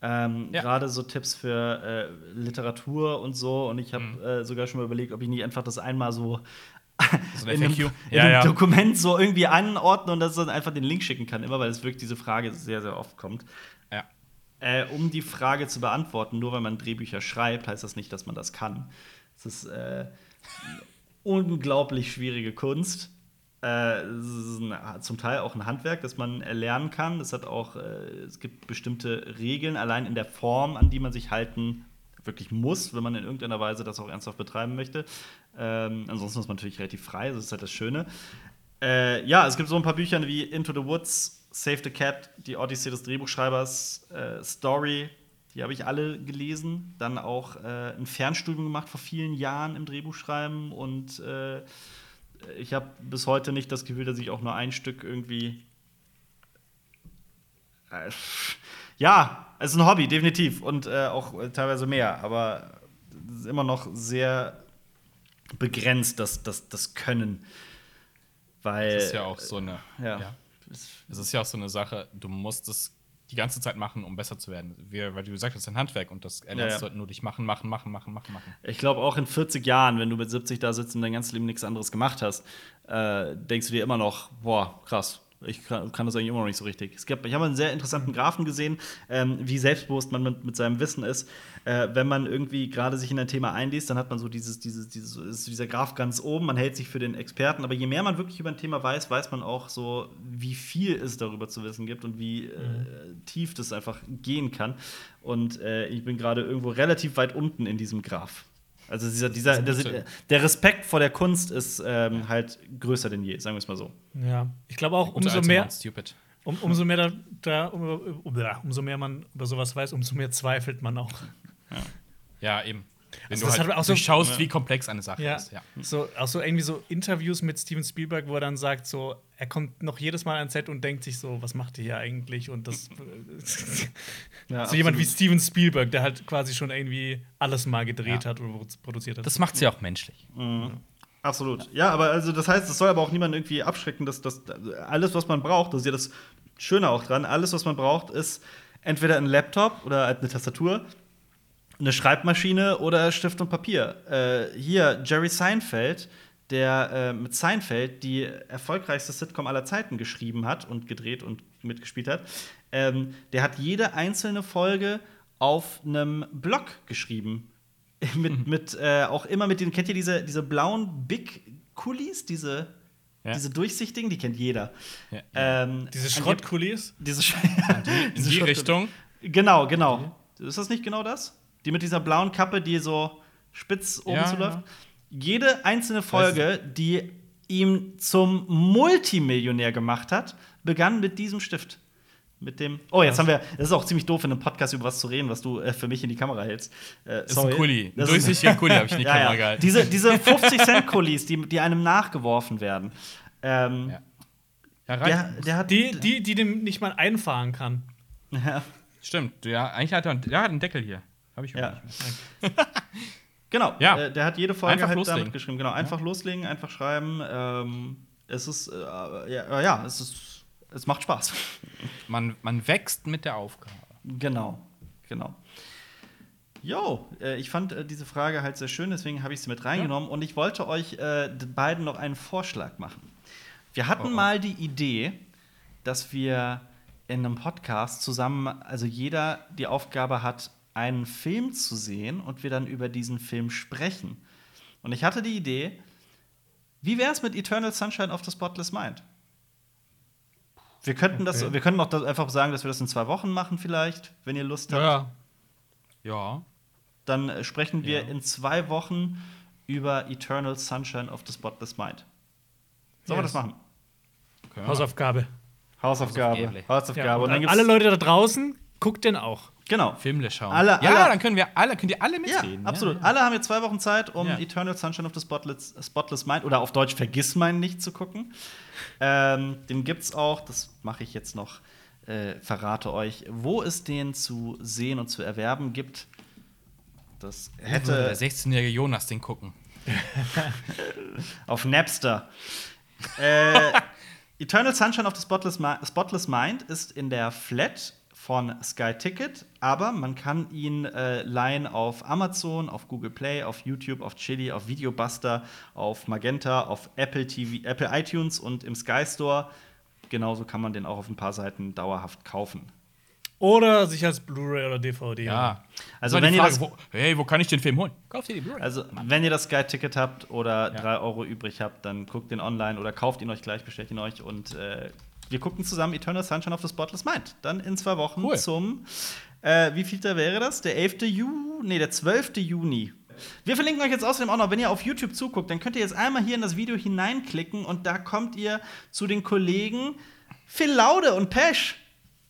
Ähm, Ja. Gerade so Tipps für äh, Literatur und so. Und ich habe Mhm. äh, sogar schon mal überlegt, ob ich nicht einfach das einmal so So *laughs* in einem, in Ja, einem ja. Dokument so irgendwie anordnen und das dann einfach den Link schicken kann. Immer weil es wirklich diese Frage sehr, sehr oft kommt. Ja. Äh, um die Frage zu beantworten, nur weil man Drehbücher schreibt, heißt das nicht, dass man das kann. Es ist äh, *laughs* unglaublich schwierige Kunst. Äh, es ist ein, zum Teil auch ein Handwerk, das man erlernen kann. Es hat auch, äh, es gibt bestimmte Regeln, allein in der Form, an die man sich halten wirklich muss, wenn man in irgendeiner Weise das auch ernsthaft betreiben möchte. Ähm, ansonsten ist man natürlich relativ frei, das ist halt das Schöne. Äh, ja, es gibt so ein paar Bücher wie Into the Woods, Save the Cat, die Odyssee des Drehbuchschreibers, äh, Story, die habe ich alle gelesen. Dann auch äh, ein Fernstudium gemacht vor vielen Jahren im Drehbuchschreiben und äh, ich habe bis heute nicht das Gefühl, dass ich auch nur ein Stück irgendwie. Äh, ja, es ist ein Hobby, definitiv. Und äh, auch teilweise mehr. Aber immer noch sehr begrenzt, das, das, das Können. Weil. Das ist ja auch so eine. Ja. ja. Es ist ja auch so eine Sache, du musst es die ganze Zeit machen, um besser zu werden. Wir, weil du gesagt hast, ein Handwerk und das erlernst Ja, du ja. halt nur durch machen, machen, machen, machen, machen, machen. Ich glaube, auch in 40 Jahren, wenn du mit 70 da sitzt und dein ganzes Leben nichts anderes gemacht hast, äh, denkst du dir immer noch, boah, krass. Ich kann, kann das eigentlich immer noch nicht so richtig. Es gibt, ich habe einen sehr interessanten Graphen gesehen, ähm, wie selbstbewusst man mit, mit seinem Wissen ist. Äh, wenn man irgendwie gerade sich in ein Thema einliest, dann hat man so dieses, dieses, dieses ist dieser Graph ganz oben, man hält sich für den Experten. Aber je mehr man wirklich über ein Thema weiß, weiß man auch so, wie viel es darüber zu wissen gibt und wie äh, tief das einfach gehen kann. Und äh, ich bin gerade irgendwo relativ weit unten in diesem Graph. Also dieser, dieser, der, der Respekt vor der Kunst ist ähm, halt größer denn je, sagen wir es mal so. Ja. Ich glaube auch, umso mehr. Um, umso mehr da, da um, um, ja, umso mehr man über sowas weiß, umso mehr zweifelt man auch. Ja, eben. Wenn Also du halt auch so- durchschaust, wie komplex eine Sache Ja. ist. Ja. So, auch so irgendwie so Interviews mit Steven Spielberg, wo er dann sagt, so, er kommt noch jedes Mal ans Set und denkt sich so, was macht ihr hier eigentlich? Und das *laughs* *laughs* Ja, so jemand wie. Steven Spielberg, der halt quasi schon irgendwie alles mal gedreht Ja. hat oder produ- produziert hat. Das macht sie auch menschlich. Absolut. Ja, aber also das heißt, es soll aber auch niemand irgendwie abschrecken, dass das alles, was man braucht, das ist ja das Schöne auch dran, alles, was man braucht, ist entweder ein Laptop oder halt eine Tastatur, eine Schreibmaschine oder Stift und Papier. Äh, hier, Jerry Seinfeld, der äh, mit Seinfeld die erfolgreichste Sitcom aller Zeiten geschrieben hat und gedreht und mitgespielt hat, ähm, der hat jede einzelne Folge auf einem Blog geschrieben. *laughs* mit, *laughs* mit äh, auch immer mit den, kennt ihr diese, diese blauen Big Kulis, diese, Ja. diese durchsichtigen, die kennt jeder. Ja. Ähm, Diese Schrottkulis? Diese Sch In *laughs* diese die. Richtung. Genau, genau. Ist das nicht genau das? Die mit dieser blauen Kappe, die so spitz oben Ja, zuläuft? ja. Jede einzelne Folge, die ihm zum Multimillionär gemacht hat, begann mit diesem Stift. Mit dem. Oh, jetzt haben wir. Das ist auch ziemlich doof, in einem Podcast über was zu reden, was du äh, für mich in die Kamera hältst. Äh, Das ist ein Kuli. Das durchsichtiger Kuli habe ich in die *laughs* ja, Kamera gehalten. Diese, diese *laughs* 50-Cent-Kulis, die, die einem nachgeworfen werden. Ähm, Ja. Ja, der, der hat. Die, die, die dem nicht mal einfahren kann. Ja, Stimmt. Ja, eigentlich hat er der hat einen Deckel hier. Habe ich ja. nicht *laughs* mehr. Genau. Ja. Äh, der hat jede Folge Einfach halt loslegen. damit geschrieben. Genau, einfach loslegen, einfach schreiben. Ähm, es ist, äh, ja, ja, es ist, es macht Spaß. *laughs* Man, man wächst mit der Aufgabe. genau, genau. Jo, äh, ich fand äh, diese Frage halt sehr schön, deswegen habe ich sie mit reingenommen und ich wollte euch äh, beiden noch einen Vorschlag machen. Wir hatten Oh, oh. mal die Idee, dass wir in einem Podcast zusammen, also jeder die Aufgabe hat, einen Film zu sehen und wir dann über diesen Film sprechen. Und ich hatte die Idee, wie wäre es mit Eternal Sunshine of the Spotless Mind? Wir könnten das, Okay. wir können auch das einfach sagen, dass wir das in zwei Wochen machen, vielleicht, wenn ihr Lust habt. Ja. Ja. Dann äh, sprechen wir Ja. in zwei Wochen über Eternal Sunshine of the Spotless Mind. Sollen wir Yes. das machen? Wir Hausaufgabe. Hausaufgabe. Hausaufgabe. Hausaufgabe. Ja, und und alle Leute da draußen, guckt den auch. Genau. Filme schauen. Alle- ja, alle- dann können wir alle, könnt ihr alle Ja, mitreden. absolut. Alle haben jetzt zwei Wochen Zeit, um Ja. Eternal Sunshine of the Spotless, Spotless Mind oder auf Deutsch Vergiss mein nicht zu gucken. Ähm, den gibt's auch, das mache ich jetzt noch, äh, verrate euch, wo es den zu sehen und zu erwerben gibt. Das Der hätte 16-jährige Jonas den gucken. *laughs* auf Napster. äh, *laughs* Eternal Sunshine of the Spotless, Spotless Mind ist in der Flat von Sky Ticket, aber man kann ihn äh, leihen auf Amazon, auf Google Play, auf YouTube, auf Chili, auf Videobuster, auf Magenta, auf Apple TV, Apple iTunes und im Sky Store. Genauso kann man den auch auf ein paar Seiten dauerhaft kaufen. Oder sich als Blu-ray oder DVD. Ja. Also So, wenn die ihr Frage, das- wo, hey, wo kann ich den Film holen? Kauf dir die Blu-ray. Also, wenn ihr das Sky-Ticket habt oder Ja. 3 Euro übrig habt, dann guckt den online oder kauft ihn euch gleich, bestellt ihn euch und äh, wir gucken zusammen Eternal Sunshine of the Spotless Mind. Dann in zwei Wochen Cool. zum, äh, wie viel da wäre das? Der 11. Juni, nee, der 12. Juni. Wir verlinken euch jetzt außerdem auch noch, wenn ihr auf YouTube zuguckt, dann könnt ihr jetzt einmal hier in das Video hineinklicken und da kommt ihr zu den Kollegen Phil Laude und Pesch.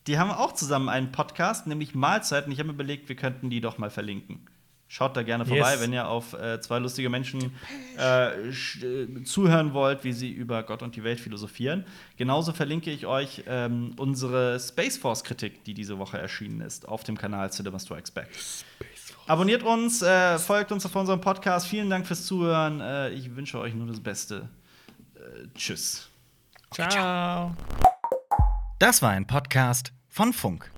Die haben auch zusammen einen Podcast, nämlich Mahlzeiten. Ich habe mir überlegt, wir könnten die doch mal verlinken. Schaut da gerne vorbei, Yes. wenn ihr auf äh, zwei lustige Menschen äh, äh, zuhören wollt, wie sie über Gott und die Welt philosophieren. Genauso verlinke ich euch ähm, unsere Space Force-Kritik, die diese Woche erschienen ist, auf dem Kanal Cinema Strikes Back. Abonniert uns, äh, folgt uns auf unserem Podcast. Vielen Dank fürs Zuhören. Äh, ich wünsche euch nur das Beste. Äh, tschüss. Ciao. Das war ein Podcast von Funk.